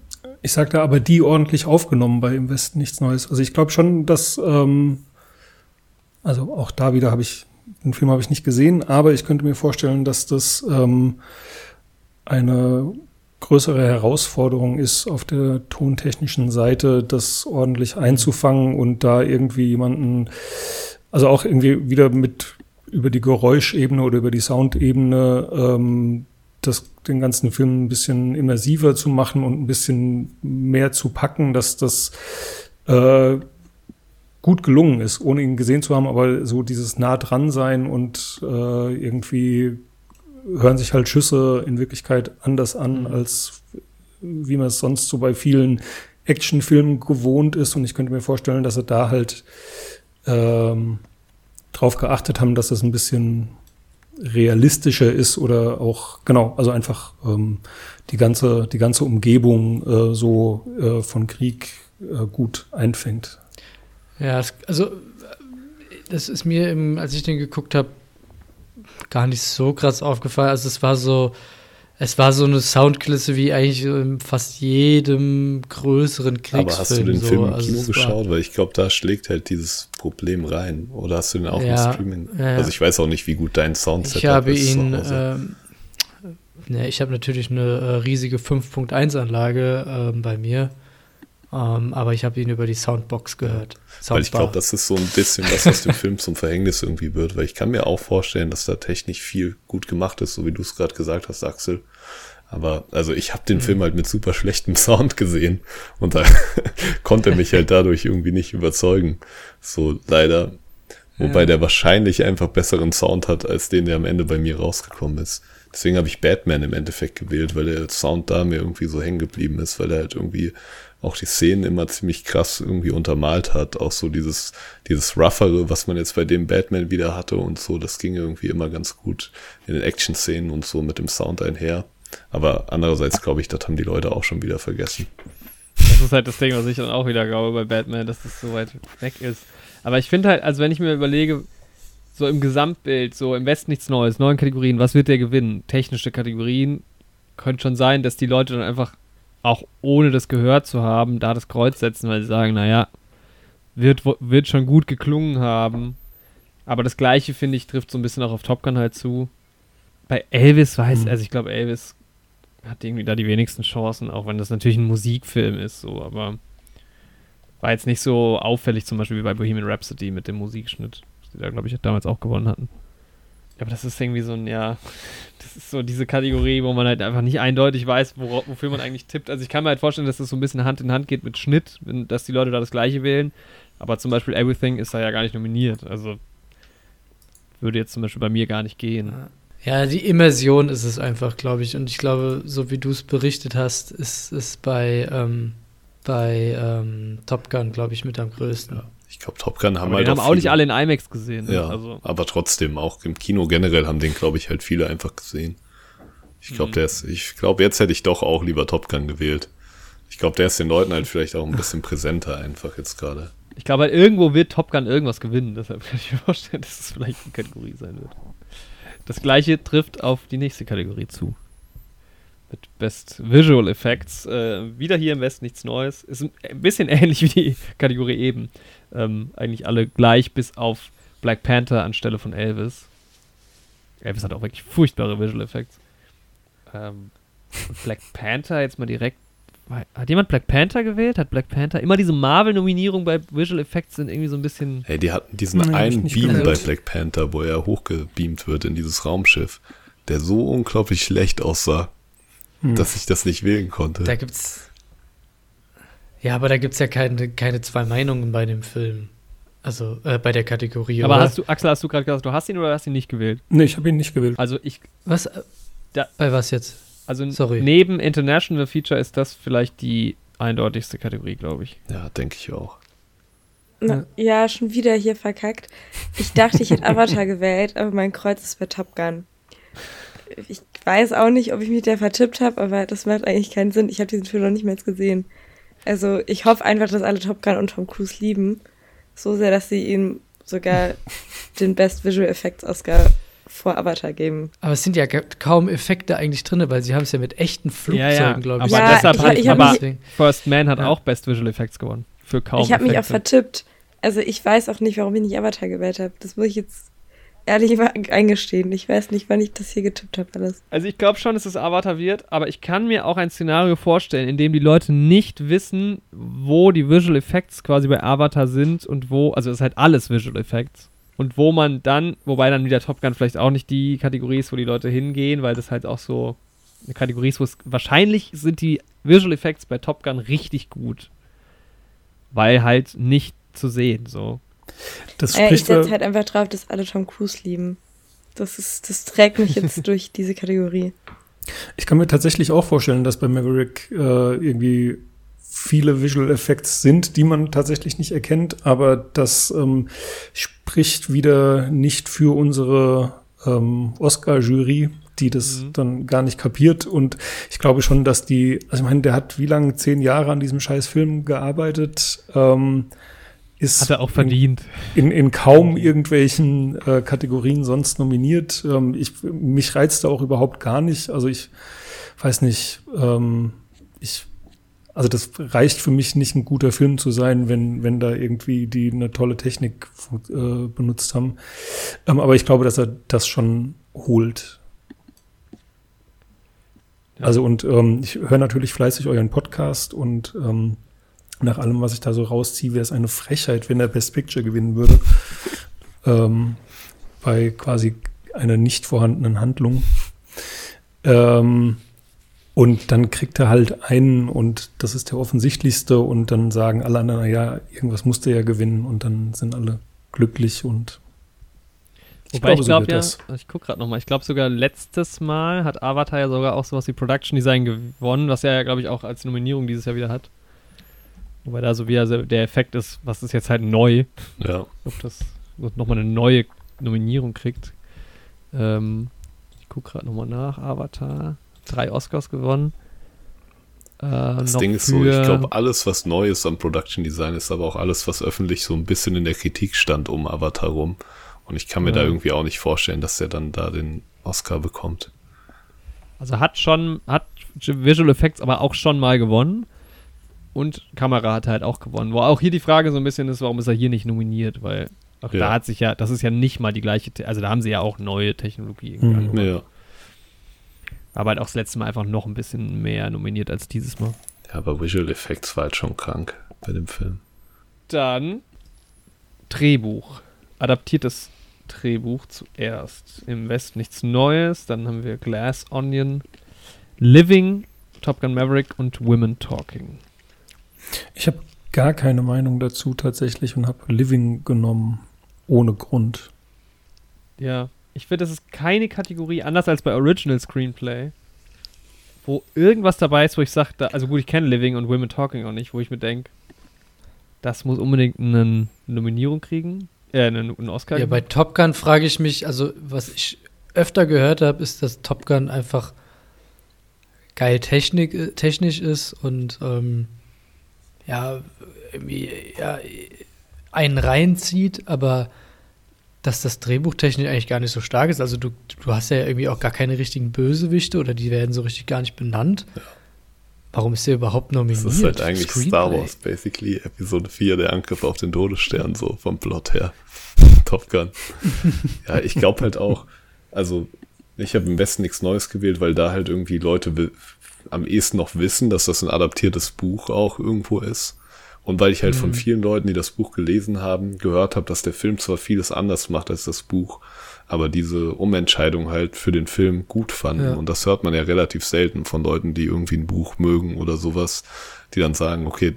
[SPEAKER 4] Ich sagte aber die ordentlich aufgenommen bei Im Westen nichts Neues. Also ich glaube schon, dass, ähm, also auch da wieder habe ich, den Film habe ich nicht gesehen, aber ich könnte mir vorstellen, dass das ähm, eine größere Herausforderung ist, auf der tontechnischen Seite das ordentlich einzufangen und da irgendwie jemanden, also auch irgendwie wieder mit über die Geräuschebene oder über die Soundebene ähm, das, den ganzen Film ein bisschen immersiver zu machen und ein bisschen mehr zu packen, dass das äh, gut gelungen ist, ohne ihn gesehen zu haben, aber so dieses nah dran sein und äh, irgendwie hören sich halt Schüsse in Wirklichkeit anders an, mhm. als wie man es sonst so bei vielen Actionfilmen gewohnt ist. Und ich könnte mir vorstellen, dass sie da halt ähm, drauf geachtet haben, dass es ein bisschen realistischer ist oder auch, genau, also einfach ähm, die ganze, die ganze Umgebung äh, so äh, von Krieg äh, gut einfängt.
[SPEAKER 3] Ja, also das ist mir, im, als ich den geguckt habe, gar nicht so krass aufgefallen. Also es war so, es war so eine Soundkulisse wie eigentlich in fast jedem größeren Kriegsfilm.
[SPEAKER 1] Aber hast du den
[SPEAKER 3] so.
[SPEAKER 1] Film im
[SPEAKER 3] also
[SPEAKER 1] Kino geschaut? Weil ich glaube, da schlägt halt dieses Problem rein. Oder hast du den auch
[SPEAKER 3] Ja,
[SPEAKER 1] im Streaming?
[SPEAKER 3] ja.
[SPEAKER 1] Also ich weiß auch nicht, wie gut dein Soundset
[SPEAKER 3] Ich habe
[SPEAKER 1] ist.
[SPEAKER 3] ihn, ähm, ne, ich habe natürlich eine äh, riesige 5.1-Anlage ähm, bei mir, ähm, aber ich habe ihn über die Soundbox gehört.
[SPEAKER 1] Weil ich
[SPEAKER 3] Soundbar.
[SPEAKER 1] glaube, das ist so ein bisschen was, was dem Film zum Verhängnis irgendwie wird. Weil ich kann mir auch vorstellen, dass da technisch viel gut gemacht ist, so wie du es gerade gesagt hast, Axel. Aber also ich habe den Film halt mit super schlechtem Sound gesehen und da konnte er mich halt dadurch irgendwie nicht überzeugen. So leider. Wobei
[SPEAKER 3] Ja.
[SPEAKER 1] der wahrscheinlich einfach besseren Sound hat, als den, der am Ende bei mir rausgekommen ist. Deswegen habe ich Batman im Endeffekt gewählt, weil der Sound da mir irgendwie so hängen geblieben ist, weil er halt irgendwie auch die Szenen immer ziemlich krass irgendwie untermalt hat. Auch so dieses, dieses Roughere, was man jetzt bei dem Batman wieder hatte und so, das ging irgendwie immer ganz gut in den Action-Szenen und so mit dem Sound einher. Aber andererseits glaube ich, das haben die Leute auch schon wieder vergessen.
[SPEAKER 2] Das ist halt das Ding, was ich dann auch wieder glaube bei Batman, dass das so weit weg ist. Aber ich finde halt, also wenn ich mir überlege, so im Gesamtbild, so im Westen nichts Neues, neun Kategorien, was wird der gewinnen? Technische Kategorien. Könnte schon sein, dass die Leute dann einfach, auch ohne das gehört zu haben, da das Kreuz setzen, weil sie sagen, naja, wird, wird schon gut geklungen haben. Aber das Gleiche, finde ich, trifft so ein bisschen auch auf Top Gun halt zu. Bei Elvis weiß,
[SPEAKER 4] Mhm.
[SPEAKER 2] also ich glaube, Elvis hat irgendwie da die wenigsten Chancen, auch wenn das natürlich ein Musikfilm ist, so, aber war jetzt nicht so auffällig, zum Beispiel wie bei Bohemian Rhapsody mit dem Musikschnitt, die da, glaube ich, damals auch gewonnen hatten. Aber das ist irgendwie so ein, ja, das ist so diese Kategorie, wo man halt einfach nicht eindeutig weiß, wora- wofür man eigentlich tippt. Also ich kann mir halt vorstellen, dass das so ein bisschen Hand in Hand geht mit Schnitt, wenn, dass die Leute da das Gleiche wählen. Aber zum Beispiel Everything ist da ja gar nicht nominiert. Also würde jetzt zum Beispiel bei mir gar nicht gehen.
[SPEAKER 3] Ja, die Immersion ist es einfach, glaube ich. Und ich glaube, so wie du es berichtet hast, ist es bei, ähm, bei ähm, Top Gun, glaube ich, mit am größten.
[SPEAKER 1] Ich glaube, Top Gun haben
[SPEAKER 2] Aber
[SPEAKER 1] halt
[SPEAKER 2] den haben auch nicht alle in IMAX gesehen. ne?
[SPEAKER 1] Ja,
[SPEAKER 2] Also,
[SPEAKER 1] aber trotzdem, auch im Kino generell haben den, glaube ich, halt viele einfach gesehen. Ich glaube,
[SPEAKER 2] Mhm.
[SPEAKER 1] der ist, ich glaube, jetzt hätte ich doch auch lieber Top Gun gewählt. Ich glaube, der ist den Leuten halt vielleicht auch ein bisschen präsenter einfach jetzt gerade.
[SPEAKER 2] ich glaube halt, irgendwo wird Top Gun irgendwas gewinnen. Deshalb kann ich mir vorstellen, dass es vielleicht eine Kategorie sein wird. Das gleiche trifft auf die nächste Kategorie zu. Mit Best Visual Effects. Äh, wieder hier im Westen nichts Neues. Ist ein, bisschen ähnlich wie die Kategorie eben. Ähm, eigentlich alle gleich, bis auf Black Panther anstelle von Elvis. Elvis hat auch wirklich furchtbare Visual Effects. Ähm, Black Panther jetzt mal direkt. Hat jemand Black Panther gewählt? Hat Black Panther immer diese Marvel-Nominierung bei Visual Effects sind irgendwie so ein bisschen.
[SPEAKER 1] Hey, die hatten diesen
[SPEAKER 4] ich
[SPEAKER 1] einen Beam bei
[SPEAKER 3] gehört.
[SPEAKER 1] Black Panther, wo er hochgebeamt wird in dieses Raumschiff, der so unglaublich schlecht aussah,
[SPEAKER 4] Hm.
[SPEAKER 1] dass ich das nicht wählen konnte.
[SPEAKER 3] Da gibt's. Ja, aber da gibt es ja keine, keine zwei Meinungen bei dem Film. Also äh, bei der Kategorie.
[SPEAKER 2] Aber
[SPEAKER 3] oder?
[SPEAKER 2] hast du, Axel, hast du gerade gesagt, du hast ihn oder hast ihn nicht gewählt?
[SPEAKER 4] Nee, ich habe ihn nicht gewählt.
[SPEAKER 2] Also ich,
[SPEAKER 3] Was?
[SPEAKER 2] Da-
[SPEAKER 3] bei was jetzt?
[SPEAKER 2] also
[SPEAKER 3] Sorry.
[SPEAKER 2] neben International Feature ist das vielleicht die eindeutigste Kategorie, glaube ich.
[SPEAKER 1] Ja, denke ich auch.
[SPEAKER 5] Na, ja, schon wieder hier verkackt. Ich dachte, ich hätte Avatar gewählt, aber mein Kreuz ist bei Top Gun. Ich weiß auch nicht, ob ich mich da vertippt habe, aber das macht eigentlich keinen Sinn. Ich habe diesen Film noch nicht mehr jetzt gesehen. Also ich hoffe einfach, dass alle Top Gun und Tom Cruise lieben. So sehr, dass sie ihm sogar den Best Visual Effects Oscar vor Avatar geben.
[SPEAKER 3] Aber es sind ja kaum Effekte eigentlich drin, weil sie haben es ja mit echten
[SPEAKER 2] Ja, ja,
[SPEAKER 3] Flugzeugen, glaube ich.
[SPEAKER 2] aber
[SPEAKER 5] Ja,
[SPEAKER 2] deshalb
[SPEAKER 5] ich-
[SPEAKER 2] hat,
[SPEAKER 5] ich
[SPEAKER 2] aber First Man hat
[SPEAKER 3] Ja.
[SPEAKER 2] auch Best Visual Effects gewonnen. Für kaum
[SPEAKER 5] ich habe mich auch vertippt. Also ich weiß auch nicht, warum ich nicht Avatar gewählt habe. Das muss ich jetzt ehrlich eingestehen. Ich weiß nicht, wann ich das hier getippt habe alles.
[SPEAKER 2] Also ich glaube schon, dass es Avatar wird, aber ich kann mir auch ein Szenario vorstellen, in dem die Leute nicht wissen, wo die Visual Effects quasi bei Avatar sind und wo, also es ist halt alles Visual Effects. Und wo man dann, wobei dann wieder Top Gun vielleicht auch nicht die Kategorie ist, wo die Leute hingehen, weil das halt auch so eine Kategorie ist, wo es wahrscheinlich sind die Visual Effects bei Top Gun richtig gut. Weil halt nicht zu sehen, so.
[SPEAKER 4] Das
[SPEAKER 5] Äh, ich
[SPEAKER 4] spricht
[SPEAKER 5] setze halt einfach drauf, dass alle Tom Cruise lieben. Das ist, das trägt mich jetzt durch diese Kategorie.
[SPEAKER 4] Ich kann mir tatsächlich auch vorstellen, dass bei Maverick äh, irgendwie viele Visual Effects sind, die man tatsächlich nicht erkennt, aber das ähm, spricht wieder nicht für unsere ähm, Oscar-Jury, die das mhm. dann gar nicht kapiert. Und ich glaube schon, dass die, also ich meine, der hat wie lange, zehn Jahre an diesem scheiß Film gearbeitet. Ähm, ist
[SPEAKER 2] Hat er auch verdient.
[SPEAKER 4] In, in, in kaum irgendwelchen äh, Kategorien sonst nominiert. Ähm, ich, mich reizt da auch überhaupt gar nicht. Also ich weiß nicht, ähm, ich, also das reicht für mich nicht ein guter Film zu sein, wenn, wenn da irgendwie die eine tolle Technik äh, benutzt haben. Ähm, aber ich glaube, dass er das schon holt. Ja. Also und ähm, ich höre natürlich fleißig euren Podcast und ähm, nach allem, was ich da so rausziehe, wäre es eine Frechheit, wenn er Best Picture gewinnen würde. ähm, bei quasi einer nicht vorhandenen Handlung. Ähm, und dann kriegt er halt einen und das ist der offensichtlichste und dann sagen alle anderen, naja, irgendwas musste er ja gewinnen und dann sind alle glücklich und
[SPEAKER 2] ich Wobei glaube, ich glaube so ja, das. ich gucke gerade nochmal, ich glaube sogar letztes Mal hat Avatar ja sogar auch sowas wie Production Design gewonnen, was er ja, glaube ich, auch als Nominierung dieses Jahr wieder hat. Wobei da so wieder der Effekt ist, was ist jetzt halt neu.
[SPEAKER 1] Ja.
[SPEAKER 2] Ob das nochmal eine neue Nominierung kriegt. Ähm, ich gucke gerade nochmal nach. Avatar. Drei Oscars gewonnen.
[SPEAKER 1] Äh, das Ding ist so, ich glaube, alles, was neu ist am Production Design, ist aber auch alles, was öffentlich so ein bisschen in der Kritik stand um Avatar rum. Und ich kann mir ja. da irgendwie auch nicht vorstellen, dass der dann da den Oscar bekommt.
[SPEAKER 2] Also hat schon, hat Visual Effects aber auch schon mal gewonnen. Und Kamera hat halt auch gewonnen. Wo auch hier die Frage so ein bisschen ist, warum ist er hier nicht nominiert? Weil auch ja. da hat sich ja, das ist ja nicht mal die gleiche, also da haben sie ja auch neue Technologie.
[SPEAKER 1] Mhm. Ja.
[SPEAKER 2] Aber halt auch das letzte Mal einfach noch ein bisschen mehr nominiert als dieses Mal.
[SPEAKER 1] Ja, aber Visual Effects war halt schon krank bei dem Film.
[SPEAKER 2] Dann Drehbuch. Adaptiertes Drehbuch zuerst. Im Westen nichts Neues. Dann haben wir Glass Onion, Living, Top Gun Maverick und Women Talking.
[SPEAKER 4] Ich habe gar keine Meinung dazu tatsächlich und habe Living genommen, ohne Grund.
[SPEAKER 2] Ja, ich finde, das ist keine Kategorie, anders als bei Original Screenplay, wo irgendwas dabei ist, wo ich sage, also gut, ich kenne Living und Women Talking auch nicht, wo ich mir denke, das muss unbedingt eine Nominierung kriegen, äh, einen, einen Oscar.
[SPEAKER 3] Ja, bei Top Gun frage ich mich, also was ich öfter gehört habe, ist, dass Top Gun einfach geil Technik, äh, technisch ist und ähm, ja, irgendwie ja, einen reinzieht, aber dass das Drehbuch technisch eigentlich gar nicht so stark ist. Also du, du hast ja irgendwie auch gar keine richtigen Bösewichte oder die werden so richtig gar nicht benannt. Ja. Warum ist der überhaupt nominiert?
[SPEAKER 1] Das ist halt eigentlich Screenplay? Star Wars, basically. Episode 4, der Angriff auf den Todesstern, so vom Plot her. Top Gun. ja, ich glaube halt auch, also ich habe im Westen nichts Neues gewählt, weil da halt irgendwie Leute am ehesten noch wissen, dass das ein adaptiertes Buch auch irgendwo ist. Und weil ich halt mhm. von vielen Leuten, die das Buch gelesen haben, gehört habe, dass der Film zwar vieles anders macht als das Buch, aber diese Umentscheidung halt für den Film gut fanden. Ja. Und das hört man ja relativ selten von Leuten, die irgendwie ein Buch mögen oder sowas, die dann sagen, okay.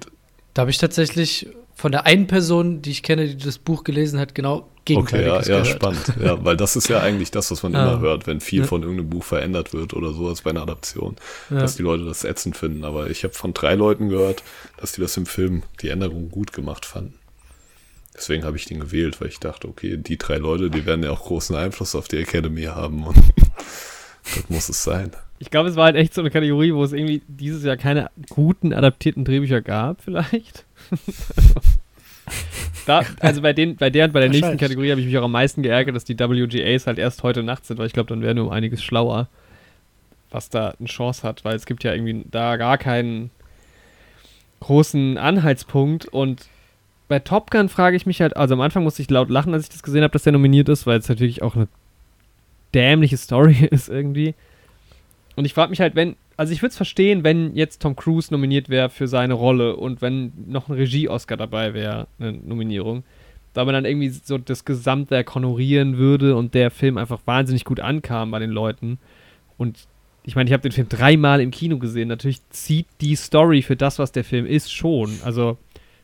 [SPEAKER 3] Da habe ich tatsächlich von der einen Person, die ich kenne, die das Buch gelesen hat, genau Gegenteiliges
[SPEAKER 1] Okay, ja, ja spannend. Ja, weil das ist ja eigentlich das, was man ah. immer hört, wenn viel ja. von irgendeinem Buch verändert wird oder sowas bei einer Adaption, ja. dass die Leute das ätzend finden. Aber ich habe von drei Leuten gehört, dass die das im Film, die Änderungen gut gemacht fanden. Deswegen habe ich den gewählt, weil ich dachte, okay, die drei Leute, die werden ja auch großen Einfluss auf die Academy haben und das muss es sein.
[SPEAKER 2] Ich glaube, es war halt echt so eine Kategorie, wo es irgendwie dieses Jahr keine guten adaptierten Drehbücher gab, vielleicht. da, also bei, den, bei der und bei der nächsten Kategorie habe ich mich auch am meisten geärgert, dass die WGAs halt erst heute Nacht sind, weil ich glaube, dann wären wir um einiges schlauer, was da eine Chance hat, weil es gibt ja irgendwie da gar keinen großen Anhaltspunkt und bei Top Gun frage ich mich halt, also am Anfang musste ich laut lachen, als ich das gesehen habe, dass der nominiert ist, weil es natürlich auch eine dämliche Story ist irgendwie. Und ich frage mich halt, wenn, also ich würde es verstehen, wenn jetzt Tom Cruise nominiert wäre für seine Rolle und wenn noch ein Regie-Oscar dabei wäre, eine Nominierung, da man dann irgendwie so das Gesamtwerk honorieren würde und der Film einfach wahnsinnig gut ankam bei den Leuten. Und ich meine, ich habe den Film dreimal im Kino gesehen. Natürlich zieht die Story für das, was der Film ist, schon. Also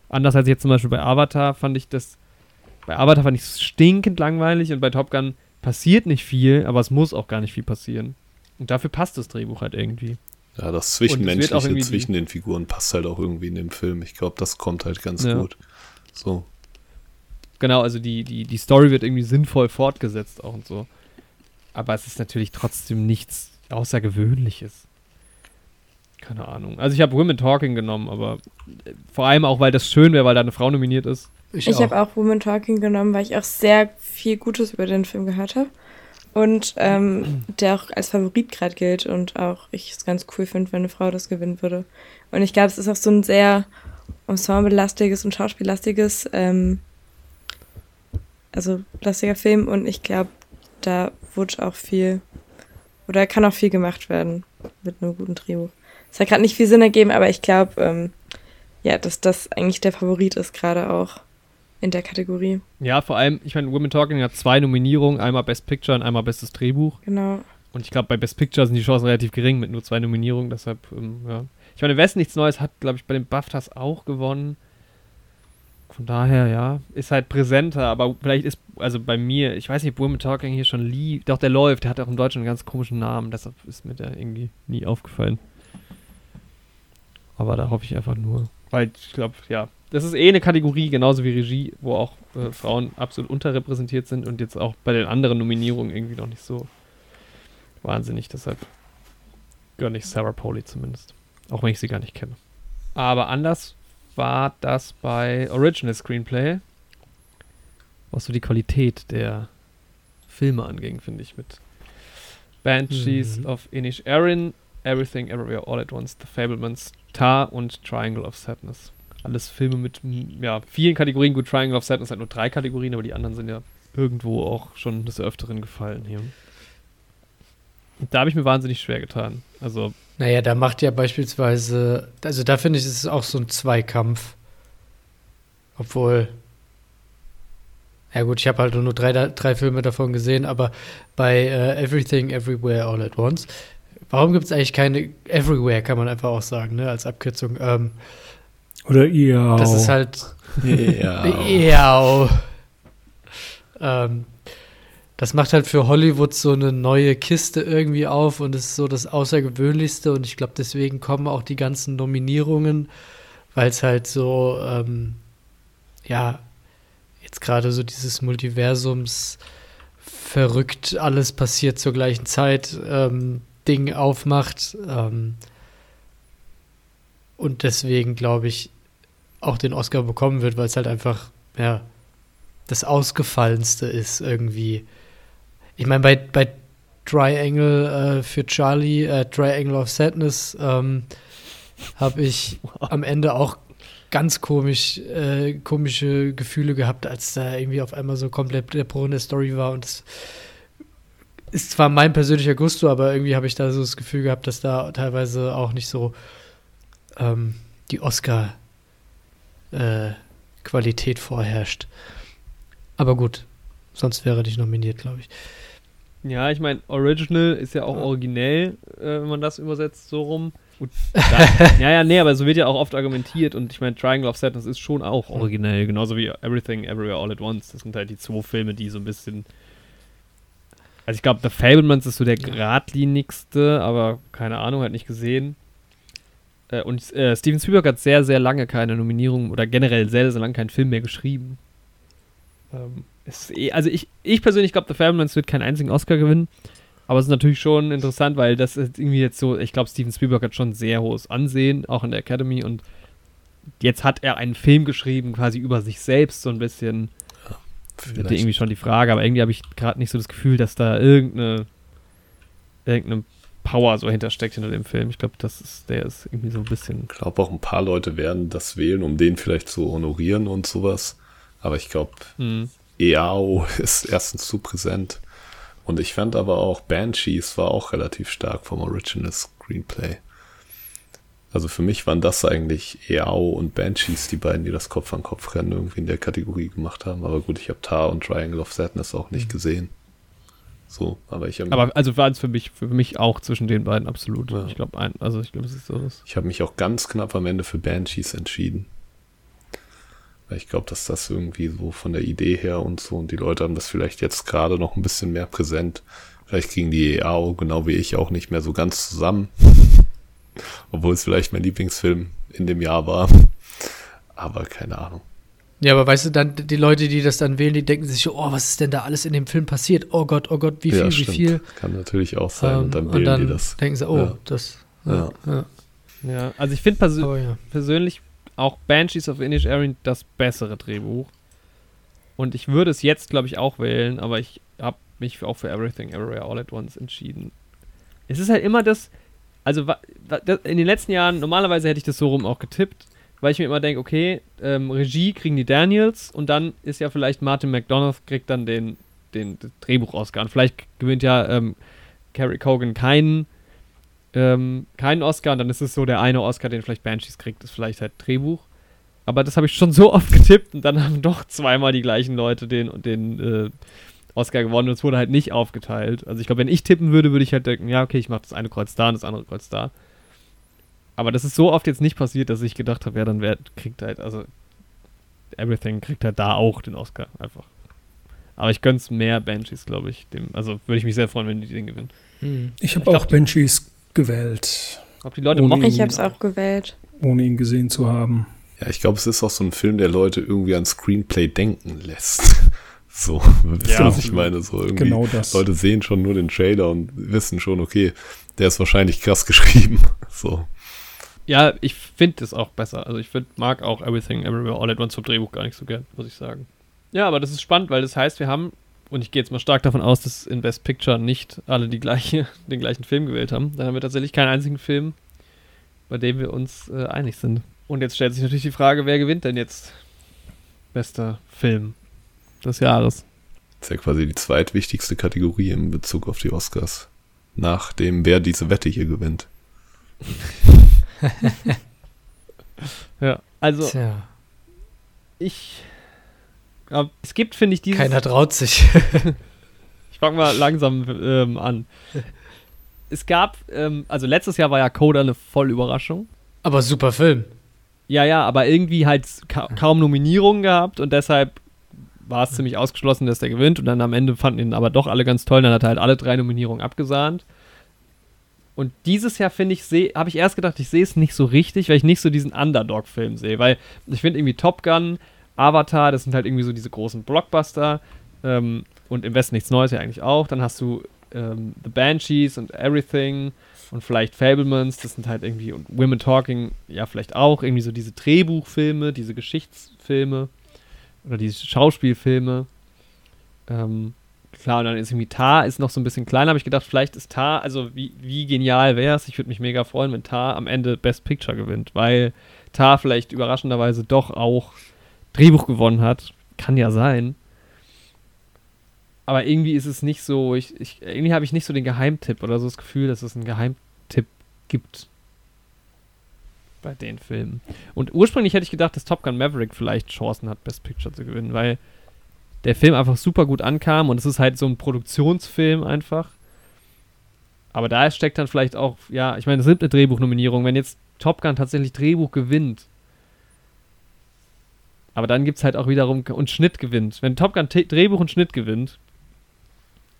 [SPEAKER 2] anders als jetzt zum Beispiel bei Avatar fand ich das, bei Avatar fand ich es stinkend langweilig und bei Top Gun passiert nicht viel, aber es muss auch gar nicht viel passieren. Und dafür passt das Drehbuch halt irgendwie.
[SPEAKER 1] Ja, das Zwischenmenschliche zwischen den Figuren passt halt auch irgendwie in dem Film. Ich glaube, das kommt halt ganz ja. gut. So.
[SPEAKER 2] Genau, also die, die, die Story wird irgendwie sinnvoll fortgesetzt auch und so. aber es ist natürlich trotzdem nichts Außergewöhnliches. Keine Ahnung. Also ich habe Women Talking genommen, aber äh, vor allem auch, weil das schön wäre, weil da eine Frau nominiert ist.
[SPEAKER 5] Ich, ich habe auch Woman Talking genommen, weil ich auch sehr viel Gutes über den Film gehört habe. Und ähm, der auch als Favorit gerade gilt und auch ich es ganz cool finde, wenn eine Frau das gewinnen würde. Und ich glaube, es ist auch so ein sehr ensemble-lastiges und schauspiellastiges, ähm, also lastiger Film und ich glaube, da wurde auch viel, oder kann auch viel gemacht werden mit einem guten Trio. Es hat gerade nicht viel Sinn ergeben, aber ich glaube, ähm, ja, dass das eigentlich der Favorit ist, gerade auch in der Kategorie.
[SPEAKER 2] Ja, vor allem, ich meine, Women Talking hat zwei Nominierungen, einmal Best Picture und einmal Bestes Drehbuch.
[SPEAKER 5] Genau.
[SPEAKER 2] Und ich glaube, bei Best Picture sind die Chancen relativ gering mit nur zwei Nominierungen, deshalb, ähm, ja. Ich meine, West nichts Neues hat, glaube ich, bei den BAFTAs auch gewonnen. Von daher, ja, ist halt präsenter, aber vielleicht ist, also bei mir, ich weiß nicht, ob Women Talking hier schon lief. Doch, der läuft, der hat auch im Deutschen einen ganz komischen Namen, deshalb ist mir der irgendwie nie aufgefallen. Aber da hoffe ich einfach nur. Weil ich glaube, ja, das ist eh eine Kategorie, genauso wie Regie, wo auch äh, Frauen absolut unterrepräsentiert sind und jetzt auch bei den anderen Nominierungen irgendwie noch nicht so wahnsinnig. Deshalb gönne ich Sarah Poley zumindest. Auch wenn ich sie gar nicht kenne. Aber anders war das bei Original Screenplay, was so die Qualität der Filme anging, finde ich, mit Banshees mhm. of Inish Erin, Everything Everywhere All at Once, The Fablemans, Tar und Triangle of Sadness. Alles Filme mit ja, vielen Kategorien. Gut, Triangle of Sadness hat nur drei Kategorien, aber die anderen sind ja irgendwo auch schon des Öfteren gefallen hier. Und da habe ich mir wahnsinnig schwer getan. Also.
[SPEAKER 3] Naja, da macht ja beispielsweise, also da finde ich, es ist auch so ein Zweikampf. Obwohl, ja gut, ich habe halt nur drei, drei Filme davon gesehen, aber bei uh, Everything Everywhere All at Once, warum gibt es eigentlich keine Everywhere, kann man einfach auch sagen, ne, als Abkürzung. Ähm,
[SPEAKER 4] Oder IAO.
[SPEAKER 3] Das ist halt IAO. ähm, das macht halt für Hollywood so eine neue Kiste irgendwie auf und ist so das Außergewöhnlichste. Und ich glaube, deswegen kommen auch die ganzen Nominierungen, weil es halt so, ähm, ja, jetzt gerade so dieses Multiversums verrückt, alles passiert zur gleichen Zeit, ähm, Ding aufmacht. Ähm, und deswegen glaube ich auch den Oscar bekommen wird, weil es halt einfach, ja, das Ausgefallenste ist irgendwie ich meine, bei, bei Triangle äh, für Charlie, äh, Triangle of Sadness, ähm, habe ich wow. am Ende auch ganz komisch, äh, komische Gefühle gehabt, als da irgendwie auf einmal so komplett der Bruch in der Story war und das ist zwar mein persönlicher Gusto, aber irgendwie habe ich da so das Gefühl gehabt, dass da teilweise auch nicht so ähm, die Oscar-Qualität äh, vorherrscht. Aber gut, sonst wäre ich nominiert, glaube ich.
[SPEAKER 2] Ja, ich meine, Original ist ja auch originell, äh, wenn man das übersetzt, so rum. Dann, ja, ja, nee, aber so wird ja auch oft argumentiert und ich meine, Triangle of Sadness ist schon auch originell, genauso wie Everything Everywhere All at Once. Das sind halt die zwei Filme, die so ein bisschen. Also ich glaube, The Fablemans ist so der geradlinigste, aber keine Ahnung, hat nicht gesehen. Äh, und äh, Steven Spielberg hat sehr, sehr lange keine Nominierung oder generell sehr, sehr lange keinen Film mehr geschrieben. Ähm, Eh, also ich, ich persönlich glaube, The Fablemans wird keinen einzigen Oscar gewinnen. Aber es ist natürlich schon interessant, weil das ist irgendwie jetzt so, ich glaube, Steven Spielberg hat schon sehr hohes Ansehen, auch in der Academy. Und jetzt hat er einen Film geschrieben, quasi über sich selbst, so ein bisschen. Ja, hätte irgendwie schon die Frage, aber irgendwie habe ich gerade nicht so das Gefühl, dass da irgendeine, irgendeine Power so hintersteckt hinter dem Film. Ich glaube, das ist, der ist irgendwie so ein bisschen.
[SPEAKER 1] Ich glaube auch ein paar Leute werden das wählen, um den vielleicht zu honorieren und sowas. Aber ich glaube, mhm. EAO ist erstens zu präsent. Und ich fand aber auch Banshees war auch relativ stark vom Original Screenplay. Also für mich waren das eigentlich EAO und Banshees die beiden, die das Kopf an Kopf Rennen irgendwie in der Kategorie gemacht haben. Aber gut, ich habe Tar und Triangle of Sadness auch nicht mhm. gesehen. So, aber ich habe.
[SPEAKER 2] Aber also war es für mich, für mich auch zwischen den beiden absolut. Ja. Ich glaube, also ich glaube, es ist so.
[SPEAKER 1] Ich habe mich auch ganz knapp am Ende für Banshees entschieden. Weil ich glaube, dass das irgendwie so von der Idee her und so und die Leute haben das vielleicht jetzt gerade noch ein bisschen mehr präsent. Vielleicht kriegen die EAO genau wie ich auch nicht mehr so ganz zusammen. Obwohl es vielleicht mein Lieblingsfilm in dem Jahr war. Aber keine Ahnung.
[SPEAKER 3] Ja, aber weißt du, dann die Leute, die das dann wählen, die denken sich, oh, was ist denn da alles in dem Film passiert? Oh Gott, oh Gott, wie viel,
[SPEAKER 1] ja,
[SPEAKER 3] wie viel.
[SPEAKER 1] Kann natürlich auch sein.
[SPEAKER 3] Ähm,
[SPEAKER 1] und dann wählen die das.
[SPEAKER 3] denken sie, oh,
[SPEAKER 1] Ja.
[SPEAKER 3] das.
[SPEAKER 1] Ja.
[SPEAKER 3] ja.
[SPEAKER 2] Ja, also ich finde persö
[SPEAKER 3] ja.
[SPEAKER 2] persönlich auch Banshees of Inish Erin das bessere Drehbuch. Und ich würde es jetzt, glaube ich, auch wählen, aber ich habe mich auch für Everything Everywhere All at Once entschieden. Es ist halt immer das, also in den letzten Jahren, normalerweise hätte ich das so rum auch getippt, weil ich mir immer denke, okay, ähm, Regie kriegen die Daniels und dann ist ja vielleicht Martin McDonough kriegt dann den, den, den Drehbuch-Oscar. Und vielleicht gewinnt ja ähm, Carrie Cogan keinen ähm, keinen Oscar und dann ist es so, der eine Oscar, den vielleicht Banshees kriegt, ist vielleicht halt Drehbuch. Aber das habe ich schon so oft getippt und dann haben doch zweimal die gleichen Leute den, den äh, Oscar gewonnen und es wurde halt nicht aufgeteilt. Also ich glaube, wenn ich tippen würde, würde ich halt denken, ja, okay, ich mache das eine Kreuz da und das andere Kreuz da. Aber das ist so oft jetzt nicht passiert, dass ich gedacht habe, ja, dann wer kriegt halt, also Everything kriegt halt da auch den Oscar einfach. Aber ich gönn's mehr Banshees, glaube ich. Dem, also würde ich mich sehr freuen, wenn die den gewinnen.
[SPEAKER 3] Hm.
[SPEAKER 4] Ich habe auch Banshees gewählt,
[SPEAKER 2] Ob die Leute
[SPEAKER 4] Ohne
[SPEAKER 2] mochten.
[SPEAKER 5] Ich habe es auch gewählt.
[SPEAKER 4] ohne ihn gesehen zu haben.
[SPEAKER 1] Ja, ich glaube, es ist auch so ein Film, der Leute irgendwie an Screenplay denken lässt. So, wisst ihr,
[SPEAKER 2] Ja,
[SPEAKER 1] was ich meine? So irgendwie.
[SPEAKER 4] Genau das.
[SPEAKER 1] Leute sehen schon nur den Trailer und wissen schon, okay, der ist wahrscheinlich krass geschrieben. So.
[SPEAKER 2] Ja, ich finde das auch besser. Also ich find, mag auch Everything Everywhere All at Once vom Drehbuch gar nicht so gern, muss ich sagen. Ja, aber das ist spannend, weil das heißt, wir haben, und ich gehe jetzt mal stark davon aus, dass in Best Picture nicht alle die gleiche, den gleichen Film gewählt haben. Dann haben wir tatsächlich keinen einzigen Film, bei dem wir uns äh, einig sind. Und jetzt stellt sich natürlich die Frage, wer gewinnt denn jetzt bester Film des Jahres?
[SPEAKER 1] Das ist ja quasi die zweitwichtigste Kategorie in Bezug auf die Oscars. Nach dem, wer diese Wette hier gewinnt.
[SPEAKER 2] Ja, also
[SPEAKER 3] Tja,
[SPEAKER 2] ich, ja, es gibt, finde ich, dieses
[SPEAKER 3] keiner traut sich.
[SPEAKER 2] Ich fange mal langsam ähm, an. Es gab, ähm, also letztes Jahr war ja Coda eine Vollüberraschung.
[SPEAKER 3] Aber super Film.
[SPEAKER 2] Ja, ja, aber irgendwie halt ka kaum Nominierungen gehabt und deshalb war es ziemlich ausgeschlossen, dass der gewinnt. Und dann am Ende fanden ihn aber doch alle ganz toll. Dann hat er halt alle drei Nominierungen abgesahnt. Und dieses Jahr finde ich, habe ich erst gedacht, ich sehe es nicht so richtig, weil ich nicht so diesen Underdog-Film sehe. Weil ich finde irgendwie Top Gun, Avatar, das sind halt irgendwie so diese großen Blockbuster. Ähm, und im Westen nichts Neues ja eigentlich auch. Dann hast du ähm, The Banshees und Everything und vielleicht Fablemans, das sind halt irgendwie, und Women Talking, ja, vielleicht auch, irgendwie so diese Drehbuchfilme, diese Geschichtsfilme oder diese Schauspielfilme. Ähm, klar, und dann ist irgendwie Tar ist noch so ein bisschen kleiner, habe ich gedacht, vielleicht ist Tar, also wie, wie genial wäre es, ich würde mich mega freuen, wenn Tar am Ende Best Picture gewinnt, weil Tar vielleicht überraschenderweise doch auch Drehbuch gewonnen hat. Kann ja sein. Aber irgendwie ist es nicht so, ich, ich, irgendwie habe ich nicht so den Geheimtipp oder so das Gefühl, dass es einen Geheimtipp gibt bei den Filmen. Und ursprünglich hätte ich gedacht, dass Top Gun Maverick vielleicht Chancen hat, Best Picture zu gewinnen, weil der Film einfach super gut ankam und es ist halt so ein Produktionsfilm einfach. Aber da steckt dann vielleicht auch, ja, ich meine, es gibt eine Drehbuchnominierung, wenn jetzt Top Gun tatsächlich Drehbuch gewinnt. Aber dann gibt es halt auch wiederum und Schnitt gewinnt. Wenn Top Gun T Drehbuch und Schnitt gewinnt,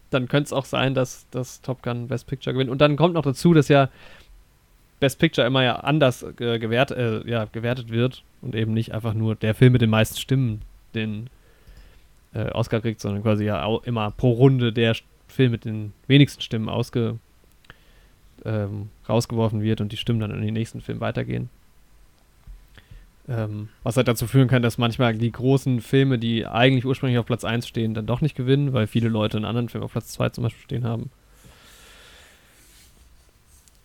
[SPEAKER 2] dann könnte es auch sein, dass, dass Top Gun Best Picture gewinnt. Und dann kommt noch dazu, dass ja Best Picture immer ja anders äh, gewert, äh, ja, gewertet wird und eben nicht einfach nur der Film mit den meisten Stimmen den äh, Oscar kriegt, sondern quasi ja auch immer pro Runde der Film mit den wenigsten Stimmen ausge, ähm, rausgeworfen wird und die Stimmen dann in den nächsten Film weitergehen. Ähm, was halt dazu führen kann, dass manchmal die großen Filme, die eigentlich ursprünglich auf Platz 1 stehen, dann doch nicht gewinnen, weil viele Leute einen anderen Film auf Platz 2 zum Beispiel stehen haben.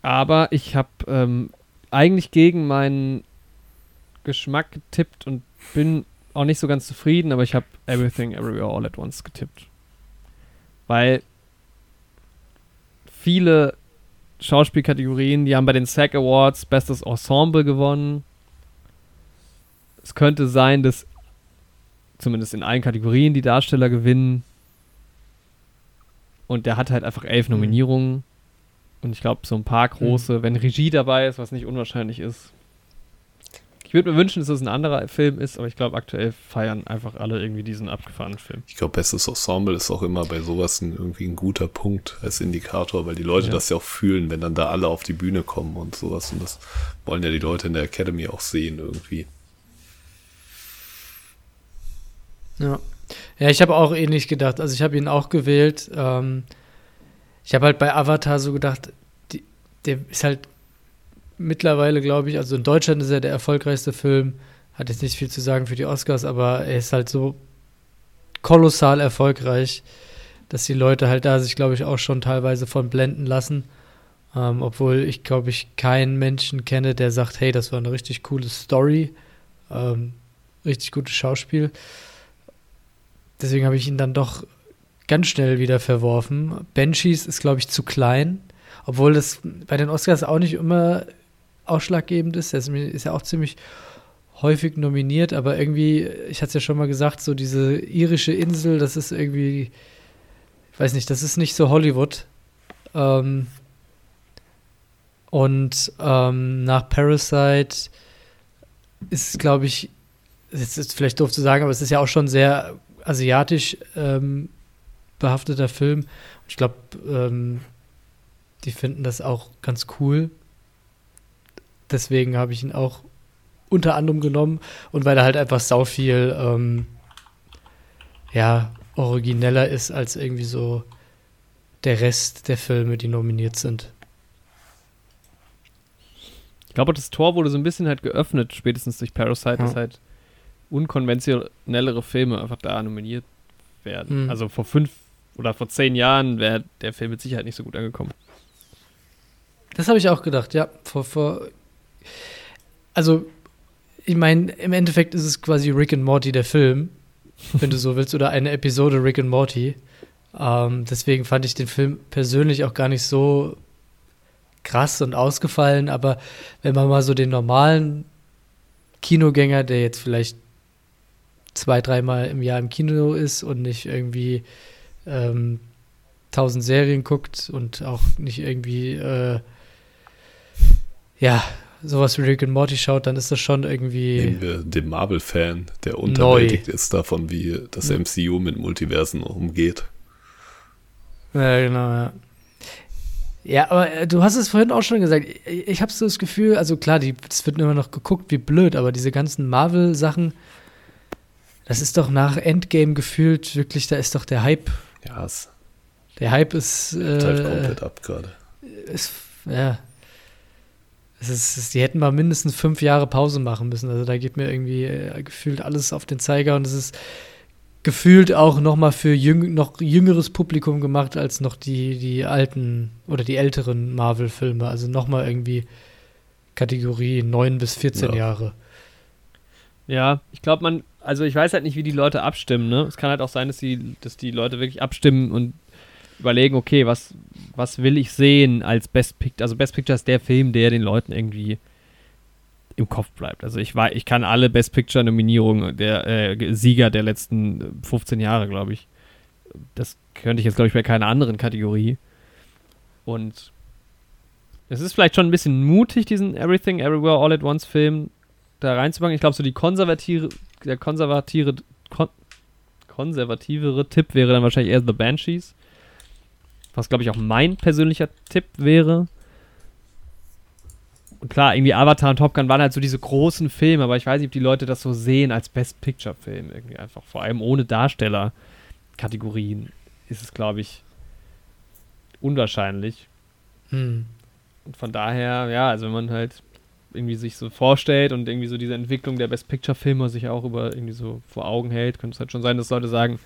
[SPEAKER 2] Aber ich habe ähm, eigentlich gegen meinen Geschmack getippt und bin auch nicht so ganz zufrieden, aber ich habe Everything Everywhere All at Once getippt. Weil viele Schauspielkategorien, die haben bei den SAG Awards Bestes Ensemble gewonnen. Es könnte sein, dass zumindest in allen Kategorien die Darsteller gewinnen. Und der hat halt einfach elf
[SPEAKER 3] Mhm.
[SPEAKER 2] Nominierungen. Und ich glaube, so ein paar große, wenn Regie dabei ist, was nicht unwahrscheinlich ist. Ich würde mir wünschen, dass es ein anderer Film ist, aber ich glaube, aktuell feiern einfach alle irgendwie diesen abgefahrenen Film.
[SPEAKER 1] Ich glaube, bestes Ensemble ist auch immer bei sowas ein, irgendwie ein guter Punkt als Indikator, weil die Leute
[SPEAKER 2] Ja.
[SPEAKER 1] das ja auch fühlen, wenn dann da alle auf die Bühne kommen und sowas. Und das wollen ja die Leute in der Academy auch sehen irgendwie.
[SPEAKER 3] Ja. Ja, ich habe auch ähnlich gedacht. Also ich habe ihn auch gewählt. Ähm, ich habe halt bei Avatar so gedacht, die, der ist halt mittlerweile, glaube ich, also in Deutschland ist er der erfolgreichste Film. Hat jetzt nicht viel zu sagen für die Oscars, aber er ist halt so kolossal erfolgreich, dass die Leute halt da sich, glaube ich, auch schon teilweise von blenden lassen. Ähm, obwohl ich, glaube ich, keinen Menschen kenne, der sagt, hey, das war eine richtig coole Story, ähm, richtig gutes Schauspiel. Deswegen habe ich ihn dann doch ganz schnell wieder verworfen. Banshees ist, glaube ich, zu klein, obwohl das bei den Oscars auch nicht immer ausschlaggebend ist. Er ist ja auch ziemlich häufig nominiert, aber irgendwie, ich hatte es ja schon mal gesagt, so diese irische Insel, das ist irgendwie, ich weiß nicht, das ist nicht so Hollywood. Ähm, und ähm, nach Parasite ist, glaube ich, es ist vielleicht doof zu sagen, aber es ist ja auch schon sehr asiatisch ähm, behafteter Film. Ich glaube, ähm, die finden das auch ganz cool. Deswegen habe ich ihn auch unter anderem genommen und weil er halt einfach sau viel ähm, ja, origineller ist als irgendwie so der Rest der Filme, die nominiert sind.
[SPEAKER 2] Ich glaube, das Tor wurde so ein bisschen halt geöffnet, spätestens durch Parasite, ja. dass halt unkonventionellere Filme einfach da nominiert werden. Mhm. Also vor fünf oder vor zehn Jahren wäre der Film mit Sicherheit nicht so gut angekommen.
[SPEAKER 3] Das habe ich auch gedacht, ja. Vor, vor also, ich meine, im Endeffekt ist es quasi Rick and Morty der Film, wenn du so willst, oder eine Episode Rick and Morty. Ähm, deswegen fand ich den Film persönlich auch gar nicht so krass und ausgefallen, aber wenn man mal so den normalen Kinogänger, der jetzt vielleicht zwei, dreimal im Jahr im Kino ist und nicht irgendwie ähm, tausend Serien guckt und auch nicht irgendwie äh, ja sowas wie Rick and Morty schaut, dann ist das schon irgendwie
[SPEAKER 1] Nehmen wir den Marvel-Fan, der unterwältigt neu. ist davon, wie das MCU mit Multiversen umgeht.
[SPEAKER 3] Ja, genau, ja. Ja, aber äh, du hast es vorhin auch schon gesagt. Ich habe so das Gefühl, also klar, es wird immer noch geguckt, wie blöd, aber diese ganzen Marvel-Sachen, das ist doch nach Endgame gefühlt wirklich, da ist doch der Hype.
[SPEAKER 1] Ja, es.
[SPEAKER 3] Der Hype ist.
[SPEAKER 1] Äh, halt komplett ab gerade.
[SPEAKER 3] Ja. Es ist, die hätten mal mindestens fünf Jahre Pause machen müssen. Also da geht mir irgendwie äh, gefühlt alles auf den Zeiger und es ist gefühlt auch noch mal für jüng, noch jüngeres Publikum gemacht als noch die, die alten oder die älteren Marvel-Filme. Also noch mal irgendwie Kategorie 9 bis 14 ja. Jahre.
[SPEAKER 2] Ja, ich glaube, man, also ich weiß halt nicht, wie die Leute abstimmen, ne? Es kann halt auch sein, dass die, dass die Leute wirklich abstimmen und überlegen, okay, was, was will ich sehen als Best Picture? Also Best Picture ist der Film, der den Leuten irgendwie im Kopf bleibt. Also ich weiß, ich kann alle Best Picture Nominierungen der äh, Sieger der letzten 15 Jahre, glaube ich. Das könnte ich jetzt, glaube ich, bei keiner anderen Kategorie. Und es ist vielleicht schon ein bisschen mutig, diesen Everything Everywhere All at Once Film da reinzupacken. Ich glaube, so die konservative, der konservative, kon konservativere Tipp wäre dann wahrscheinlich eher The Banshees. Was, glaube ich, auch mein persönlicher Tipp wäre. Und klar, irgendwie Avatar und Top Gun waren halt so diese großen Filme, aber ich weiß nicht, ob die Leute das so sehen als Best Picture Film irgendwie einfach. Vor allem ohne Darsteller-Kategorien ist es, glaube ich, unwahrscheinlich. Hm. Und von daher, ja, also wenn man halt irgendwie sich so vorstellt und irgendwie so diese Entwicklung der Best Picture Filme sich auch über irgendwie so vor Augen hält, könnte es halt schon sein, dass Leute sagen,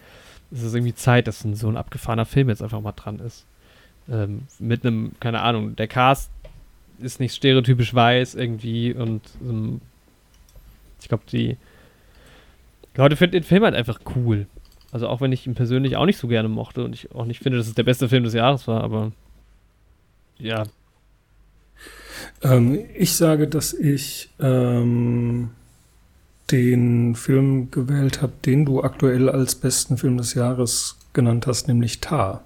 [SPEAKER 2] es ist irgendwie Zeit, dass ein, so ein abgefahrener Film jetzt einfach mal dran ist. Ähm, mit einem, keine Ahnung, der Cast ist nicht stereotypisch weiß irgendwie und ähm, ich glaube, die Leute finden den Film halt einfach cool. Also auch wenn ich ihn persönlich auch nicht so gerne mochte und ich auch nicht finde, dass es der beste Film des Jahres war, aber ja.
[SPEAKER 4] Ähm, ich sage, dass ich ähm, den Film gewählt habe, den du aktuell als besten Film des Jahres genannt hast, nämlich Tar.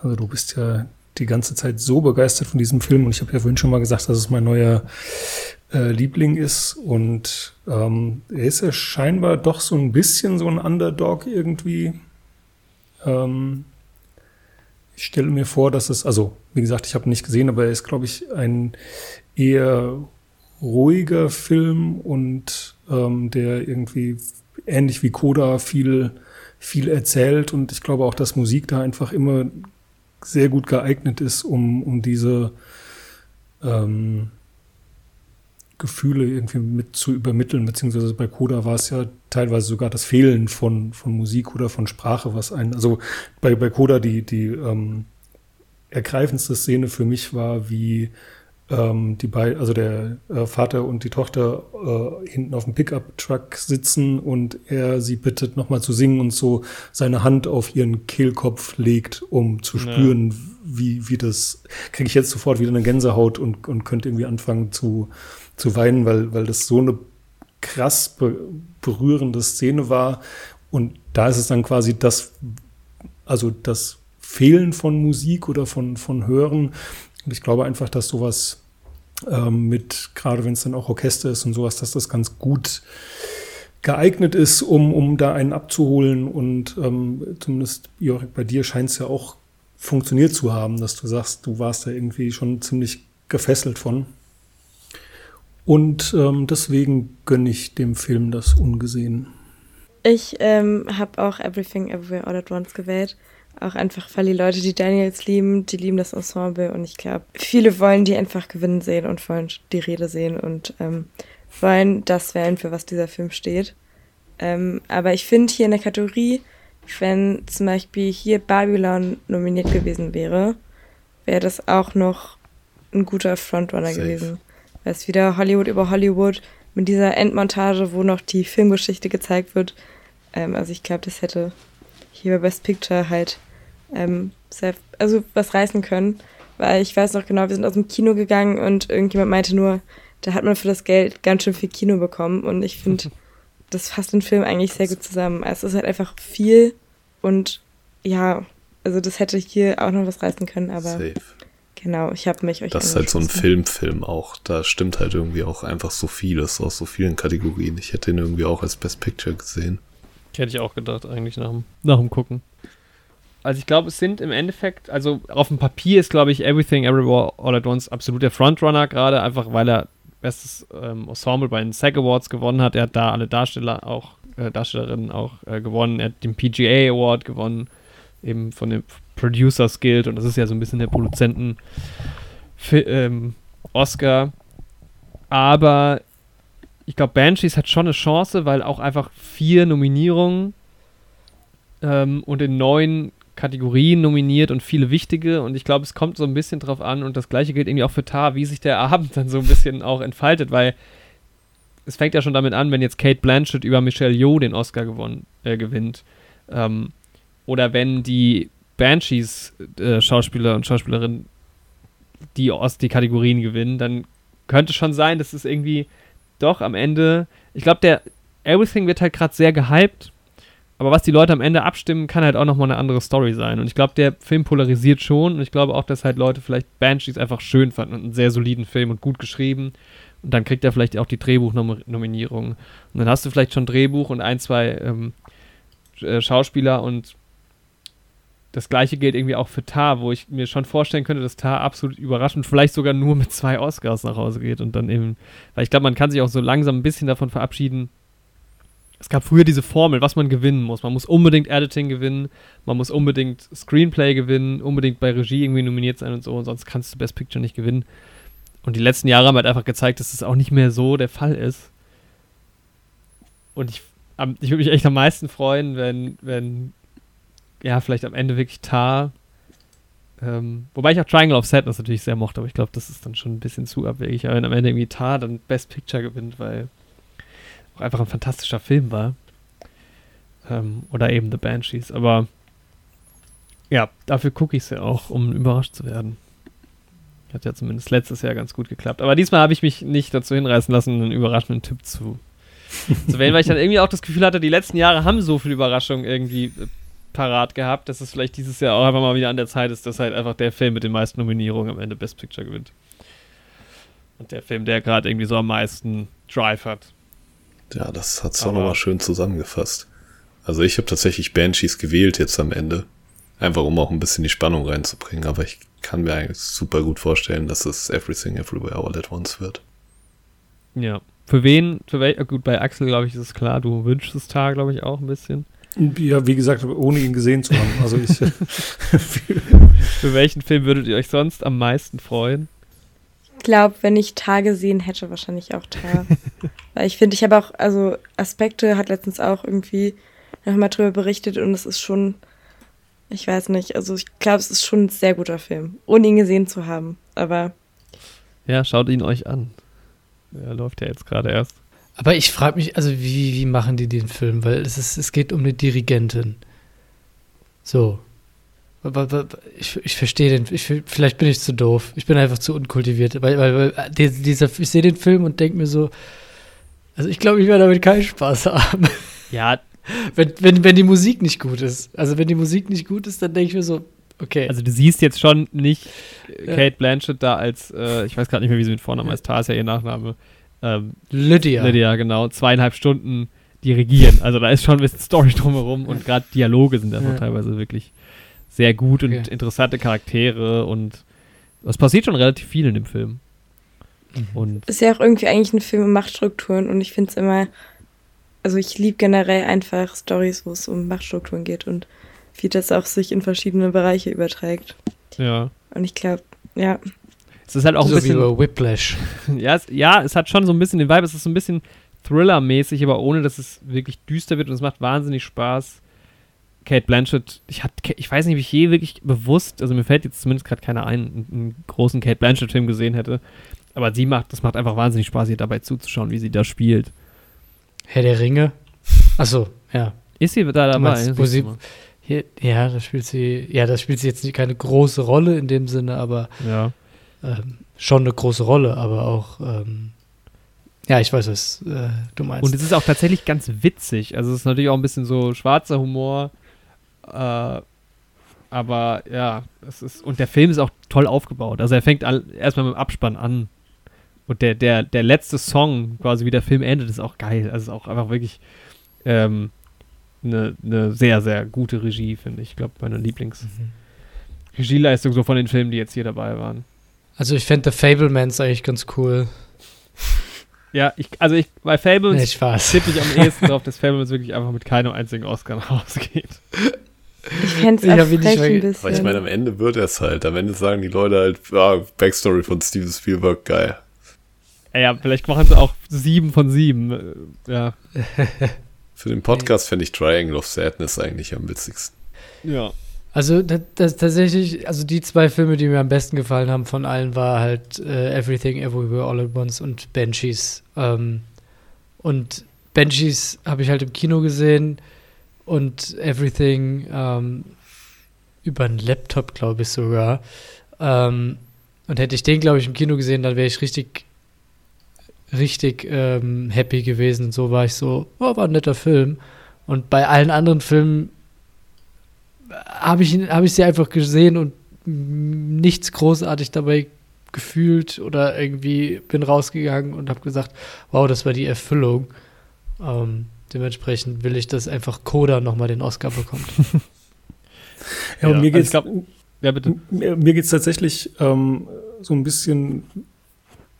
[SPEAKER 4] Also du bist ja die ganze Zeit so begeistert von diesem Film und ich habe ja vorhin schon mal gesagt, dass es mein neuer äh, Liebling ist und ähm, er ist ja scheinbar doch so ein bisschen so ein Underdog irgendwie. Ähm, ich stelle mir vor, dass es, also wie gesagt, ich habe nicht gesehen, aber er ist, glaube ich, ein eher ruhiger Film und ähm, der irgendwie ähnlich wie Coda viel, viel erzählt. Und ich glaube auch, dass Musik da einfach immer sehr gut geeignet ist, um, um diese ähm, Gefühle irgendwie mit zu übermitteln, beziehungsweise bei Coda war es ja teilweise sogar das Fehlen von, von Musik oder von Sprache, was ein, also bei, bei Coda die, die ähm, ergreifendste Szene für mich war, wie ähm, die beiden, also der äh, Vater und die Tochter äh, hinten auf dem Pickup-Truck sitzen und er sie bittet, nochmal zu singen und so seine Hand auf ihren Kehlkopf legt, um zu spüren, ja. wie, wie das, kriege ich jetzt sofort wieder eine Gänsehaut und, und könnte irgendwie anfangen zu, zu weinen, weil, weil das so eine krass be berührende Szene war. Und da ist es dann quasi das, also das Fehlen von Musik oder von, von Hören. Ich glaube einfach, dass sowas ähm, mit, gerade wenn es dann auch Orchester ist und sowas, dass das ganz gut geeignet ist, um, um da einen abzuholen. Und ähm, zumindest, Jörg, bei dir scheint es ja auch funktioniert zu haben, dass du sagst, du warst da irgendwie schon ziemlich gefesselt von. Und ähm, deswegen gönne ich dem Film das ungesehen.
[SPEAKER 5] Ich ähm, habe auch Everything Everywhere All at Once gewählt. Auch einfach, weil die Leute, die Daniels lieben, die lieben das Ensemble und ich glaube, viele wollen die einfach gewinnen sehen und wollen die Rede sehen und ähm, wollen das wählen, für was dieser Film steht. Ähm, aber ich finde hier in der Kategorie, wenn zum Beispiel hier Babylon nominiert gewesen wäre, wäre das auch noch ein guter Frontrunner Safe. gewesen. Weil es wieder Hollywood über Hollywood mit dieser Endmontage, wo noch die Filmgeschichte gezeigt wird. Ähm, also ich glaube, das hätte hier bei Best Picture halt ähm, sehr, also was reißen können. Weil ich weiß noch genau, wir sind aus dem Kino gegangen und irgendjemand meinte nur, da hat man für das Geld ganz schön viel Kino bekommen. Und ich finde, das fasst den Film eigentlich sehr gut zusammen. Also es ist halt einfach viel und ja, also das hätte hier auch noch was reißen können, aber Safe. genau, ich habe mich euch.
[SPEAKER 1] Das ist halt so ein Filmfilm auch. Da stimmt halt irgendwie auch einfach so vieles aus so vielen Kategorien. Ich hätte ihn irgendwie auch als Best Picture gesehen.
[SPEAKER 2] Hätte ich auch gedacht, eigentlich nach dem, nach dem Gucken. Also ich glaube, es sind im Endeffekt, also auf dem Papier ist, glaube ich, Everything Everywhere All at Once absolut der Frontrunner gerade, einfach weil er bestes ähm, Ensemble bei den SAG Awards gewonnen hat. Er hat da alle Darsteller auch, äh, Darstellerinnen auch äh, gewonnen. Er hat den PGA Award gewonnen, eben von dem Producers Guild und das ist ja so ein bisschen der Produzenten ähm, Oscar. Aber ich glaube, Banshees hat schon eine Chance, weil auch einfach vier Nominierungen ähm, und in neun Kategorien nominiert und viele wichtige. Und ich glaube, es kommt so ein bisschen drauf an. Und das gleiche gilt irgendwie auch für Tar, wie sich der Abend dann so ein bisschen auch entfaltet, weil es fängt ja schon damit an, wenn jetzt Kate Blanchett über Michelle Yeoh den Oscar gewonnen, äh, gewinnt. Ähm, oder wenn die Banshees äh, Schauspieler und Schauspielerinnen die, die Kategorien gewinnen, dann könnte schon sein, dass es irgendwie doch am Ende, ich glaube, der Everything wird halt gerade sehr gehypt aber was die Leute am Ende abstimmen, kann halt auch nochmal eine andere Story sein. Und ich glaube, der Film polarisiert schon. Und ich glaube auch, dass halt Leute vielleicht Banshees einfach schön fanden und einen sehr soliden Film und gut geschrieben. Und dann kriegt er vielleicht auch die Drehbuchnominierung. Und dann hast du vielleicht schon Drehbuch und ein, zwei ähm, äh, Schauspieler. Und das gleiche gilt irgendwie auch für Tar, wo ich mir schon vorstellen könnte, dass Tar absolut überraschend vielleicht sogar nur mit zwei Oscars nach Hause geht. Und dann eben, weil ich glaube, man kann sich auch so langsam ein bisschen davon verabschieden, es gab früher diese Formel, was man gewinnen muss. Man muss unbedingt Editing gewinnen, man muss unbedingt Screenplay gewinnen, unbedingt bei Regie irgendwie nominiert sein und so, und sonst kannst du Best Picture nicht gewinnen. Und die letzten Jahre haben halt einfach gezeigt, dass es das auch nicht mehr so der Fall ist. Und ich, ich würde mich echt am meisten freuen, wenn, wenn, ja, vielleicht am Ende wirklich Tar. Ähm, wobei ich auch Triangle of Sadness natürlich sehr mochte, aber ich glaube, das ist dann schon ein bisschen zu abwegig. Aber wenn am Ende irgendwie Tar dann Best Picture gewinnt, weil einfach ein fantastischer Film war. Ähm, oder eben The Banshees. Aber ja, dafür gucke ich es ja auch, um überrascht zu werden. Hat ja zumindest letztes Jahr ganz gut geklappt. Aber diesmal habe ich mich nicht dazu hinreißen lassen, einen überraschenden Tipp zu, zu wählen, weil ich dann irgendwie auch das Gefühl hatte, die letzten Jahre haben so viel Überraschung irgendwie äh, parat gehabt, dass es vielleicht dieses Jahr auch einfach mal wieder an der Zeit ist, dass halt einfach der Film mit den meisten Nominierungen am Ende Best Picture gewinnt. Und der Film, der gerade irgendwie so am meisten Drive hat.
[SPEAKER 1] Ja, das hat es auch nochmal schön zusammengefasst. Also ich habe tatsächlich Banshees gewählt jetzt am Ende. Einfach um auch ein bisschen die Spannung reinzubringen. Aber ich kann mir eigentlich super gut vorstellen, dass es Everything Everywhere All at Once wird.
[SPEAKER 2] Ja. Für wen, für wel, gut, bei Axel, glaube ich, ist es klar, du wünschst es da, glaube ich, auch ein bisschen.
[SPEAKER 4] Ja, wie gesagt, ohne ihn gesehen zu haben. Also ich,
[SPEAKER 2] für welchen Film würdet ihr euch sonst am meisten freuen?
[SPEAKER 5] Ich glaube, wenn ich Tar gesehen hätte, wahrscheinlich auch Tar. Weil ich finde, ich habe auch, also Aspekte hat letztens auch irgendwie nochmal drüber berichtet und es ist schon, ich weiß nicht, also ich glaube, es ist schon ein sehr guter Film, ohne ihn gesehen zu haben. Aber.
[SPEAKER 2] Ja, schaut ihn euch an. Er läuft ja jetzt gerade erst.
[SPEAKER 3] Aber ich frage mich, also wie, wie machen die den Film? Weil es, ist, es geht um eine Dirigentin. So. Ich, ich verstehe den, ich, vielleicht bin ich zu doof. Ich bin einfach zu unkultiviert. Weil, weil, weil dieser, ich sehe den Film und denke mir so, also ich glaube, ich werde damit keinen Spaß haben.
[SPEAKER 2] Ja.
[SPEAKER 3] Wenn, wenn, wenn die Musik nicht gut ist. Also wenn die Musik nicht gut ist, dann denke ich mir so, okay.
[SPEAKER 2] Also du siehst jetzt schon nicht Kate Blanchett da als, äh, ich weiß gerade nicht mehr, wie sie mit Vornamen heißt, Tar ist ja ihr Nachname. Ähm,
[SPEAKER 3] Lydia.
[SPEAKER 2] Lydia, genau. Zweieinhalb Stunden dirigieren. Also da ist schon ein bisschen Story drumherum und gerade Dialoge sind da ja. teilweise wirklich sehr gut okay. und interessante Charaktere und es passiert schon relativ viel in dem Film.
[SPEAKER 5] Mhm. Und ist ja auch irgendwie eigentlich ein Film um Machtstrukturen und ich finde es immer, also ich liebe generell einfach Stories, wo es um Machtstrukturen geht und wie das auch sich in verschiedene Bereiche überträgt.
[SPEAKER 2] Ja.
[SPEAKER 5] Und ich glaube, ja,
[SPEAKER 2] es ist halt auch
[SPEAKER 3] so
[SPEAKER 2] ein bisschen.
[SPEAKER 3] Wie Whiplash.
[SPEAKER 2] Ja es, ja, es hat schon so ein bisschen den Vibe, es ist so ein bisschen Thriller-mäßig, aber ohne, dass es wirklich düster wird und es macht wahnsinnig Spaß. Kate Blanchett, ich, hat, ich weiß nicht, wie ich je wirklich bewusst, also mir fällt jetzt zumindest gerade keiner ein, einen, einen großen Kate Blanchett-Film gesehen hätte. Aber sie macht, das macht einfach wahnsinnig Spaß, ihr dabei zuzuschauen, wie sie da spielt.
[SPEAKER 3] Herr der Ringe? Achso, ja.
[SPEAKER 2] Ist sie da dabei?
[SPEAKER 3] Meinst, wo sie, hier, ja, da spielt sie, ja, da spielt sie jetzt nicht keine große Rolle in dem Sinne, aber
[SPEAKER 2] ja
[SPEAKER 3] ähm, schon eine große Rolle, aber auch, ähm, ja, ich weiß, was äh, du meinst.
[SPEAKER 2] Und es ist auch tatsächlich ganz witzig. Also es ist natürlich auch ein bisschen so schwarzer Humor. Äh, aber ja, es ist, und der Film ist auch toll aufgebaut. Also er fängt erstmal mit dem Abspann an. Und der, der, der letzte Song, quasi wie der Film endet, ist auch geil. Also ist auch einfach wirklich ähm, eine, eine sehr, sehr gute Regie, finde ich. Ich glaube, meine Lieblings-Regieleistung mhm. so von den Filmen, die jetzt hier dabei waren.
[SPEAKER 3] Also ich fände The Fablemans eigentlich ganz cool.
[SPEAKER 2] Ja, ich, also ich, bei Fablemans tippe ich am ehesten drauf, dass Fablemans wirklich einfach mit keinem einzigen Oscar nach Hause geht.
[SPEAKER 5] Ich fände es ein bisschen.
[SPEAKER 1] Aber ich meine, am Ende wird es halt. Am Ende sagen die Leute halt, ja, Backstory von Steven Spielberg, geil.
[SPEAKER 2] Ja, vielleicht machen sie auch sieben von sieben. Ja.
[SPEAKER 1] Für den Podcast fände ich Triangle of Sadness eigentlich am witzigsten.
[SPEAKER 2] Ja.
[SPEAKER 3] Also das, das, tatsächlich, also die zwei Filme, die mir am besten gefallen haben von allen, war halt äh, Everything Everywhere All at Once und Banshees. Ähm, und Banshees habe ich halt im Kino gesehen und Everything ähm, über einen Laptop, glaube ich sogar. Ähm, und hätte ich den, glaube ich, im Kino gesehen, dann wäre ich richtig, richtig ähm, happy gewesen. Und so war ich so, oh, war ein netter Film. Und bei allen anderen Filmen habe ich, hab ich sie einfach gesehen und nichts großartig dabei gefühlt oder irgendwie bin rausgegangen und habe gesagt, wow, das war die Erfüllung. Ähm, dementsprechend will ich, dass einfach Coda nochmal den Oscar bekommt.
[SPEAKER 4] ja, und ja, mir geht es also ja, Mir, mir geht's tatsächlich ähm, so ein bisschen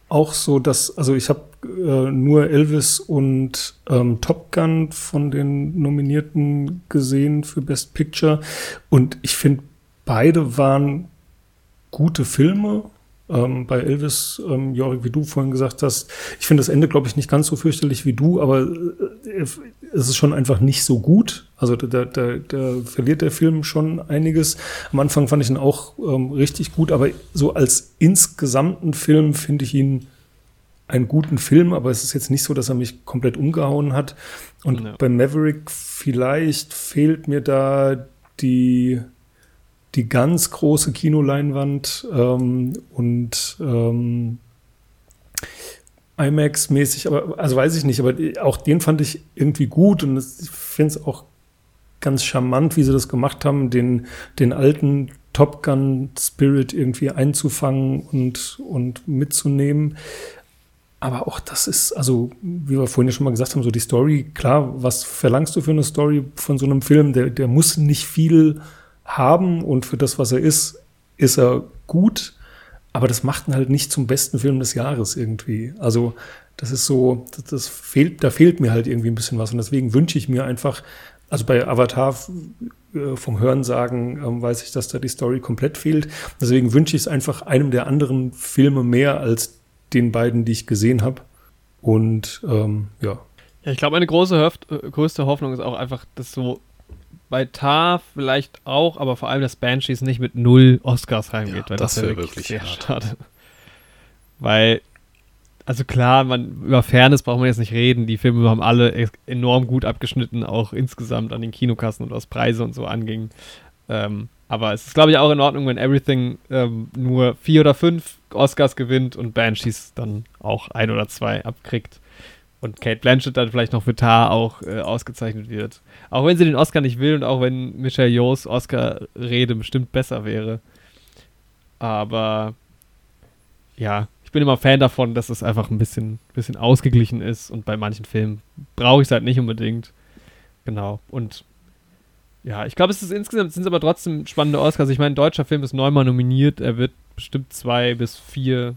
[SPEAKER 4] auch so, dass, also ich habe äh, nur Elvis und ähm, Top Gun von den Nominierten gesehen für Best Picture. Und ich finde, beide waren gute Filme. Ähm, bei Elvis, ähm, Jorik, wie du vorhin gesagt hast, ich finde das Ende, glaube ich, nicht ganz so fürchterlich wie du, aber äh, es ist schon einfach nicht so gut. Also da, da, da verliert der Film schon einiges. Am Anfang fand ich ihn auch ähm, richtig gut, aber so als insgesamten Film finde ich ihn einen guten Film, aber es ist jetzt nicht so, dass er mich komplett umgehauen hat. Und ja. bei Maverick vielleicht fehlt mir da die, die ganz große Kinoleinwand ähm, und ähm, IMAX-mäßig, aber also weiß ich nicht, aber auch den fand ich irgendwie gut und ich finde es auch ganz charmant, wie sie das gemacht haben, den, den alten Top Gun Spirit irgendwie einzufangen und, und mitzunehmen. Aber auch das ist, also, wie wir vorhin ja schon mal gesagt haben, so die Story, klar, was verlangst du für eine Story von so einem Film? Der, der muss nicht viel haben und für das, was er ist, ist er gut. aber das macht ihn halt nicht zum besten Film des Jahres irgendwie. Also das ist so, das, das fehlt, da fehlt mir halt irgendwie ein bisschen was und deswegen wünsche ich mir einfach, also bei Avatar äh, vom Hörensagen ähm, weiß ich, dass da die Story komplett fehlt. Deswegen wünsche ich es einfach einem der anderen Filme mehr als den beiden, die ich gesehen habe. Und ähm, ja.
[SPEAKER 2] Ja, ich glaube, eine große Hörf äh, größte Hoffnung ist auch einfach, dass so bei Tar vielleicht auch, aber vor allem, dass Banshees nicht mit null Oscars heimgeht,
[SPEAKER 1] Ja,
[SPEAKER 2] weil
[SPEAKER 1] das
[SPEAKER 2] das, wäre
[SPEAKER 1] wär
[SPEAKER 2] wirklich,
[SPEAKER 1] wirklich
[SPEAKER 2] sehr
[SPEAKER 1] hart.
[SPEAKER 2] schade. Weil, also klar, man, über Fairness braucht man jetzt nicht reden. Die Filme haben alle enorm gut abgeschnitten, auch insgesamt an den Kinokassen und was Preise und so anging. Ähm, aber es ist, glaube ich, auch in Ordnung, wenn Everything ähm, nur vier oder fünf Oscars gewinnt und Banshees dann auch ein oder zwei abkriegt. Und Kate Blanchett dann vielleicht noch für Tar auch äh, ausgezeichnet wird. Auch wenn sie den Oscar nicht will und auch wenn Michelle Yeohs Oscar-Rede bestimmt besser wäre. Aber ja, ich bin immer Fan davon, dass es einfach ein bisschen, bisschen ausgeglichen ist und bei manchen Filmen brauche ich es halt nicht unbedingt. Genau. Und ja, ich glaube, es ist insgesamt sind es aber trotzdem spannende Oscars. Ich meine, ein deutscher Film ist neunmal nominiert. Er wird bestimmt zwei bis vier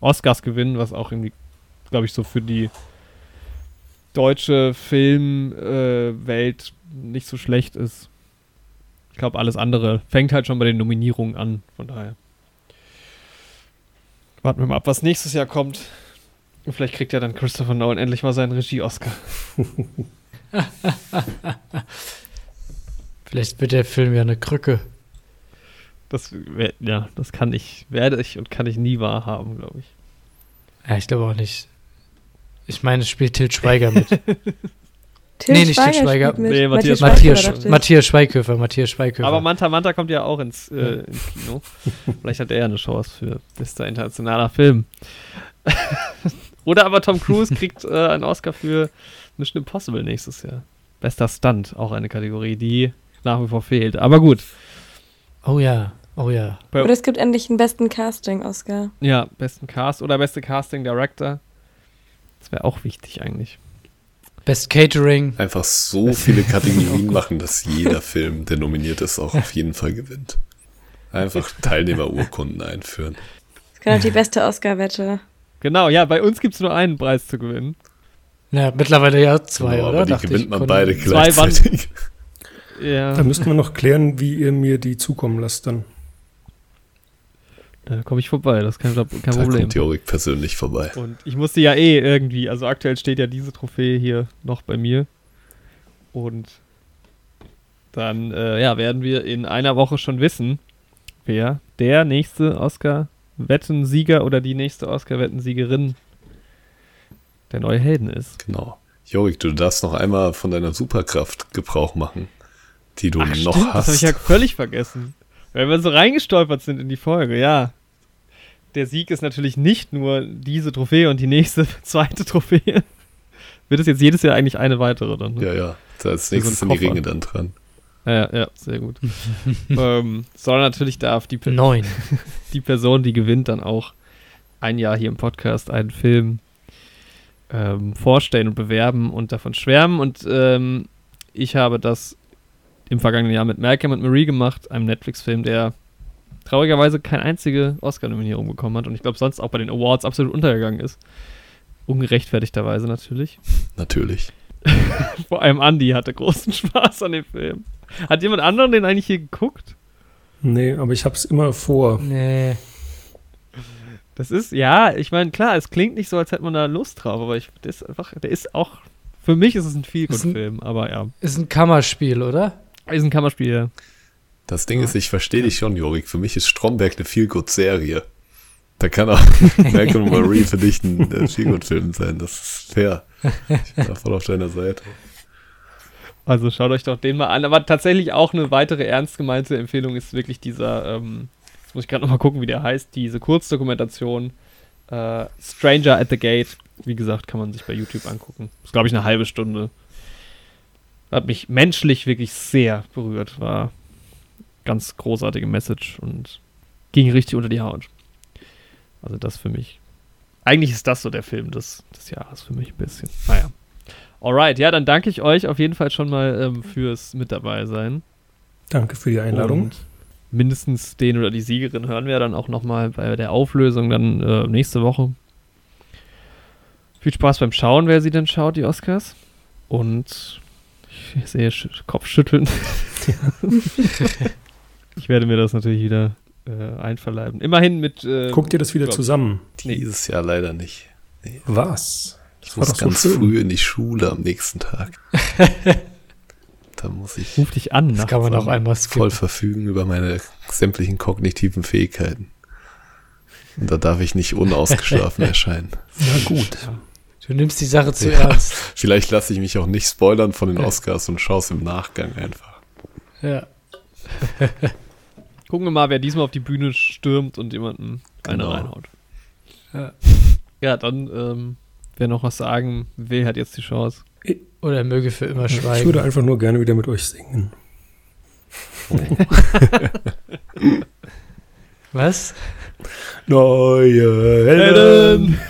[SPEAKER 2] Oscars gewinnen, was auch irgendwie, glaube ich, so für die deutsche Filmwelt äh, nicht so schlecht ist. Ich glaube, alles andere fängt halt schon bei den Nominierungen an. Von daher. Warten wir mal ab, was nächstes Jahr kommt. Und vielleicht kriegt ja dann Christopher Nolan endlich mal seinen Regie-Oscar.
[SPEAKER 3] Vielleicht wird der Film ja eine Krücke.
[SPEAKER 2] Das, ja, das kann ich, werde ich und kann ich nie wahrhaben, glaube ich.
[SPEAKER 3] Ja, ich glaube auch nicht. Ich meine, es spielt Til Schweiger mit.
[SPEAKER 5] Till
[SPEAKER 3] Nee, nicht Til Schweiger.
[SPEAKER 5] spielt mit.
[SPEAKER 2] Nee, Matthias
[SPEAKER 3] Matthias,
[SPEAKER 5] Schweighöfer.
[SPEAKER 3] Matthias Schweighöfer, Matthias Schweighöfer.
[SPEAKER 2] Aber Manta Manta kommt ja auch ins, äh, ins Kino. Vielleicht hat er ja eine Chance für bester internationaler Film. Oder aber Tom Cruise kriegt äh, einen Oscar für Mission Impossible nächstes Jahr. Bester Stunt, auch eine Kategorie, die nach wie vor fehlt. Aber gut.
[SPEAKER 3] oh ja, oh ja.
[SPEAKER 5] Oder es gibt endlich einen besten Casting-Oscar.
[SPEAKER 2] ja, besten Cast oder beste Casting Director. Das wäre auch wichtig eigentlich.
[SPEAKER 3] Best Catering.
[SPEAKER 1] Einfach so viele Kategorien machen, dass jeder Film, der nominiert ist, auch auf jeden Fall gewinnt. Einfach Teilnehmerurkunden einführen.
[SPEAKER 5] Das kann auch die beste Oscar-Wette.
[SPEAKER 2] Genau, ja, bei uns gibt es nur einen Preis zu gewinnen.
[SPEAKER 3] Ja, mittlerweile ja zwei,
[SPEAKER 1] Genau,
[SPEAKER 3] oder?
[SPEAKER 1] aber die
[SPEAKER 3] Dachte
[SPEAKER 1] gewinnt
[SPEAKER 3] ich.
[SPEAKER 1] man beide
[SPEAKER 2] Zwei
[SPEAKER 1] gleichzeitig.
[SPEAKER 2] Ja.
[SPEAKER 4] Da müssten wir noch klären, wie ihr mir die zukommen lasst dann.
[SPEAKER 2] Da komme ich vorbei, das ist kein, kein
[SPEAKER 1] Da
[SPEAKER 2] Problem.
[SPEAKER 1] kommt Jorik persönlich vorbei.
[SPEAKER 2] Und ich musste ja eh irgendwie, also aktuell steht ja diese Trophäe hier noch bei mir. Und dann, äh, ja, werden wir in einer Woche schon wissen, wer der nächste Oscar-Wettensieger oder die nächste Oscar-Wettensiegerin der neue Helden ist.
[SPEAKER 1] Genau. Jorik, du darfst noch einmal von deiner Superkraft Gebrauch machen, die du noch
[SPEAKER 2] stimmt, das
[SPEAKER 1] hast.
[SPEAKER 2] habe ich ja völlig vergessen. Weil wir so reingestolpert sind in die Folge, ja. Der Sieg ist natürlich nicht nur diese Trophäe und die nächste zweite Trophäe. Wird es jetzt jedes Jahr eigentlich eine weitere dann? Ne?
[SPEAKER 1] ja, ja. Als
[SPEAKER 2] so
[SPEAKER 1] nächstes sind die. Ringe dann dran.
[SPEAKER 2] Ja, ja, sehr gut. ähm, sondern natürlich darf die, Per-
[SPEAKER 3] Neun.
[SPEAKER 2] die Person, die gewinnt, dann auch ein Jahr hier im Podcast einen Film ähm, vorstellen und bewerben und davon schwärmen. Und ähm, ich habe das im vergangenen Jahr mit Malcolm und Marie gemacht, einem Netflix-Film, der traurigerweise keine einzige Oscar-Nominierung bekommen hat und ich glaube sonst auch bei den Awards absolut untergegangen ist. Ungerechtfertigterweise natürlich.
[SPEAKER 1] Natürlich.
[SPEAKER 2] Vor allem Andy hatte großen Spaß an dem Film. Hat jemand anderen den eigentlich hier geguckt?
[SPEAKER 4] Nee, aber ich hab's immer vor.
[SPEAKER 3] Nee.
[SPEAKER 2] Das ist, ja, ich meine, klar, es klingt nicht so, als hätte man da Lust drauf, aber ich, der ist einfach, der ist auch, für mich ist es ein
[SPEAKER 3] Ist ein-
[SPEAKER 2] Feel-Good-Film, aber ja.
[SPEAKER 3] Ist ein Kammerspiel, oder?
[SPEAKER 2] Ist ein Kammerspiel, ja.
[SPEAKER 1] Das Ding ist, ich verstehe dich schon, Jorik. Für mich ist Stromberg eine Feel-Good-Serie. Da kann auch Malcolm Marie für dich ein äh, Feel-Good-Film sein. Das ist fair. Ich bin da voll auf deiner Seite.
[SPEAKER 2] Also schaut euch doch den mal an. Aber tatsächlich auch eine weitere ernst gemeinte Empfehlung ist wirklich dieser, ähm, jetzt muss ich gerade nochmal gucken, wie der heißt, diese Kurzdokumentation äh, Stranger at the Gate. Wie gesagt, kann man sich bei YouTube angucken. Ist, glaube ich, eine halbe Stunde. Hat mich menschlich wirklich sehr berührt. War ganz großartige Message und ging richtig unter die Haut. Also das für mich. Eigentlich ist das so der Film des, des Jahres für mich ein bisschen. Naja. Alright, ja, dann danke ich euch auf jeden Fall schon mal ähm, fürs mit dabei sein.
[SPEAKER 4] Danke für die Einladung.
[SPEAKER 2] Und mindestens den oder die Siegerin hören wir dann auch nochmal bei der Auflösung dann äh, nächste Woche. Viel Spaß beim Schauen, wer sie denn schaut, die Oscars. Und ich sehe Sch Kopfschütteln. ich werde mir das natürlich wieder äh, einverleiben. Immerhin mit. Äh,
[SPEAKER 4] Guckt ihr das wieder
[SPEAKER 2] glaub-
[SPEAKER 4] zusammen?
[SPEAKER 2] Nee.
[SPEAKER 1] Dieses Jahr leider nicht.
[SPEAKER 4] Was?
[SPEAKER 1] Ich
[SPEAKER 4] war
[SPEAKER 1] muss
[SPEAKER 4] doch so
[SPEAKER 1] ganz
[SPEAKER 4] schön.
[SPEAKER 1] früh in die Schule am nächsten Tag. da muss ich
[SPEAKER 2] Ruf dich an.
[SPEAKER 3] Das kann man auch einmal
[SPEAKER 1] voll
[SPEAKER 3] skippen.
[SPEAKER 1] verfügen über meine sämtlichen kognitiven Fähigkeiten. Und da darf ich nicht unausgeschlafen erscheinen.
[SPEAKER 4] Na gut.
[SPEAKER 3] Du nimmst die Sache zu
[SPEAKER 1] Ja.
[SPEAKER 3] ernst.
[SPEAKER 1] Vielleicht lasse ich mich auch nicht spoilern von den Oscars und schaue es im Nachgang einfach.
[SPEAKER 3] Ja.
[SPEAKER 2] Gucken wir mal, wer diesmal auf die Bühne stürmt und jemanden eine
[SPEAKER 1] Genau.
[SPEAKER 2] reinhaut.
[SPEAKER 3] Ja.
[SPEAKER 2] Ja, dann, ähm, wer noch was sagen will, hat jetzt die Chance.
[SPEAKER 3] Oder er möge für immer
[SPEAKER 4] Ich
[SPEAKER 3] schweigen.
[SPEAKER 4] würde einfach nur gerne wieder mit euch singen.
[SPEAKER 3] Was?
[SPEAKER 4] Neue Helden.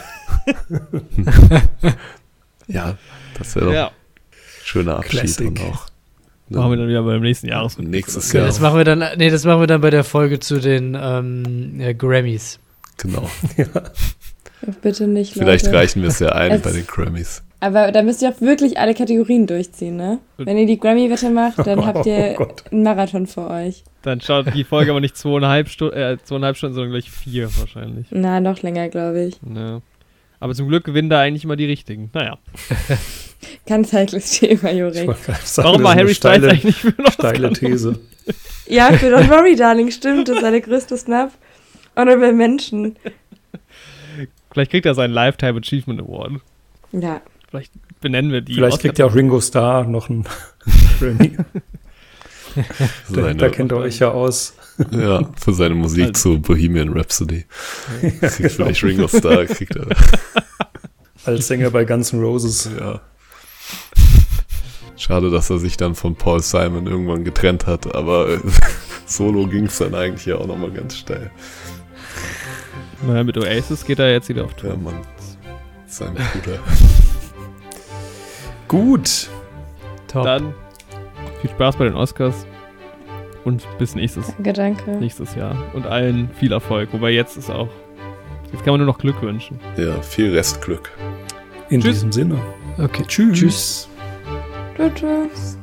[SPEAKER 1] Ja, das wäre doch
[SPEAKER 2] Ja,
[SPEAKER 1] ein schöner Abschied
[SPEAKER 4] Classic.
[SPEAKER 1] und auch
[SPEAKER 2] machen wir dann wieder beim nächsten Jahresrückblick.
[SPEAKER 1] nächstes Jahr.
[SPEAKER 3] das machen wir dann, nee, das machen wir dann bei der Folge zu den ähm, ja, Grammys.
[SPEAKER 1] Genau.
[SPEAKER 5] Bitte nicht,
[SPEAKER 1] Vielleicht
[SPEAKER 5] Leute.
[SPEAKER 1] reichen wir es ja ein
[SPEAKER 5] Es-
[SPEAKER 1] bei den Grammys.
[SPEAKER 5] Aber da müsst ihr auch wirklich alle Kategorien durchziehen, ne? Wenn ihr die Grammy-Wette macht, dann habt
[SPEAKER 4] Oh
[SPEAKER 5] ihr
[SPEAKER 4] Gott.
[SPEAKER 5] einen Marathon vor euch.
[SPEAKER 2] Dann schaut die Folge aber nicht zweieinhalb, Stu äh, zweieinhalb Stunden, sondern gleich vier wahrscheinlich.
[SPEAKER 5] Na, noch länger, glaube ich.
[SPEAKER 2] Ja. Aber zum Glück gewinnen da eigentlich immer die richtigen. Naja.
[SPEAKER 5] Ganz heikles Thema,
[SPEAKER 4] gerade sagen,
[SPEAKER 2] Warum war Harry Styles eigentlich für Oscar
[SPEAKER 4] steile These.
[SPEAKER 5] Ja, für Don't Worry, Darling, stimmt. Das ist seine größte Snap. Honorable Menschen.
[SPEAKER 2] Vielleicht kriegt er seinen Lifetime Achievement Award.
[SPEAKER 5] Ja.
[SPEAKER 2] Vielleicht benennen wir die.
[SPEAKER 4] Vielleicht kriegt ja auch Ringo Starr noch einen Grammy. Da, da kennt ihr euch ja aus.
[SPEAKER 1] ja, für seine Musik
[SPEAKER 2] Also-
[SPEAKER 1] zu Bohemian Rhapsody. Kriegt vielleicht Ringo Starr, kriegt er.
[SPEAKER 4] Als Sänger bei Guns N' Roses.
[SPEAKER 1] Ja. Schade, dass er sich dann von Paul Simon irgendwann getrennt hat, aber äh, solo ging es dann eigentlich ja auch nochmal ganz steil.
[SPEAKER 2] Naja, mit Oasis geht er jetzt wieder auf Tour.
[SPEAKER 1] Ja, Mann. Sein Bruder.
[SPEAKER 4] Gut.
[SPEAKER 3] Top.
[SPEAKER 2] Dann viel Spaß bei den Oscars und bis nächstes,
[SPEAKER 5] Danke, danke.
[SPEAKER 2] nächstes Jahr. Und allen viel Erfolg. Wobei jetzt ist auch. Jetzt kann man nur noch Glück wünschen.
[SPEAKER 1] Ja, viel Restglück.
[SPEAKER 4] In
[SPEAKER 2] Tschüss.
[SPEAKER 4] diesem Sinne.
[SPEAKER 3] okay.
[SPEAKER 4] Tschüss.
[SPEAKER 3] Tschüss.
[SPEAKER 5] Tschüss. tschüss.